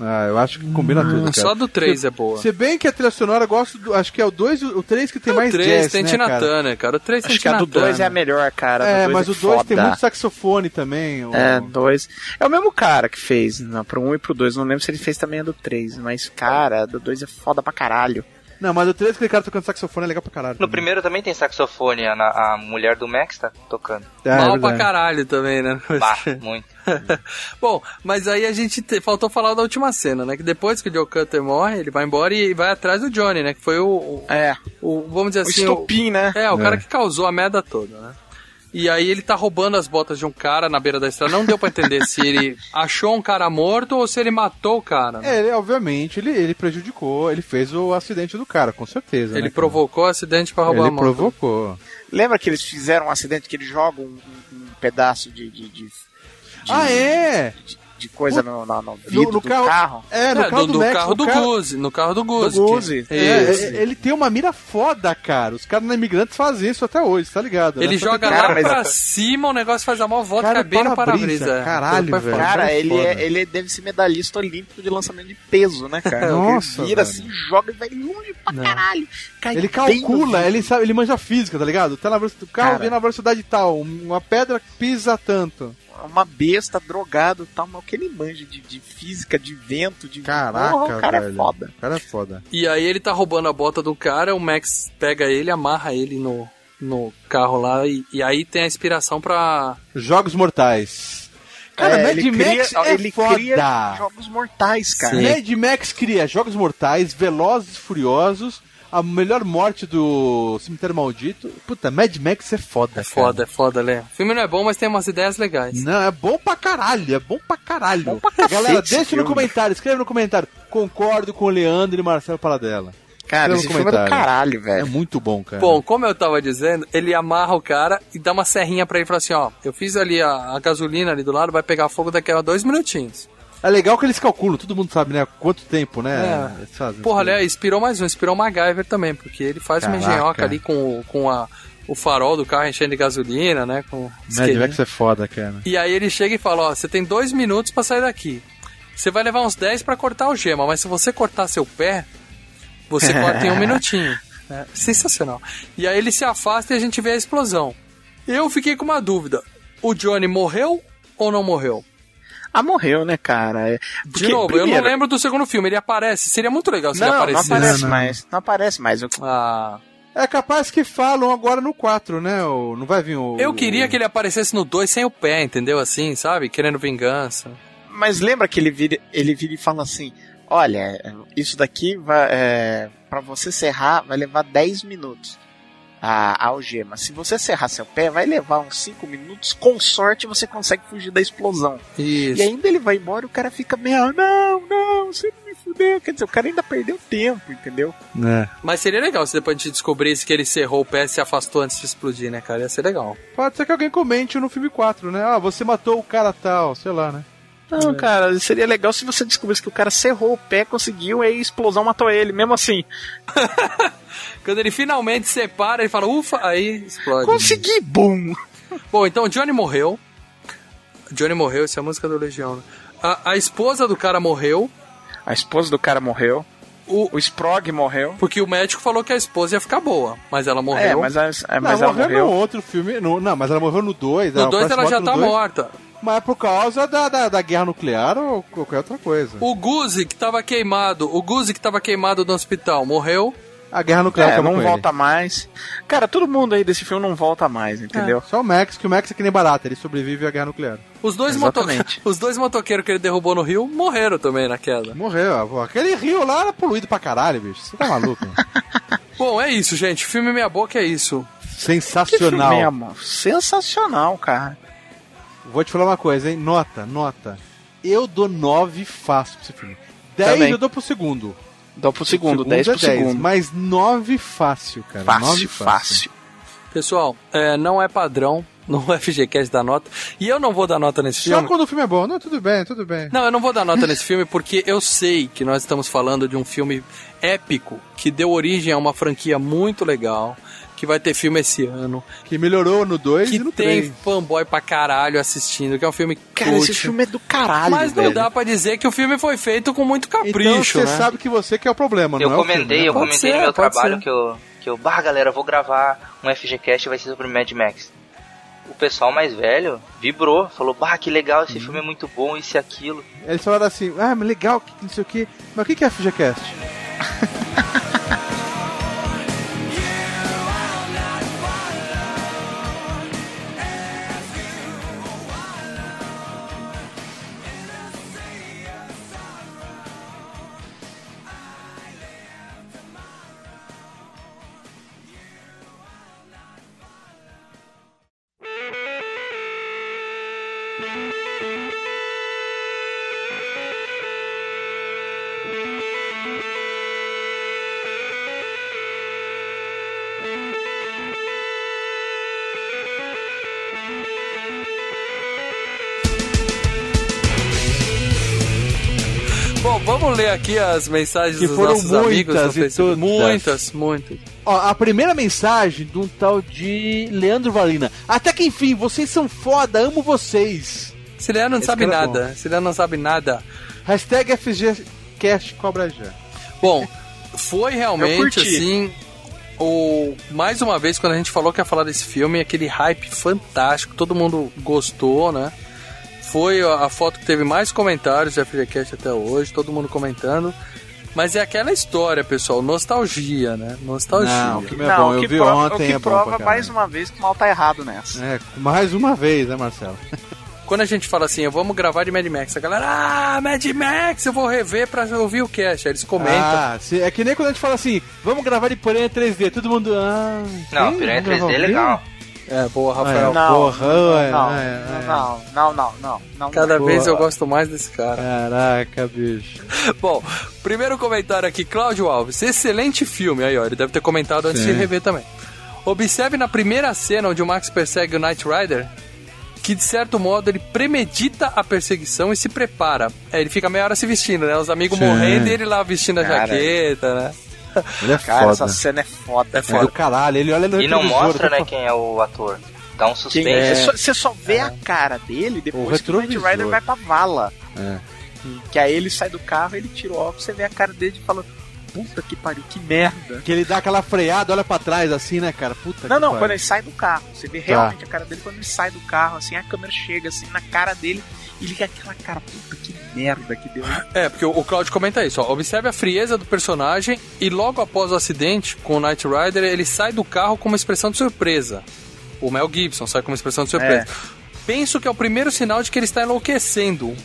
Ah, eu acho que combina tudo, cara. Só do 3 se, é boa. Se bem que a trilha sonora eu gosto do, acho que é o 2 e o 3 que tem mais o 3 jazz, tem né, Tina cara? Cara. O 3 tem Acho que a do 2 é a melhor, cara. É, mas o 2 tem muito saxofone também. o- É, dois. É o mesmo cara que fez, não, pro 1 um e pro 2. Não lembro se ele fez também a do 3, mas, cara, a do 2 é foda pra caralho. Não, mas o 3 aquele cara tocando saxofone é legal pra caralho. No primeiro também tem saxofone, a, a mulher do Max tá tocando. É, é Mal pra verdade. caralho também, né? Bah, muito. Bom, mas aí a gente te- faltou falar da última cena, né? Que depois que o Joe Cutter morre, ele vai embora e vai atrás do Johnny, né? Que foi o. o, É, o- vamos dizer o assim. estopim, né? É, o É. cara que causou a merda toda, né? E aí ele tá roubando as botas de um cara na beira da estrada. Não deu pra entender se ele achou um cara morto ou se ele matou o cara. né? É, ele, obviamente, ele, ele prejudicou, ele fez o acidente do cara, com certeza. ele né, provocou o acidente pra roubar Ele a moto. provocou. Lembra que eles fizeram um acidente que eles jogam um, um pedaço de, de, de- de- Ah, é? de coisa no, no, no vidro No, no do carro, carro. É, no É, carro do, do, do Max, carro do Guzi, no carro do Guzi. Do que- Guzi. É, Isso. ele tem uma mira foda, cara. Os caras na Imigrantes fazem isso até hoje, tá ligado? Ele né? Só que joga lá mas- pra cima, o negócio faz a maior volta, Cara, no para-brisa, para-brisa. é. caralho, velho. Cara, ele, é, ele deve ser medalhista olímpico de lançamento de peso, né, cara? Nossa, ele vira velho. assim, joga e vai longe pra caralho. Cai Ele calcula, ele sabe, ele manja física, tá ligado? Tá na velocidade, o carro Cara. vem na velocidade tal, uma pedra pisa tanto. Uma besta, drogado e tal, mas o que ele manja de, de física, de vento, de. Caraca, Porra, o cara velho. é foda. O cara é foda. E aí ele tá roubando a bota do cara, o Max pega ele, amarra ele no, no carro lá, e, e aí tem a inspiração pra. Jogos Mortais. Cara, É, Mad ele Max cria- é ele foda. cria jogos mortais, cara. Sim. Mad Max cria Jogos Mortais, Velozes e Furiosos, a melhor morte do Cemitério Maldito. Puta, Mad Max é foda, É foda, é foda, Lê. O filme não é bom, mas tem umas ideias legais. Não, é bom pra caralho, é bom pra caralho. Bom pra cacete Galera, deixa no comentário, escreve no comentário. Concordo com o Leandro e Marcelo Paradela. Cara, Escreva esse no filme é do caralho, É velho. muito bom, cara. Bom, como eu tava dizendo, ele amarra o cara e dá uma serrinha pra ele e fala assim: ó, eu fiz ali a, a gasolina ali do lado, vai pegar fogo daqui a dois minutinhos. É legal que eles calculam, todo mundo sabe, né? Quanto tempo, né? É. Fazem Porra, aliás, inspirou mais um, inspirou o MacGyver também, porque ele faz uma Caraca. engenhoca ali com, o- com a, o farol do carro enchendo de gasolina, né? Com Mad. Max é foda, cara. E aí ele chega e fala, ó, você tem dois minutos pra sair daqui. Você vai levar uns 10 pra cortar o gema, mas se você cortar seu pé, você corta em um minutinho. É sensacional. E aí ele se afasta e a gente vê a explosão. Eu fiquei com uma dúvida. O Johnny morreu ou não morreu? Ah, morreu, né, cara? É- De porque, novo, eu primeiro- não lembro do segundo filme. Ele aparece. Seria muito legal se Não, ele não aparecesse. aparece Não, não. mais. Não aparece mais. Eu- Ah, É capaz que falam agora no 4, né? O, não vai vir o. eu queria que ele aparecesse no 2 sem o pé, entendeu? Assim, sabe? Querendo vingança. Mas lembra que ele vira, ele vira e fala assim: Olha, isso daqui vai, é, para você serrar vai levar 10 minutos. A, a algema. Se você serrar seu pé, vai levar uns 5 minutos. Com sorte, você consegue fugir da explosão. Isso. E ainda ele vai embora e o cara fica meio, "Ah, não, não, você não me fudeu. Quer dizer, o cara ainda perdeu tempo, entendeu? É. Mas seria legal se depois a gente descobrisse que ele cerrou o pé e se afastou antes de explodir, né, cara? Ia ser legal. Pode ser que alguém comente no filme 4, né? Ah, você matou o cara tal, sei lá, né? Não, cara, seria legal se você descobrisse que o cara serrou o pé, conseguiu, aí a explosão matou ele, mesmo assim. Quando ele finalmente separa, ele fala, ufa, aí explode. Consegui, bum! Bom, então o Johnny morreu. Johnny morreu, essa é a música do Legião. né? A, a esposa do cara morreu, A esposa do cara morreu. O, o Sprog morreu. porque o médico falou que a esposa ia ficar boa, mas ela morreu. É, mas, a, é, mas não, ela morreu morreu. no outro filme. No, não, mas ela morreu no 2. No 2 ela já tá morta. Mas é por causa da, da, da guerra nuclear ou qualquer outra coisa. O Guzi que tava queimado, o Guzi que tava queimado no hospital, morreu. A guerra nuclear É, não volta mais. Cara, todo mundo aí desse filme não volta mais, entendeu? ele. Só o Max, que o Max é que nem barata, ele sobrevive à guerra nuclear. Os dois, moto... Os dois motoqueiros que ele derrubou no rio morreram também na queda. Morreu, ó. Aquele rio lá era poluído pra caralho, bicho. Você tá maluco? Bom, é isso, gente. Filme Meia Boca é isso. Sensacional. Que filme, amor. Sensacional, cara. Vou te falar uma coisa, hein? Nota, nota. Eu dou 9 fácil pra esse filme. 10 Também. eu dou pro segundo. Dá pro segundo, O 10 é pro segundo. Mas 9 fácil, cara. 9 Fácil, fácil. Pessoal, é, não é padrão no FGCast da nota. E eu não vou dar nota nesse Só filme. quando o filme é bom. Não, tudo bem, tudo bem. Não, eu não vou dar nota nesse filme porque eu sei que nós estamos falando de um filme épico que deu origem a uma franquia muito legal, que vai ter filme esse ano, Que melhorou no 2 e que no tem 3. fanboy pra caralho assistindo, que é um filme Cara, cult. esse filme é do caralho, Mas não velho. dá pra dizer que o filme foi feito com muito Então capricho, você né? sabe que você que é o problema, Eu não é o comentei, filme, né? eu Pode comentei ser, no meu trabalho ser. que eu, que eu, bah, galera, eu vou gravar um FGCast e vai ser sobre Mad Max. O pessoal mais velho vibrou, falou, bah, que legal, esse filme é muito bom, isso e aquilo. Eles falaram assim, ah, mas legal, que não sei o que. Mas o que que é FGCast? ler aqui as mensagens Que dos foram nossos amigos no muitas e. Muitas, muitas. Ó, a primeira mensagem de um tal de Leandro Valina. Até que enfim, vocês são foda, amo vocês. Esse Leandro não Esse sabe é nada. Esse Leandro não sabe nada. Hashtag FGCast Cobra já. Bom, foi realmente assim. O, mais uma vez, quando a gente falou que ia falar desse filme, aquele hype fantástico, todo mundo gostou, né? Foi a, foto que teve mais comentários do FGCast até hoje, todo mundo comentando. Mas é aquela história, pessoal, nostalgia, né? Nostalgia. Não, que é Não, bom, o eu que vi prova, ontem, o que é prova mais uma vez que o mal tá errado nessa. É, mais uma vez, né, Marcelo? Quando a gente fala assim, vamos gravar de Mad Max, a galera, ah, Mad Max, eu vou rever pra ouvir o cast. Aí eles comentam. Ah, se- é que nem quando a gente fala assim, vamos gravar de Piranha 3D, todo mundo. Ah, Não, sim, Piranha vamos gravar 3D é quê? É, boa, Rafael. Não, não, não, não, não. Cada vez eu gosto mais desse cara. Caraca, bicho. Bom, primeiro comentário aqui, Cláudio Alves. Excelente filme. Aí, ó, ele deve ter comentado antes Sim. de rever também. Observe na primeira cena onde o Max persegue o Knight Rider que, de certo modo, ele premedita a perseguição e se prepara. É, ele fica meia hora se vestindo, né? Os amigos Sim. morrendo e ele lá vestindo a Cara. jaqueta, né? Ele é Cara, foda. essa cena é foda. É É do foda. caralho, ele olha no E não mostra, né, quem é o ator. Dá um suspense. É. Você só, você só vê a cara dele depois que o Knight. Rider vai pra vala. É. Que aí ele sai do carro, ele tira o óculos, você vê a cara dele e fala: Puta que pariu, que merda. Que ele dá aquela freada, olha pra trás assim, né, cara? Puta Não, que não, pariu. quando ele sai do carro. Você vê realmente a cara dele quando ele sai do carro, assim, a câmera chega assim na cara dele e liga aquela cara, puta que merda que deu. É, porque o, o Claudio comenta isso, ó. Observe a frieza do personagem e logo após o acidente com o Knight Rider, ele sai do carro com uma expressão de surpresa. O Mel Gibson sai com uma expressão de surpresa. Penso que é o primeiro sinal de que ele está enlouquecendo.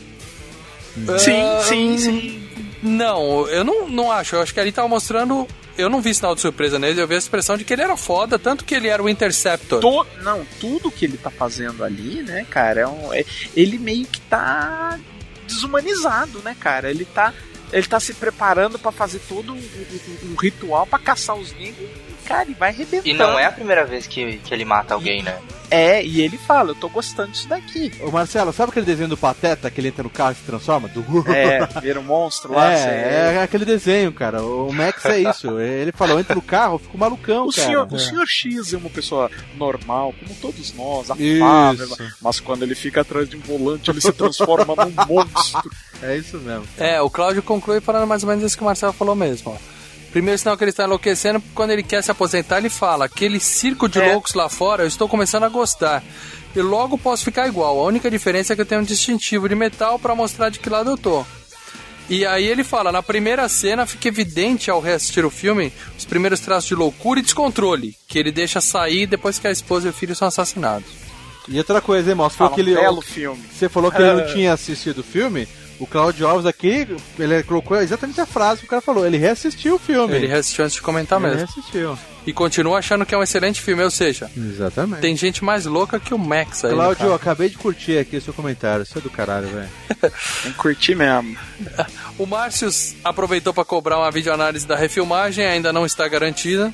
Sim, Ah, sim, sim. Não, eu não, não acho. Eu acho que ali tava mostrando. Eu não vi sinal de surpresa nele, eu vi a expressão de que ele era foda, tanto que ele era o Interceptor. To- não, tudo que ele tá fazendo ali, né, cara, é um, é- ele meio que tá desumanizado, né, cara? Ele tá, ele tá se preparando pra fazer todo um, um- um ritual pra caçar os negros cara, ele vai arrebentando. E não é a primeira vez que, que ele mata alguém, né? É, e ele fala, eu tô gostando disso daqui. Ô Marcelo, sabe aquele desenho do Pateta que ele entra no carro e se transforma? Do... É, vira um monstro lá. É, é aquele desenho, cara. O Max é isso. Ele falou, entra no carro, fica um malucão, O cara. senhor, o senhor X é uma pessoa normal, como todos nós, Isso. afável, mas quando ele fica atrás de um volante, ele se transforma num monstro. É isso mesmo. É, o Cláudio conclui falando mais ou menos isso que o Marcelo falou mesmo. Ó. Primeiro sinal que ele está enlouquecendo, quando ele quer se aposentar, ele fala: aquele circo de É. loucos lá fora, eu estou começando a gostar. E logo posso ficar igual. A única diferença é que eu tenho um distintivo de metal para mostrar de que lado eu tô. E aí ele fala, na primeira cena fica evidente ao reassistir o filme os primeiros traços de loucura e descontrole, que ele deixa sair depois que a esposa e o filho são assassinados. E outra coisa, hein? Foi. Você falou que ele É. não tinha assistido o filme. O Claudio Alves aqui, ele colocou exatamente a frase que o cara falou. Ele reassistiu o filme. Ele reassistiu antes de comentar Ele mesmo. reassistiu. E continua achando que é um excelente filme, ou seja, Exatamente. tem gente mais louca que o Max aí. caso. acabei de curtir aqui o seu comentário. Isso é do caralho, velho. Tem que curtir mesmo. O Márcio aproveitou para cobrar uma videoanálise da refilmagem, ainda não está garantida.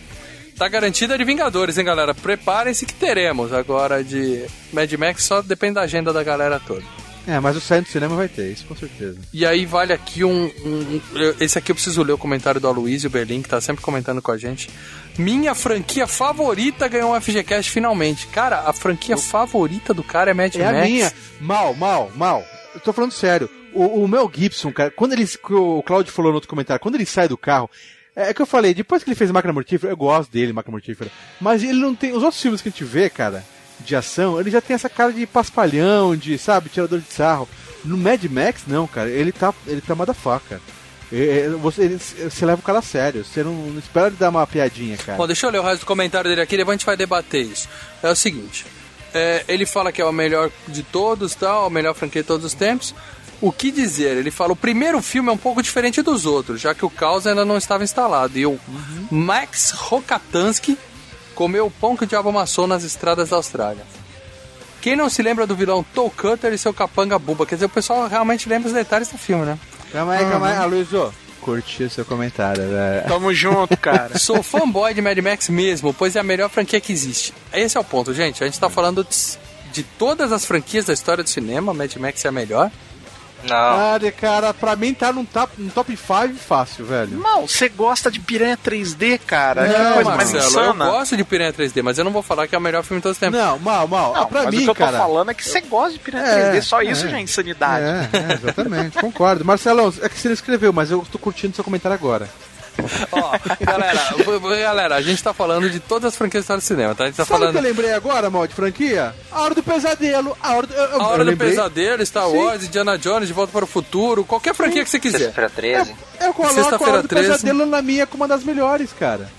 Tá garantida de Vingadores, hein, galera? Preparem-se que teremos. Agora de Mad Max só depende da agenda da galera toda. É, mas o saindo do cinema vai ter, isso com certeza. E aí vale aqui um, um- Esse aqui eu preciso ler o comentário do Aloysio Berlim, que tá sempre comentando com a gente. Minha franquia favorita ganhou um FGCast finalmente. Cara, a franquia favorita do cara é Mad É Max. a minha. Mal, mal, mal. Eu tô falando sério. O, o Mel Gibson, cara, quando ele. O Claudio falou no outro comentário, quando ele sai do carro. É que eu falei, depois que ele fez Máquina Mortífera, eu gosto dele, Máquina Mortífera. Mas ele não tem. Os outros filmes que a gente vê, cara, de ação, ele já tem essa cara de paspalhão, de, sabe, tirador de sarro. No Mad Max, não, cara, ele tá. Ele tá é, Você, ele- você leva o cara a sério. Você não, não espera ele dar uma piadinha, cara. Bom, deixa eu ler o resto do comentário dele aqui, depois a gente vai debater isso. É o seguinte: é, ele fala que é o melhor de todos, tal, a melhor franquia de todos os tempos. O que dizer? Ele fala: o primeiro filme é um pouco diferente dos outros, já que o caos ainda não estava instalado. E o Max Rokatansky comeu o pão que o diabo amassou nas estradas da Austrália. Quem não se lembra do vilão Toe Cutter e seu capanga buba? Quer dizer, o pessoal realmente lembra os detalhes do filme, né? Calma aí, calma aí, Aloysio. Curti o seu comentário, velho. Tamo junto, cara. Sou fanboy de Mad Max mesmo, pois é a melhor franquia que existe. Esse é o ponto, gente. A gente tá falando de, de todas as franquias da história do cinema, Mad Max é a melhor. Não. De cara, pra mim tá num top 5 top five fácil, velho. Não, você gosta de Piranha 3D, cara. Não, que coisa mais Marcelo, eu insana. gosto de Piranha 3D, mas eu não vou falar que é o melhor filme de todos os tempos. Não, mal, mal. Não, Ah, pra mas mim, o que eu tô cara. falando é que você gosta de Piranha É, 3D, só isso é. já é insanidade. É, é, exatamente, concordo. Marcelão, é que você não escreveu, mas eu tô curtindo seu comentário agora. Ó, galera, galera, a gente tá falando de todas as franquias da história do cinema, tá? A gente tá Sabe o falando que eu lembrei agora, mal de franquia? A Hora do Pesadelo. A Hora do, eu, eu- A Hora eu do. Pesadelo, Star Sim. Wars, Indiana Jones, De Volta para o Futuro, qualquer franquia que você quiser. Sexta-feira 13. Eu coloco a Sexta-feira Hora do 13. Pesadelo na minha como uma das melhores, cara.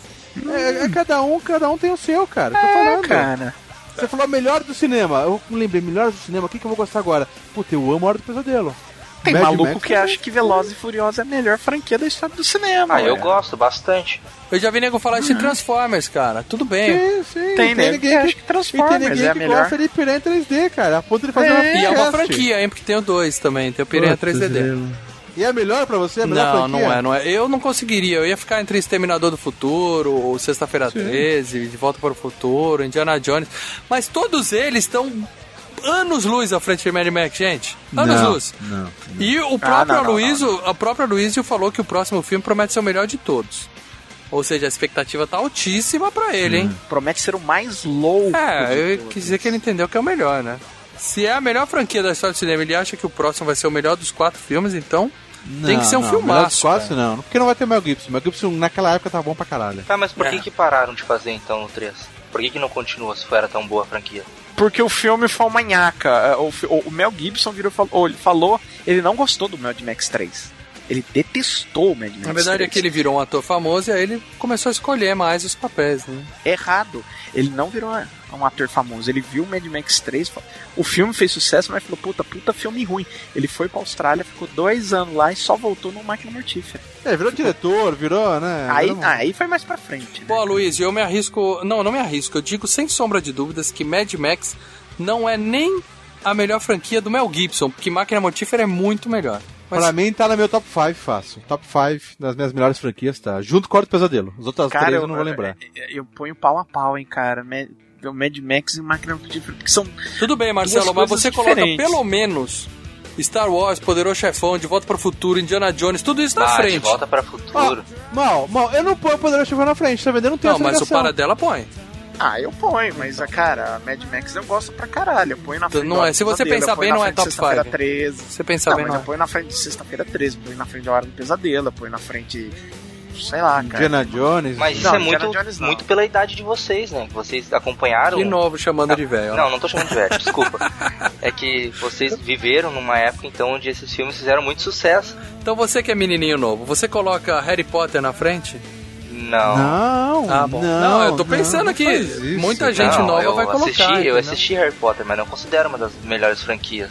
É, é cada um, cada um tem o seu, cara. Tô É, falando. cara. Você falou melhor do cinema. Eu lembrei, melhor do cinema, o que, que eu vou gostar agora? Puta, eu amo a Hora do Pesadelo. Tem Mad maluco Max que acha que Velozes e Furiosos é a melhor franquia da história do cinema. Ah, eu ué. gosto bastante. Eu já vi nego falar isso em Transformers, cara. Tudo bem. Sim, sim. Tem e nego que acha que e tem Transformers ninguém é que melhor. gosta de Piranha 3D, cara. A ponto de fazer É, uma E é uma franquia, hein? Porque tem o 2 também, tem o Piranha Putz, 3D. grilo. E é melhor pra você? É melhor Não, franquia? não é, não é. Eu não conseguiria. Eu ia ficar entre Exterminador do Futuro, ou Sexta-feira 13, De Volta para o Futuro, Indiana Jones. Mas todos eles estão anos luz à frente de Mad Max, gente. Anos Não, luz. Não. E o Ah, próprio não, não, Aloysio, a própria Aloysio falou que o próximo filme promete ser o melhor de todos. Ou seja, a expectativa tá altíssima pra ele, hein? Promete ser o mais louco. É, eu quis dizer que ele entendeu que é o melhor, né? Se é a melhor franquia da história do cinema, ele acha que o próximo vai ser o melhor dos quatro filmes, então tem que ser um não, filmaço. quatro, cara. não. Porque não vai ter o Mel Gibson. O Mel Gibson naquela época tava bom pra caralho. Tá, mas por É. que que pararam de fazer então no 3? Por que que não continua se era tão boa a franquia? Porque o filme foi uma manhaca. É, O, o- Mel Gibson virou, falou, ele falou, ele não gostou do Mad Max 3. Ele detestou o Mad Max Na verdade 3. é que ele virou um ator famoso e aí ele começou a escolher mais os papéis, né? Errado. Ele não virou um ator famoso. Ele viu o Mad Max 3, fa- o filme fez sucesso, mas falou, puta, puta filme ruim. Ele foi pra Austrália, ficou dois anos lá e só voltou no Máquina Mortífera. É, virou diretor, virou, né? aí, virou aí foi mais pra frente. né? Pô, Luiz, eu me arrisco. Não, não me arrisco. Eu digo sem sombra de dúvidas que Mad Max não é nem a melhor franquia do Mel Gibson, porque Máquina Mortífera é muito melhor. Mas Pra mim tá no meu top 5 fácil. Top 5 das minhas melhores franquias, tá? Junto com Hora do Pesadelo. As outras Cara, três eu eu, não vou lembrar. Eu, eu ponho pau a pau, hein, cara. Mad- O Mad Max e o Máquina Mortífera, porque são tudo bem, Marcelo, mas você coloca diferentes. pelo menos Star Wars, Poderoso Chefão, De Volta para o Futuro, Indiana Jones, tudo isso na ah, frente. de volta para futuro. Mal, mal, eu não ponho o Poderoso Chefão na frente, tá vendo? Eu não tenho Não, essa mas o. Paradela põe. Ah, eu ponho, mas, a cara, a Mad Max eu gosto pra caralho. Eu ponho na frente Não da é, Hora se você Pesadelo, pensar bem, não é top Sexta-feira five. 13. Se você pensar não, bem, não eu é. ponho na frente de Sexta-feira 13, eu ponho na frente da Hora do Pesadelo, eu ponho na frente. Sei lá, cara. Indiana Jones. Mas isso Não, é muito, Jones muito pela idade de vocês, né? Vocês acompanharam. De novo chamando de velho. Não, não tô chamando de velho, desculpa. É que vocês viveram numa época então onde esses filmes fizeram muito sucesso. Então você que é menininho novo, você coloca Harry Potter na frente? Não. Não, Ah, bom. não. Não, eu tô pensando não aqui. Muita gente Não, nova eu vai colocar. Assisti, eu assisti Harry Potter, mas não considero uma das melhores franquias.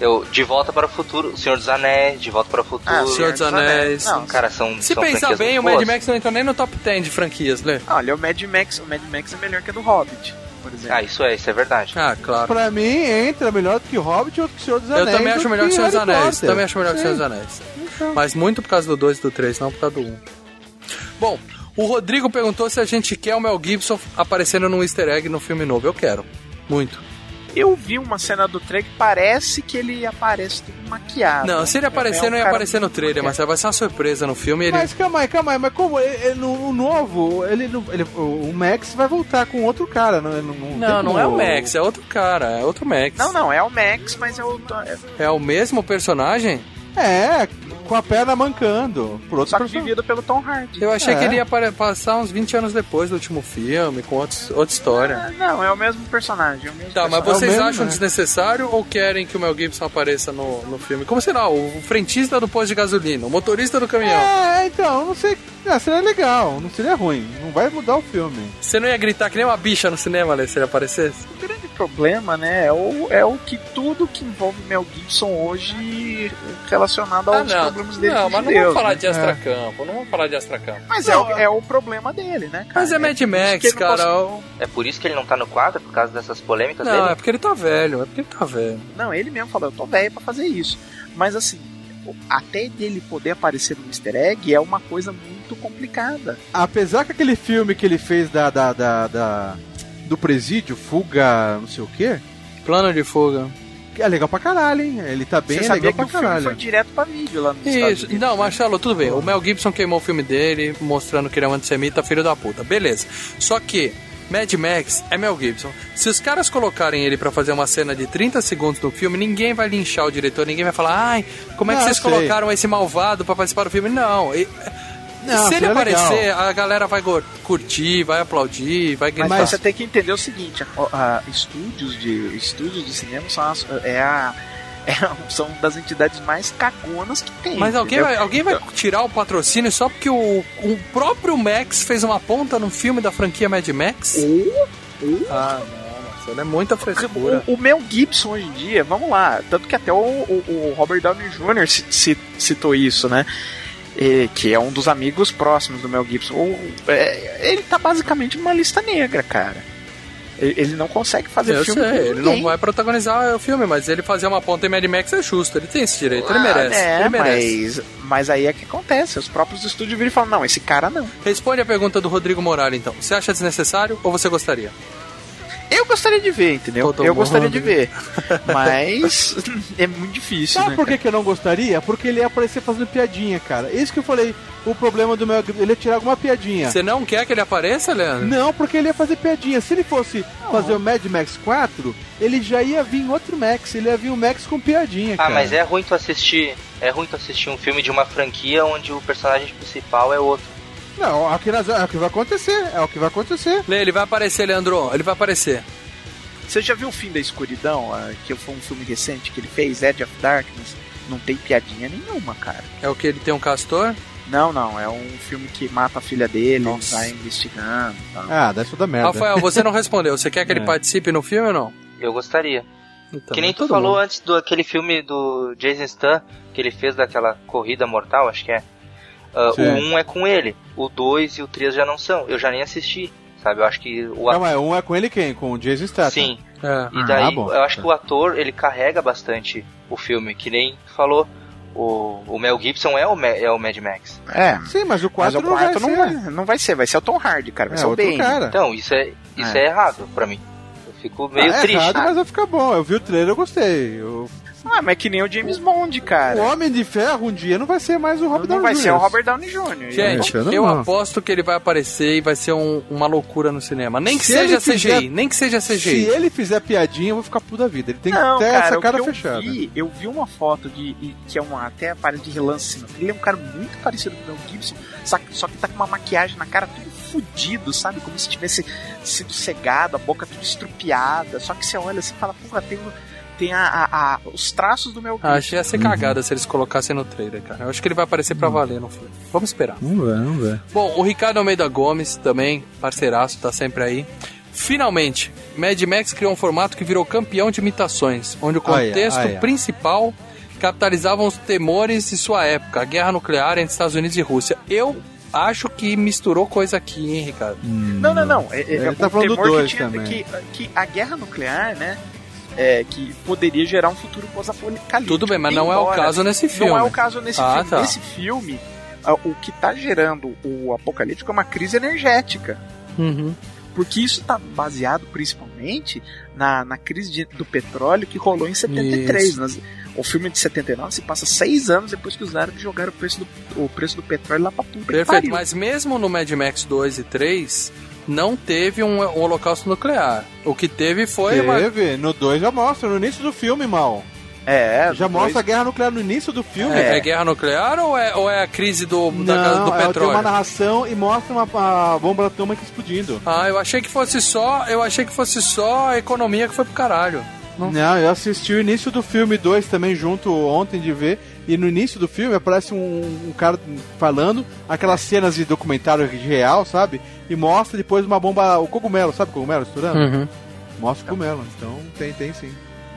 Eu, De Volta para o Futuro, Senhor dos Anéis, De Volta para o Futuro. Ah, Senhor dos Anéis. Não, Cara, são Se são pensar bem, o Mad. Max não entra nem no top 10 de franquias, né? Olha, o Mad Max, o Mad Max é melhor que a do Hobbit, por exemplo. Ah, isso é, isso é verdade. Ah, claro. Pra mim, entra melhor do que Hobbit ou do que Senhor dos Eu Anéis. também acho melhor que que Senhor dos Anéis. Também acho melhor que Sim. Senhor dos Anéis. Então. Mas muito por causa do 2 e do 3, não por causa do 1. Um. Bom, o Rodrigo perguntou se a gente quer o Mel Gibson aparecendo num easter egg no filme novo. Eu quero. Muito. Eu vi uma cena do trailer que parece que ele aparece tudo maquiado. Não, se ele aparecer, É um não ia aparecer no trailer, mas vai ser uma surpresa no filme. Ele... Mas calma aí, calma aí, mas como ele, ele- no, no novo, ele, não- ele- o Max vai voltar com outro cara, não, não, não, Não, não como- é o Max, é outro cara, é outro Max. Não, não, é o Max, mas é o. É, É o mesmo personagem? É, com a perna mancando, por outro só personagem. vivido pelo Tom Hardy. Eu achei É. que ele ia passar uns 20 anos depois do último filme, com outros, outra história. Ah, não, é o mesmo personagem. É o mesmo Tá, mas personagem. vocês mesmo, acham né? desnecessário ou querem que o Mel Gibson apareça no, no filme? Como será? O frentista do posto de gasolina, o motorista do caminhão. É, então, não sei. Ah, seria legal, não seria ruim. Não vai mudar o filme. Você não ia gritar que nem uma bicha no cinema, Lê, se ele aparecesse? O grande problema, né, é o, é o que tudo que envolve Mel Gibson hoje relacionado aos problemas dele não mas não Deus, vamos falar né? de Astracampo, não vamos falar de Astracampo. Mas é, o, é o problema dele, né, cara? Mas é Mad por isso Max, não cara. consegue- É por isso que ele não tá no quadro, por causa dessas polêmicas Não, é dele? porque ele tá velho, é porque ele tá velho. Não, ele mesmo falou, eu tô velho pra fazer isso. Mas assim, até dele poder aparecer no easter egg é uma coisa muito complicada. Apesar que aquele filme que ele fez da, da, da, da- do presídio, Fuga, não sei o quê, Plano de fuga. é legal pra caralho, hein? Ele tá bem Você é legal que pra o filme caralho. foi direto pra vídeo lá Estados Isso. Unidos. Não, Marcelo, tudo bem. O Mel Gibson queimou o filme dele, mostrando que ele é um antissemita, filho da puta. Beleza. Só que Mad Max é Mel Gibson. Se os caras colocarem ele pra fazer uma cena de 30 segundos no filme, ninguém vai linchar o diretor, ninguém vai falar, ai, como é que Não, vocês sei. colocaram esse malvado pra participar do filme? Não. E- Não, se ele seria aparecer, legal. a galera vai curtir, vai aplaudir, vai gritar. Mas, você tem que entender o seguinte: a- a- estúdios, de, estúdios de cinema são, as- é a, é a- são das entidades mais cagonas que tem. Mas alguém entendeu? vai, alguém vai tirar o patrocínio só porque o, o próprio Max fez uma ponta no filme da franquia Mad Max? Ah, não, é muita frescura. O, o Mel Gibson hoje em dia, vamos lá, tanto que até o, o- o Robert Downey Jr. ci- ci- citou isso, né? E- que é um dos amigos próximos do Mel Gibson. O- é, ele tá basicamente numa lista negra, cara. Ele, ele não consegue fazer Eu filme sei, ele não vai protagonizar o filme, mas ele fazer uma ponta em Mad Max é justo, ele tem esse direito, ele Ah, merece. É, ele merece. mas, mas aí é que acontece. Os próprios estúdios viram e falam: não, esse cara não. Responde a pergunta do Rodrigo Morales, então. Você acha desnecessário ou você gostaria? Eu gostaria de ver, entendeu? Todo eu gostaria de ver. Mas é muito difícil. Sabe né, por que, que eu não gostaria? Porque ele ia aparecer fazendo piadinha, cara. Isso que eu falei. O problema do Mel Gibson, ele ia tirar alguma piadinha. Você não quer que ele apareça, Leandro? Não, porque ele ia fazer piadinha. Se ele fosse fazer o Mad Max 4, ele já ia vir outro Max. Ele ia vir o Max com piadinha, Ah, cara. mas é ruim tu assistir. É ruim tu assistir um filme de uma franquia onde o personagem principal é outro. Não, aqui nós- é o que vai acontecer. É o que vai acontecer. Lê, ele vai aparecer, Leandro. Ele vai aparecer. Você já viu o Fim da Escuridão? ah, que foi um filme recente que ele fez, Edge of Darkness? Não tem piadinha nenhuma, cara. É o que ele tem um castor? Não, não. É um filme que mata a filha dele, ele vai investigando e tal. Ah, deve ser da merda. Rafael, você não respondeu. Você quer que ele É. participe no filme ou não? Eu gostaria. Então, que nem tu todo falou mundo. antes do aquele filme do Jason Statham que ele fez daquela corrida mortal, acho que é. Ah, o Sim. 1 é com ele, o 2 e o 3 já não são. Eu já nem assisti, sabe? Eu acho que o Não, mas um é com ele quem? Com o Jason Statham. Sim. É. E daí, Ah, bom. eu acho que o ator, ele carrega bastante o filme, que nem falou. O, o Mel Gibson é o, Ma- é o Mad Max. É. Sim, mas o 4 Mas o não vai quarto não, vai, não vai ser, vai ser o Tom Hardy, cara. Vai É, ser o outro Bane. cara. Então, isso é, isso é. É. errado pra mim. Eu fico meio Ah, é triste. errado, mas vai ficar bom. Eu vi o trailer, eu gostei. Eu- Ah, mas é que nem o James Bond, O cara. Homem de Ferro um dia não vai ser mais o Robert Não Downey vai ser o Jr. Robert Downey Jr. Gente, eu não aposto que ele vai aparecer e vai ser um- uma loucura no cinema. Nem que Se seja CGI, fizer- nem que seja Se CGI. ele fizer piadinha, eu vou ficar puto da vida. Ele tem que Não, ter cara, essa o cara que eu fechada. Vi, eu vi uma foto de que é uma até aparece de relance. assim, Ele é um cara muito parecido com o Mel Gibson, só que, só que tá com uma maquiagem na cara tudo fudido, sabe? Como se tivesse sido cegado, a boca tudo estrupiada. Só que você olha assim e fala, porra, tem, um- tem a, a- a- os traços do Mel Gibson. Ah, achei ia ser cagada se eles colocassem no trailer, cara. Eu acho que ele vai aparecer pra valer no filme. Vamos esperar. Vamos ver, vamos ver. Bom, o Ricardo Almeida Gomes também, parceiraço, tá sempre aí. Finalmente, Mad Max criou um formato que virou campeão de imitações, onde o contexto principal capitalizavam os temores de sua época, a guerra nuclear entre Estados Unidos e Rússia. Eu acho que misturou coisa aqui, hein, Ricardo? Não, não, não. É, é, Ele tá falando do temor dois que, tinha, também. que, que a guerra nuclear, né? É, que poderia gerar um futuro pós-apocalíptico. Tudo bem, mas não é o caso nesse filme. Não é o caso nesse Ah, filme. tá. Nesse filme, o que tá gerando o apocalíptico é uma crise energética. Uhum. Porque isso tá baseado principalmente na, na crise de- do petróleo que rolou em 73. Isso. Nas- o filme de 79 se passa seis anos depois que os árabes jogaram o preço do, o preço do petróleo lá pra puta Perfeito, mas mesmo no Mad Max 2 e 3, não teve um, um holocausto nuclear. O que teve foi uma... Teve, no 2 já mostra, no início do filme, mal. É, Já mostra a guerra nuclear no início do filme. É, é guerra nuclear ou é, ou é a crise do, da, Não, do é, tem petróleo? uma narração e mostra uma, a bomba atômica explodindo. Ah, eu achei que fosse só. Eu achei que fosse só a economia que foi pro caralho. Não, eu assisti o início do filme 2 também junto ontem de ver. E no início do filme aparece um, um cara falando aquelas cenas de documentário real, sabe? E mostra depois uma bomba, o cogumelo, sabe o cogumelo estourando? Uhum. Mostra o cogumelo, então tem, tem sim.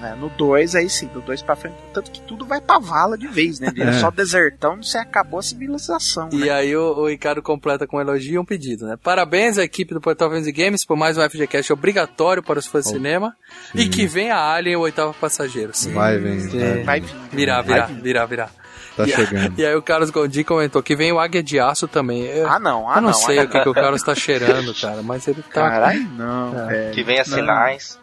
Né, no 2, aí sim, do 2 pra frente. Tanto que tudo vai pra vala de vez, né? Vira É. só desertão, você acabou a civilização. E né? aí o, o Ricardo completa com um elogio e um pedido, né? Parabéns à equipe do Portal e Games por mais um FGCast obrigatório para os fãs de cinema. E que venha a Alien, o oitavo passageiro. Sim. Vai, vem. Sim. vai. Vai vir. Virar, Vai virar, vir. virar, virar. Tá e, chegando. E aí o Carlos Gondi comentou que vem o Águia de Aço também. Eu, Ah, não, ah, eu não, não. sei ah, o que, que o Carlos tá cheirando, cara, mas ele tá. Caralho, não, É. Que venha Não. sinais.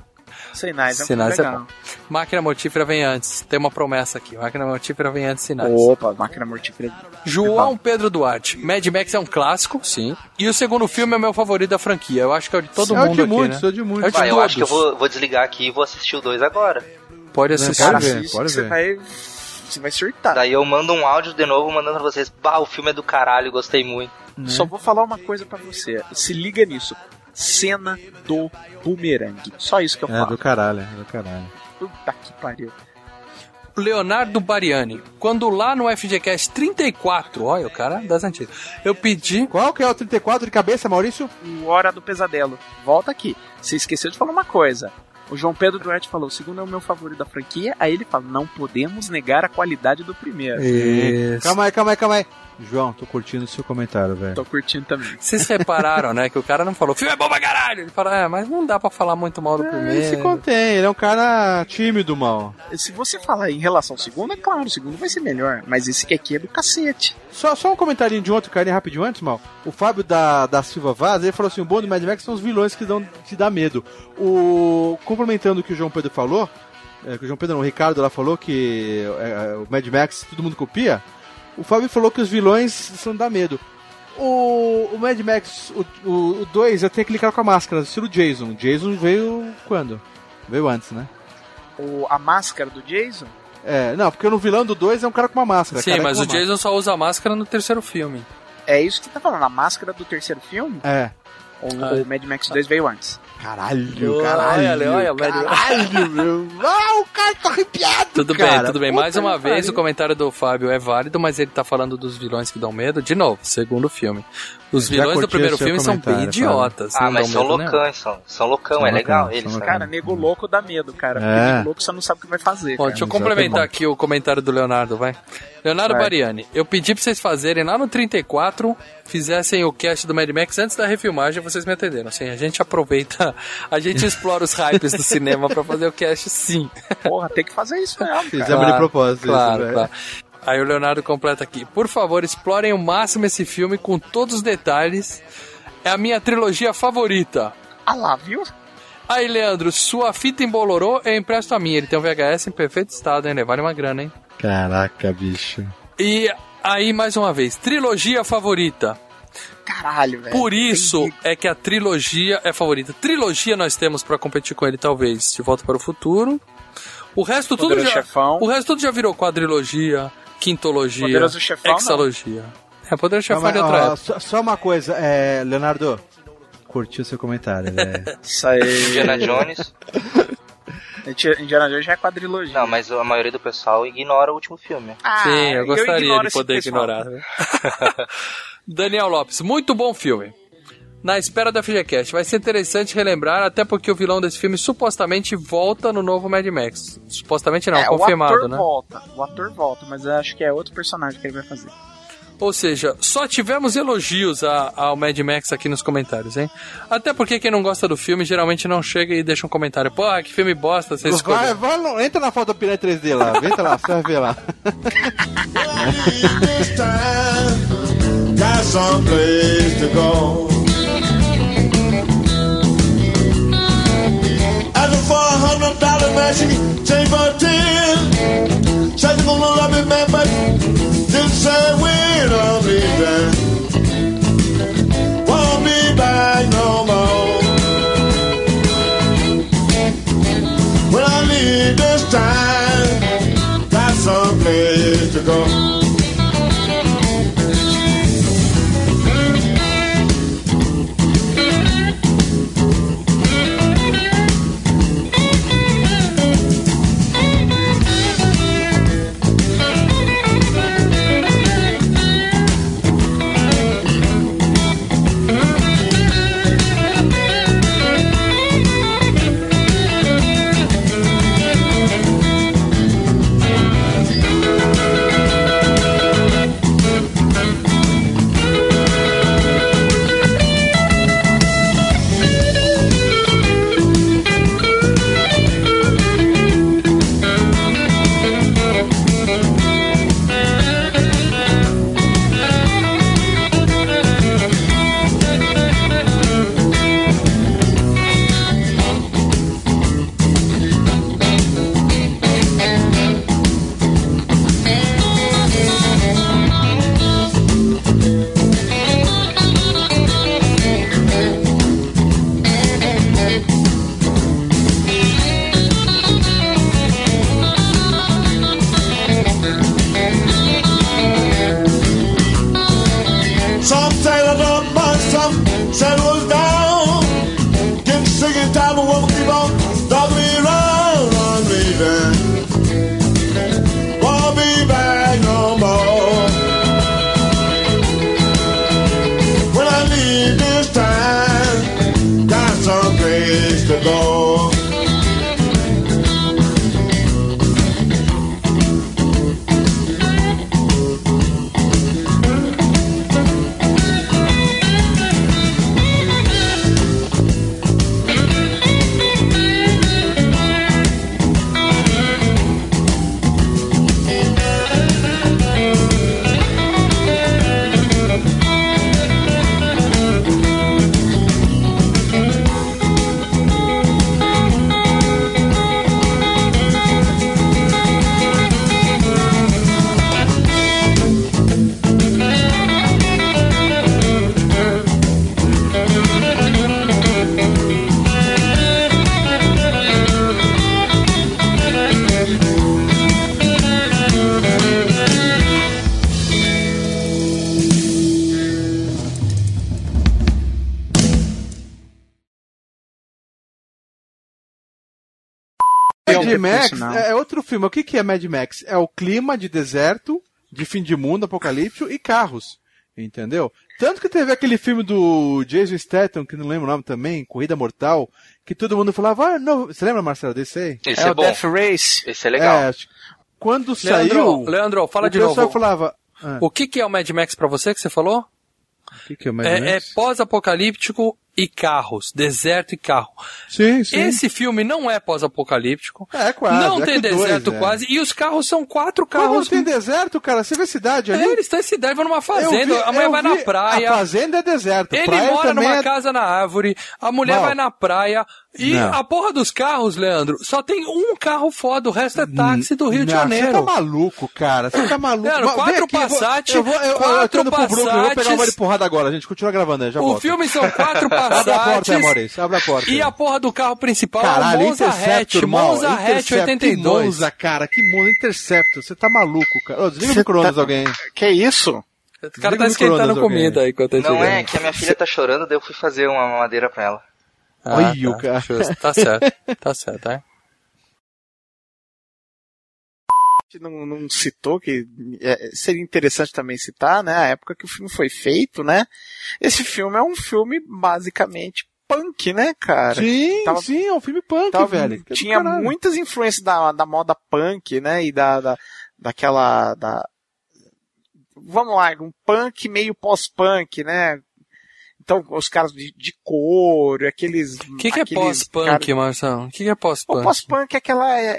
Sinais é um Sinais filme é legal. bom. Máquina Mortífera vem antes. Tem uma promessa aqui. Máquina Mortífera vem antes Sinais. Opa, Máquina Mortífera. João Pedro Duarte. Mad Max é um clássico, sim. E o segundo filme é o meu favorito da franquia. Eu acho que é o de todo É o mundo de aqui, muitos, né? é de muitos. É de Vai, eu acho que eu vou, vou desligar aqui e vou assistir o 2 agora. Pode assistir. Pode Cara, ver, assiste pode que você ver. vai. Você vai surtar. Daí eu mando um áudio de novo mandando pra vocês. Bah, o filme é do caralho, gostei muito. Só vou falar uma coisa pra você. Se liga nisso. Cena do bumerangue. Só isso que eu É, falo. do caralho, é do caralho. Puta que pariu. Leonardo Bariani. Quando lá no FGCast 34, olha o cara das antigas, eu pedi. Qual que é o 34 de cabeça, Maurício? O Hora do Pesadelo. Volta aqui. Você esqueceu de falar uma coisa. O João Pedro Duarte falou: o segundo é o meu favorito da franquia. Aí ele fala: não podemos negar a qualidade do primeiro. Isso. Calma aí, calma aí, calma aí. João, tô curtindo o seu comentário, velho. Tô curtindo também. Vocês repararam, né? Que o cara não falou, filme é bom pra caralho. Ele fala, é, mas não dá pra falar muito mal do Ele se primeiro. contém, ele é um cara tímido, mal. Se você falar em relação ao segundo, é claro, o segundo vai ser melhor. Mas esse aqui é do cacete. Só, só um comentarinho de um outro carinha rapidinho antes, mal. O Fábio da, da Silva Vaz, ele falou assim: o bom do Mad Max são os vilões que dão, que dá medo. O, complementando o que o João Pedro falou, é, que o João Pedro, não, o Ricardo lá falou que é, é, o Mad Max todo mundo copia. O Fábio falou que os vilões são dá medo. O, o Mad Max, o 2, eu tenho que clicar com a máscara, estilo Jason. Jason veio quando? Veio antes, né? O, a máscara do Jason? É, não, porque no vilão do 2 é um cara com uma máscara. Sim, cara mas o Jason só usa máscara no terceiro filme. É isso que você tá falando, a máscara do terceiro filme? É. Ou Ah. o Mad Max 2 veio antes? Caralho, Olha, caralho. olha, Mad Max. caralho, meu. Ah, o cara tá arrepiado. Tudo cara. bem, tudo bem. Mais Puta uma vez, pariu. o comentário do Fábio é válido, mas ele tá falando dos vilões que dão medo. De novo, segundo filme. Os vilões do primeiro filme são bem idiotas. Ah, mas são nenhum. loucões, são, são loucão, São é legal loucão, eles. né? Cara, nego louco dá medo, cara. É. nego louco você não sabe o que vai fazer. Bom, cara. deixa eu Exatamente. complementar aqui o comentário do Leonardo, vai. Leonardo Vai. Bariani, eu pedi pra vocês fazerem lá no 34, fizessem o cast do Mad Max antes da refilmagem, vocês me entenderam. Assim, a gente aproveita, a gente explora os hypes do cinema pra fazer o cast sim. Porra, tem que fazer isso mesmo, cara. Fizemos de propósito isso, Claro, velho. claro. Aí o Leonardo completa aqui. Por favor, explorem o máximo esse filme com todos os detalhes. É a minha trilogia favorita. Ah lá, viu? Aí, Leandro, sua fita embolorou, eu empresto a minha. Ele tem um VHS em perfeito estado, hein? Vale uma grana, hein? Caraca, bicho. E aí, mais uma vez, trilogia favorita. Caralho, velho. Por isso é que a trilogia é favorita. Trilogia nós temos pra competir com ele, talvez, De Volta para o Futuro. O resto tudo Poderoso já, Chefão. o resto tudo já virou quadrilogia, quintologia, Poderoso Chefão, não. hexalogia. É, Poderoso Chefão Calma, de outra ó, época. só, só uma coisa, é, Leonardo. Curti o seu comentário, velho. Isso aí. Indiana Jones. Indiana Jones já é quadrilogia. Não, mas a maioria do pessoal ignora o último filme. Ah, Sim, eu gostaria ignoro de poder ignorar. né? Daniel Lopes, muito bom filme. Na espera da FGCast, vai ser interessante relembrar, até porque o vilão desse filme supostamente volta no novo Mad Max. Supostamente não, é, confirmado, o ator né? volta. O ator volta, mas eu acho que é outro personagem que ele vai fazer. Ou seja, só tivemos elogios a- ao Mad Max aqui nos comentários, hein? Até porque quem não gosta do filme geralmente não chega e deixa um comentário. Pô, que filme bosta, você vai, escolheu. vai, no- entra na foto do Piranha 3D lá, entra lá, você vai ver lá. This time, got some place to go. Asking for a hundred dollar machine, change for ten. Said you gonna love me, man, but didn't say when I'll be back. No more. When I leave this time, got some place to go. Max é outro filme. O que, que é Mad Max? É o clima de deserto, de fim de mundo, apocalíptico e carros. Entendeu? Tanto que teve aquele filme do Jason Statham, que não lembro o nome também, Corrida Mortal, que todo mundo falava, ah, não. Você lembra, Marcelo, desse aí? Esse é, bom. Race. Esse é legal. É, quando Leandro, saiu. Leandro, fala o de pessoal novo. falava. ah, O que, que é o Mad Max pra você que você falou? o que, que é o Mad É, é pós-apocalíptico e carros, deserto e carro. Sim, sim. Esse filme não é pós-apocalíptico. É quase. Não é tem que dois, deserto é. quase. E os carros são quatro Como não carros. tem deserto, cara? Você vê a cidade ali? É, eles estão em cidade, vão numa fazenda. vi- a mulher vai na praia. A fazenda é deserto. Ele praia mora numa é... casa na árvore, a mulher Mal. vai na praia. E Não. a porra dos carros, Leandro, só tem um carro foda, o resto é táxi do Rio de Não, Janeiro. Você tá maluco, cara. Você tá maluco. Leandro, quatro aqui, eu vou- Passat, eu vou, eu, eu, eu quatro pro Brooklyn, eu vou pegar uma de porrada agora. gente continua gravando aí, já O volto. filme são quatro Abre a porta. Maurício. Abre a porta. E a porra do carro principal Caralho, é o Monza Hatch. Monza Hatch Interceptor, 82. Que Monza, cara. Que Monza. Interceptor. Você tá maluco, cara. Ô, desliga o micro-ondas tá- alguém. Que isso? O cara Desliga tá esquentando comida aí enquanto eu Não chegando. é, que a minha filha tá chorando, daí eu fui fazer uma mamadeira pra ela. Ah, Olha o tá, cara. justo. Tá certo, tá certo, é. não, não citou, que é, seria interessante também citar, né? A época que o filme foi feito, né? Esse filme é um filme basicamente punk, né, cara? Sim, Tava- sim, é um filme punk, Tava- velho. Tinha muitas influências da, da moda punk, né? E da, da daquela da vamos lá, um punk meio pós-punk, né? Então, os caras de, de couro, aqueles. O que, que é pós-punk, cara- Marcelo? O que, que é O pós-punk? pós-punk é aquela é,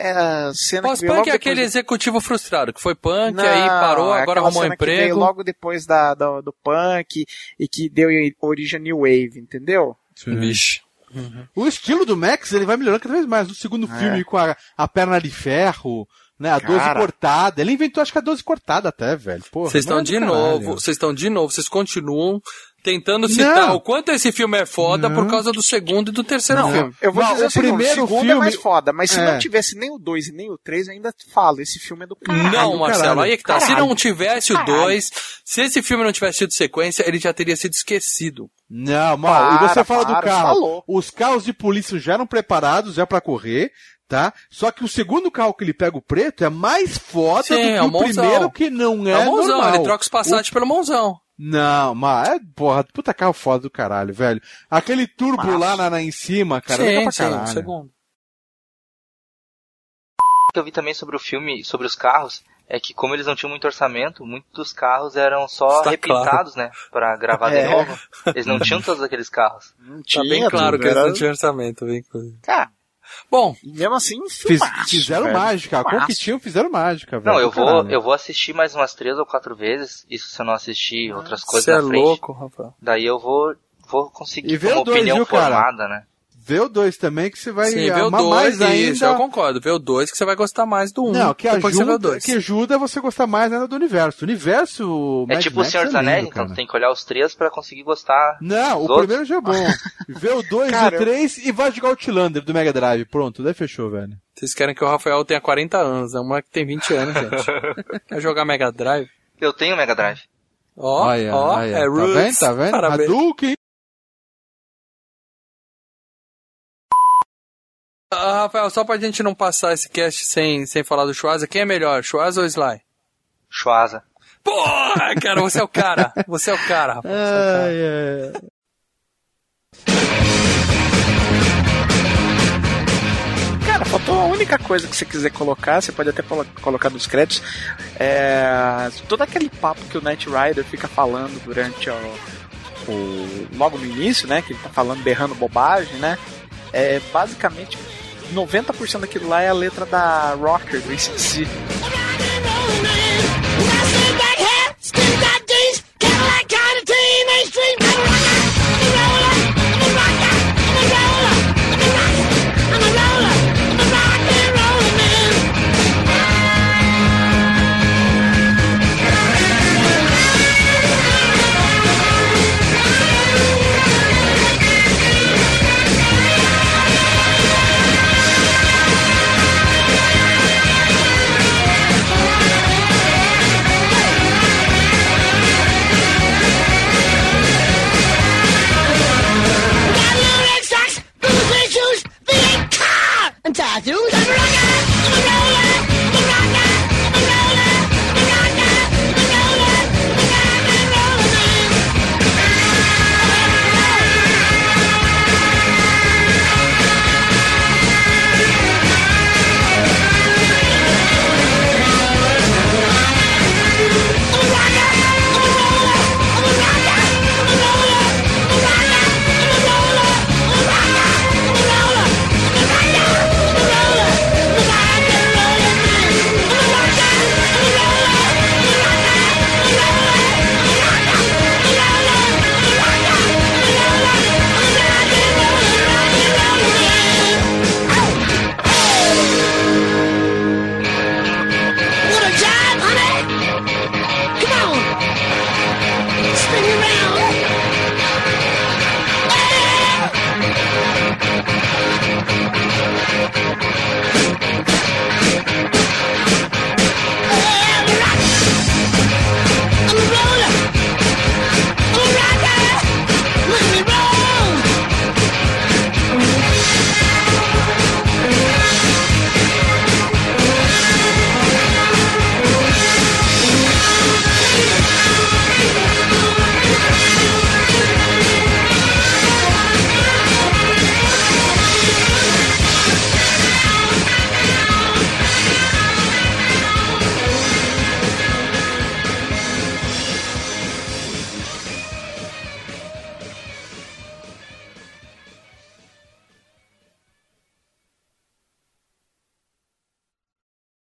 é, cena Pós-punk é aquele executivo frustrado, que foi punk, Não, aí parou, é agora arrumou um cena que veio emprego. logo depois da, do, do punk e que deu origem a New Wave, entendeu? Vixe. O estilo do Max, ele vai melhorando cada vez mais. No segundo É. filme, com a, a perna de ferro, né? A 12 Cara. cortada. Ele inventou, acho que a 12 cortada até, velho. Vocês estão de caralho. novo, vocês estão de novo, vocês continuam tentando citar Não. o quanto esse filme é foda Não. por causa do segundo e do terceiro Não, filme. eu vou Não, dizer o o segundo, primeiro o segundo filme- é mais foda, mas se É. não tivesse nem o 2 e nem o 3, eu ainda falo, esse filme é do caralho. Não, Marcelo, caralho. aí é que tá. Se Caralho. não tivesse o Caralho. 2, se esse filme não tivesse tido sequência, ele já teria sido esquecido. Não, mal. e Para, você fala do para, carro. falou. Os carros de polícia já eram preparados já pra correr, tá? Só que o segundo carro que ele pega o preto é mais foda Sim, do que é o o primeiro que não é, É, o Monzão, normal. ele troca os Passat pelo Monzão. Não, mas é, porra, puta carro foda do caralho, velho. Aquele turbo Massa. lá na, na- em cima, cara, sim, pra sim, caralho. segundo. O que eu vi também sobre o filme, sobre os carros, é que como eles não tinham muito orçamento, muitos dos carros eram só Está repintados, né? Pra gravar É. de novo. Eles não tinham todos aqueles carros. Não Tá tinha, bem claro que eles era- não tinham orçamento, bem inclusive. Cara, Bom, e mesmo assim, Fiz- filmaço, fizeram velho. mágica, com o que tinham fizeram mágica, velho. Não, eu vou, eu vou assistir mais umas três ou quatro vezes. Isso se eu não assistir outras coisas você é na frente. louco, Rafael. Daí eu vou, vou conseguir E vê ter uma opinião viu, cara? formada, né? Vê o 2 também que você vai Sim, vê o amar 2, mais ainda. isso, eu concordo. Vê o 2 que você vai gostar mais do 1. Um, Não, que depois você vê o ajuda, 2. que ajuda você gostar mais ainda do universo. O universo É Mad tipo o Max Senhor dos é Anéis, então cara. tu tem que olhar os três pra conseguir gostar. Não, o outros. primeiro já é bom. Vê o 2 e o 3 e vai jogar o Outlander do Mega Drive. Pronto, daí fechou, velho. Vocês querem que o Rafael tenha 40 anos, é um moleque que tem 20 anos, gente. Quer jogar Mega Drive? Eu tenho Mega Drive. Ó, ó, é tá Roots. vendo? Tá vendo? Parabéns. Hadouken. Rafael, só pra gente não passar esse cast sem, sem falar do Schwarza, quem é melhor, Schwarza ou Sly? Schwarza. Porra, cara, você é o cara. Você é o cara, Rafael. Você é o cara. Faltou a única coisa que você quiser colocar, você pode até colo- colocar nos créditos. É, todo aquele papo que o Knight Rider fica falando durante o, o- logo no início, né? Que ele tá falando, berrando bobagem, né? É basicamente 90% daquilo lá é a letra da Rocker, do ACC. Skin 大叔，大叔，大叔。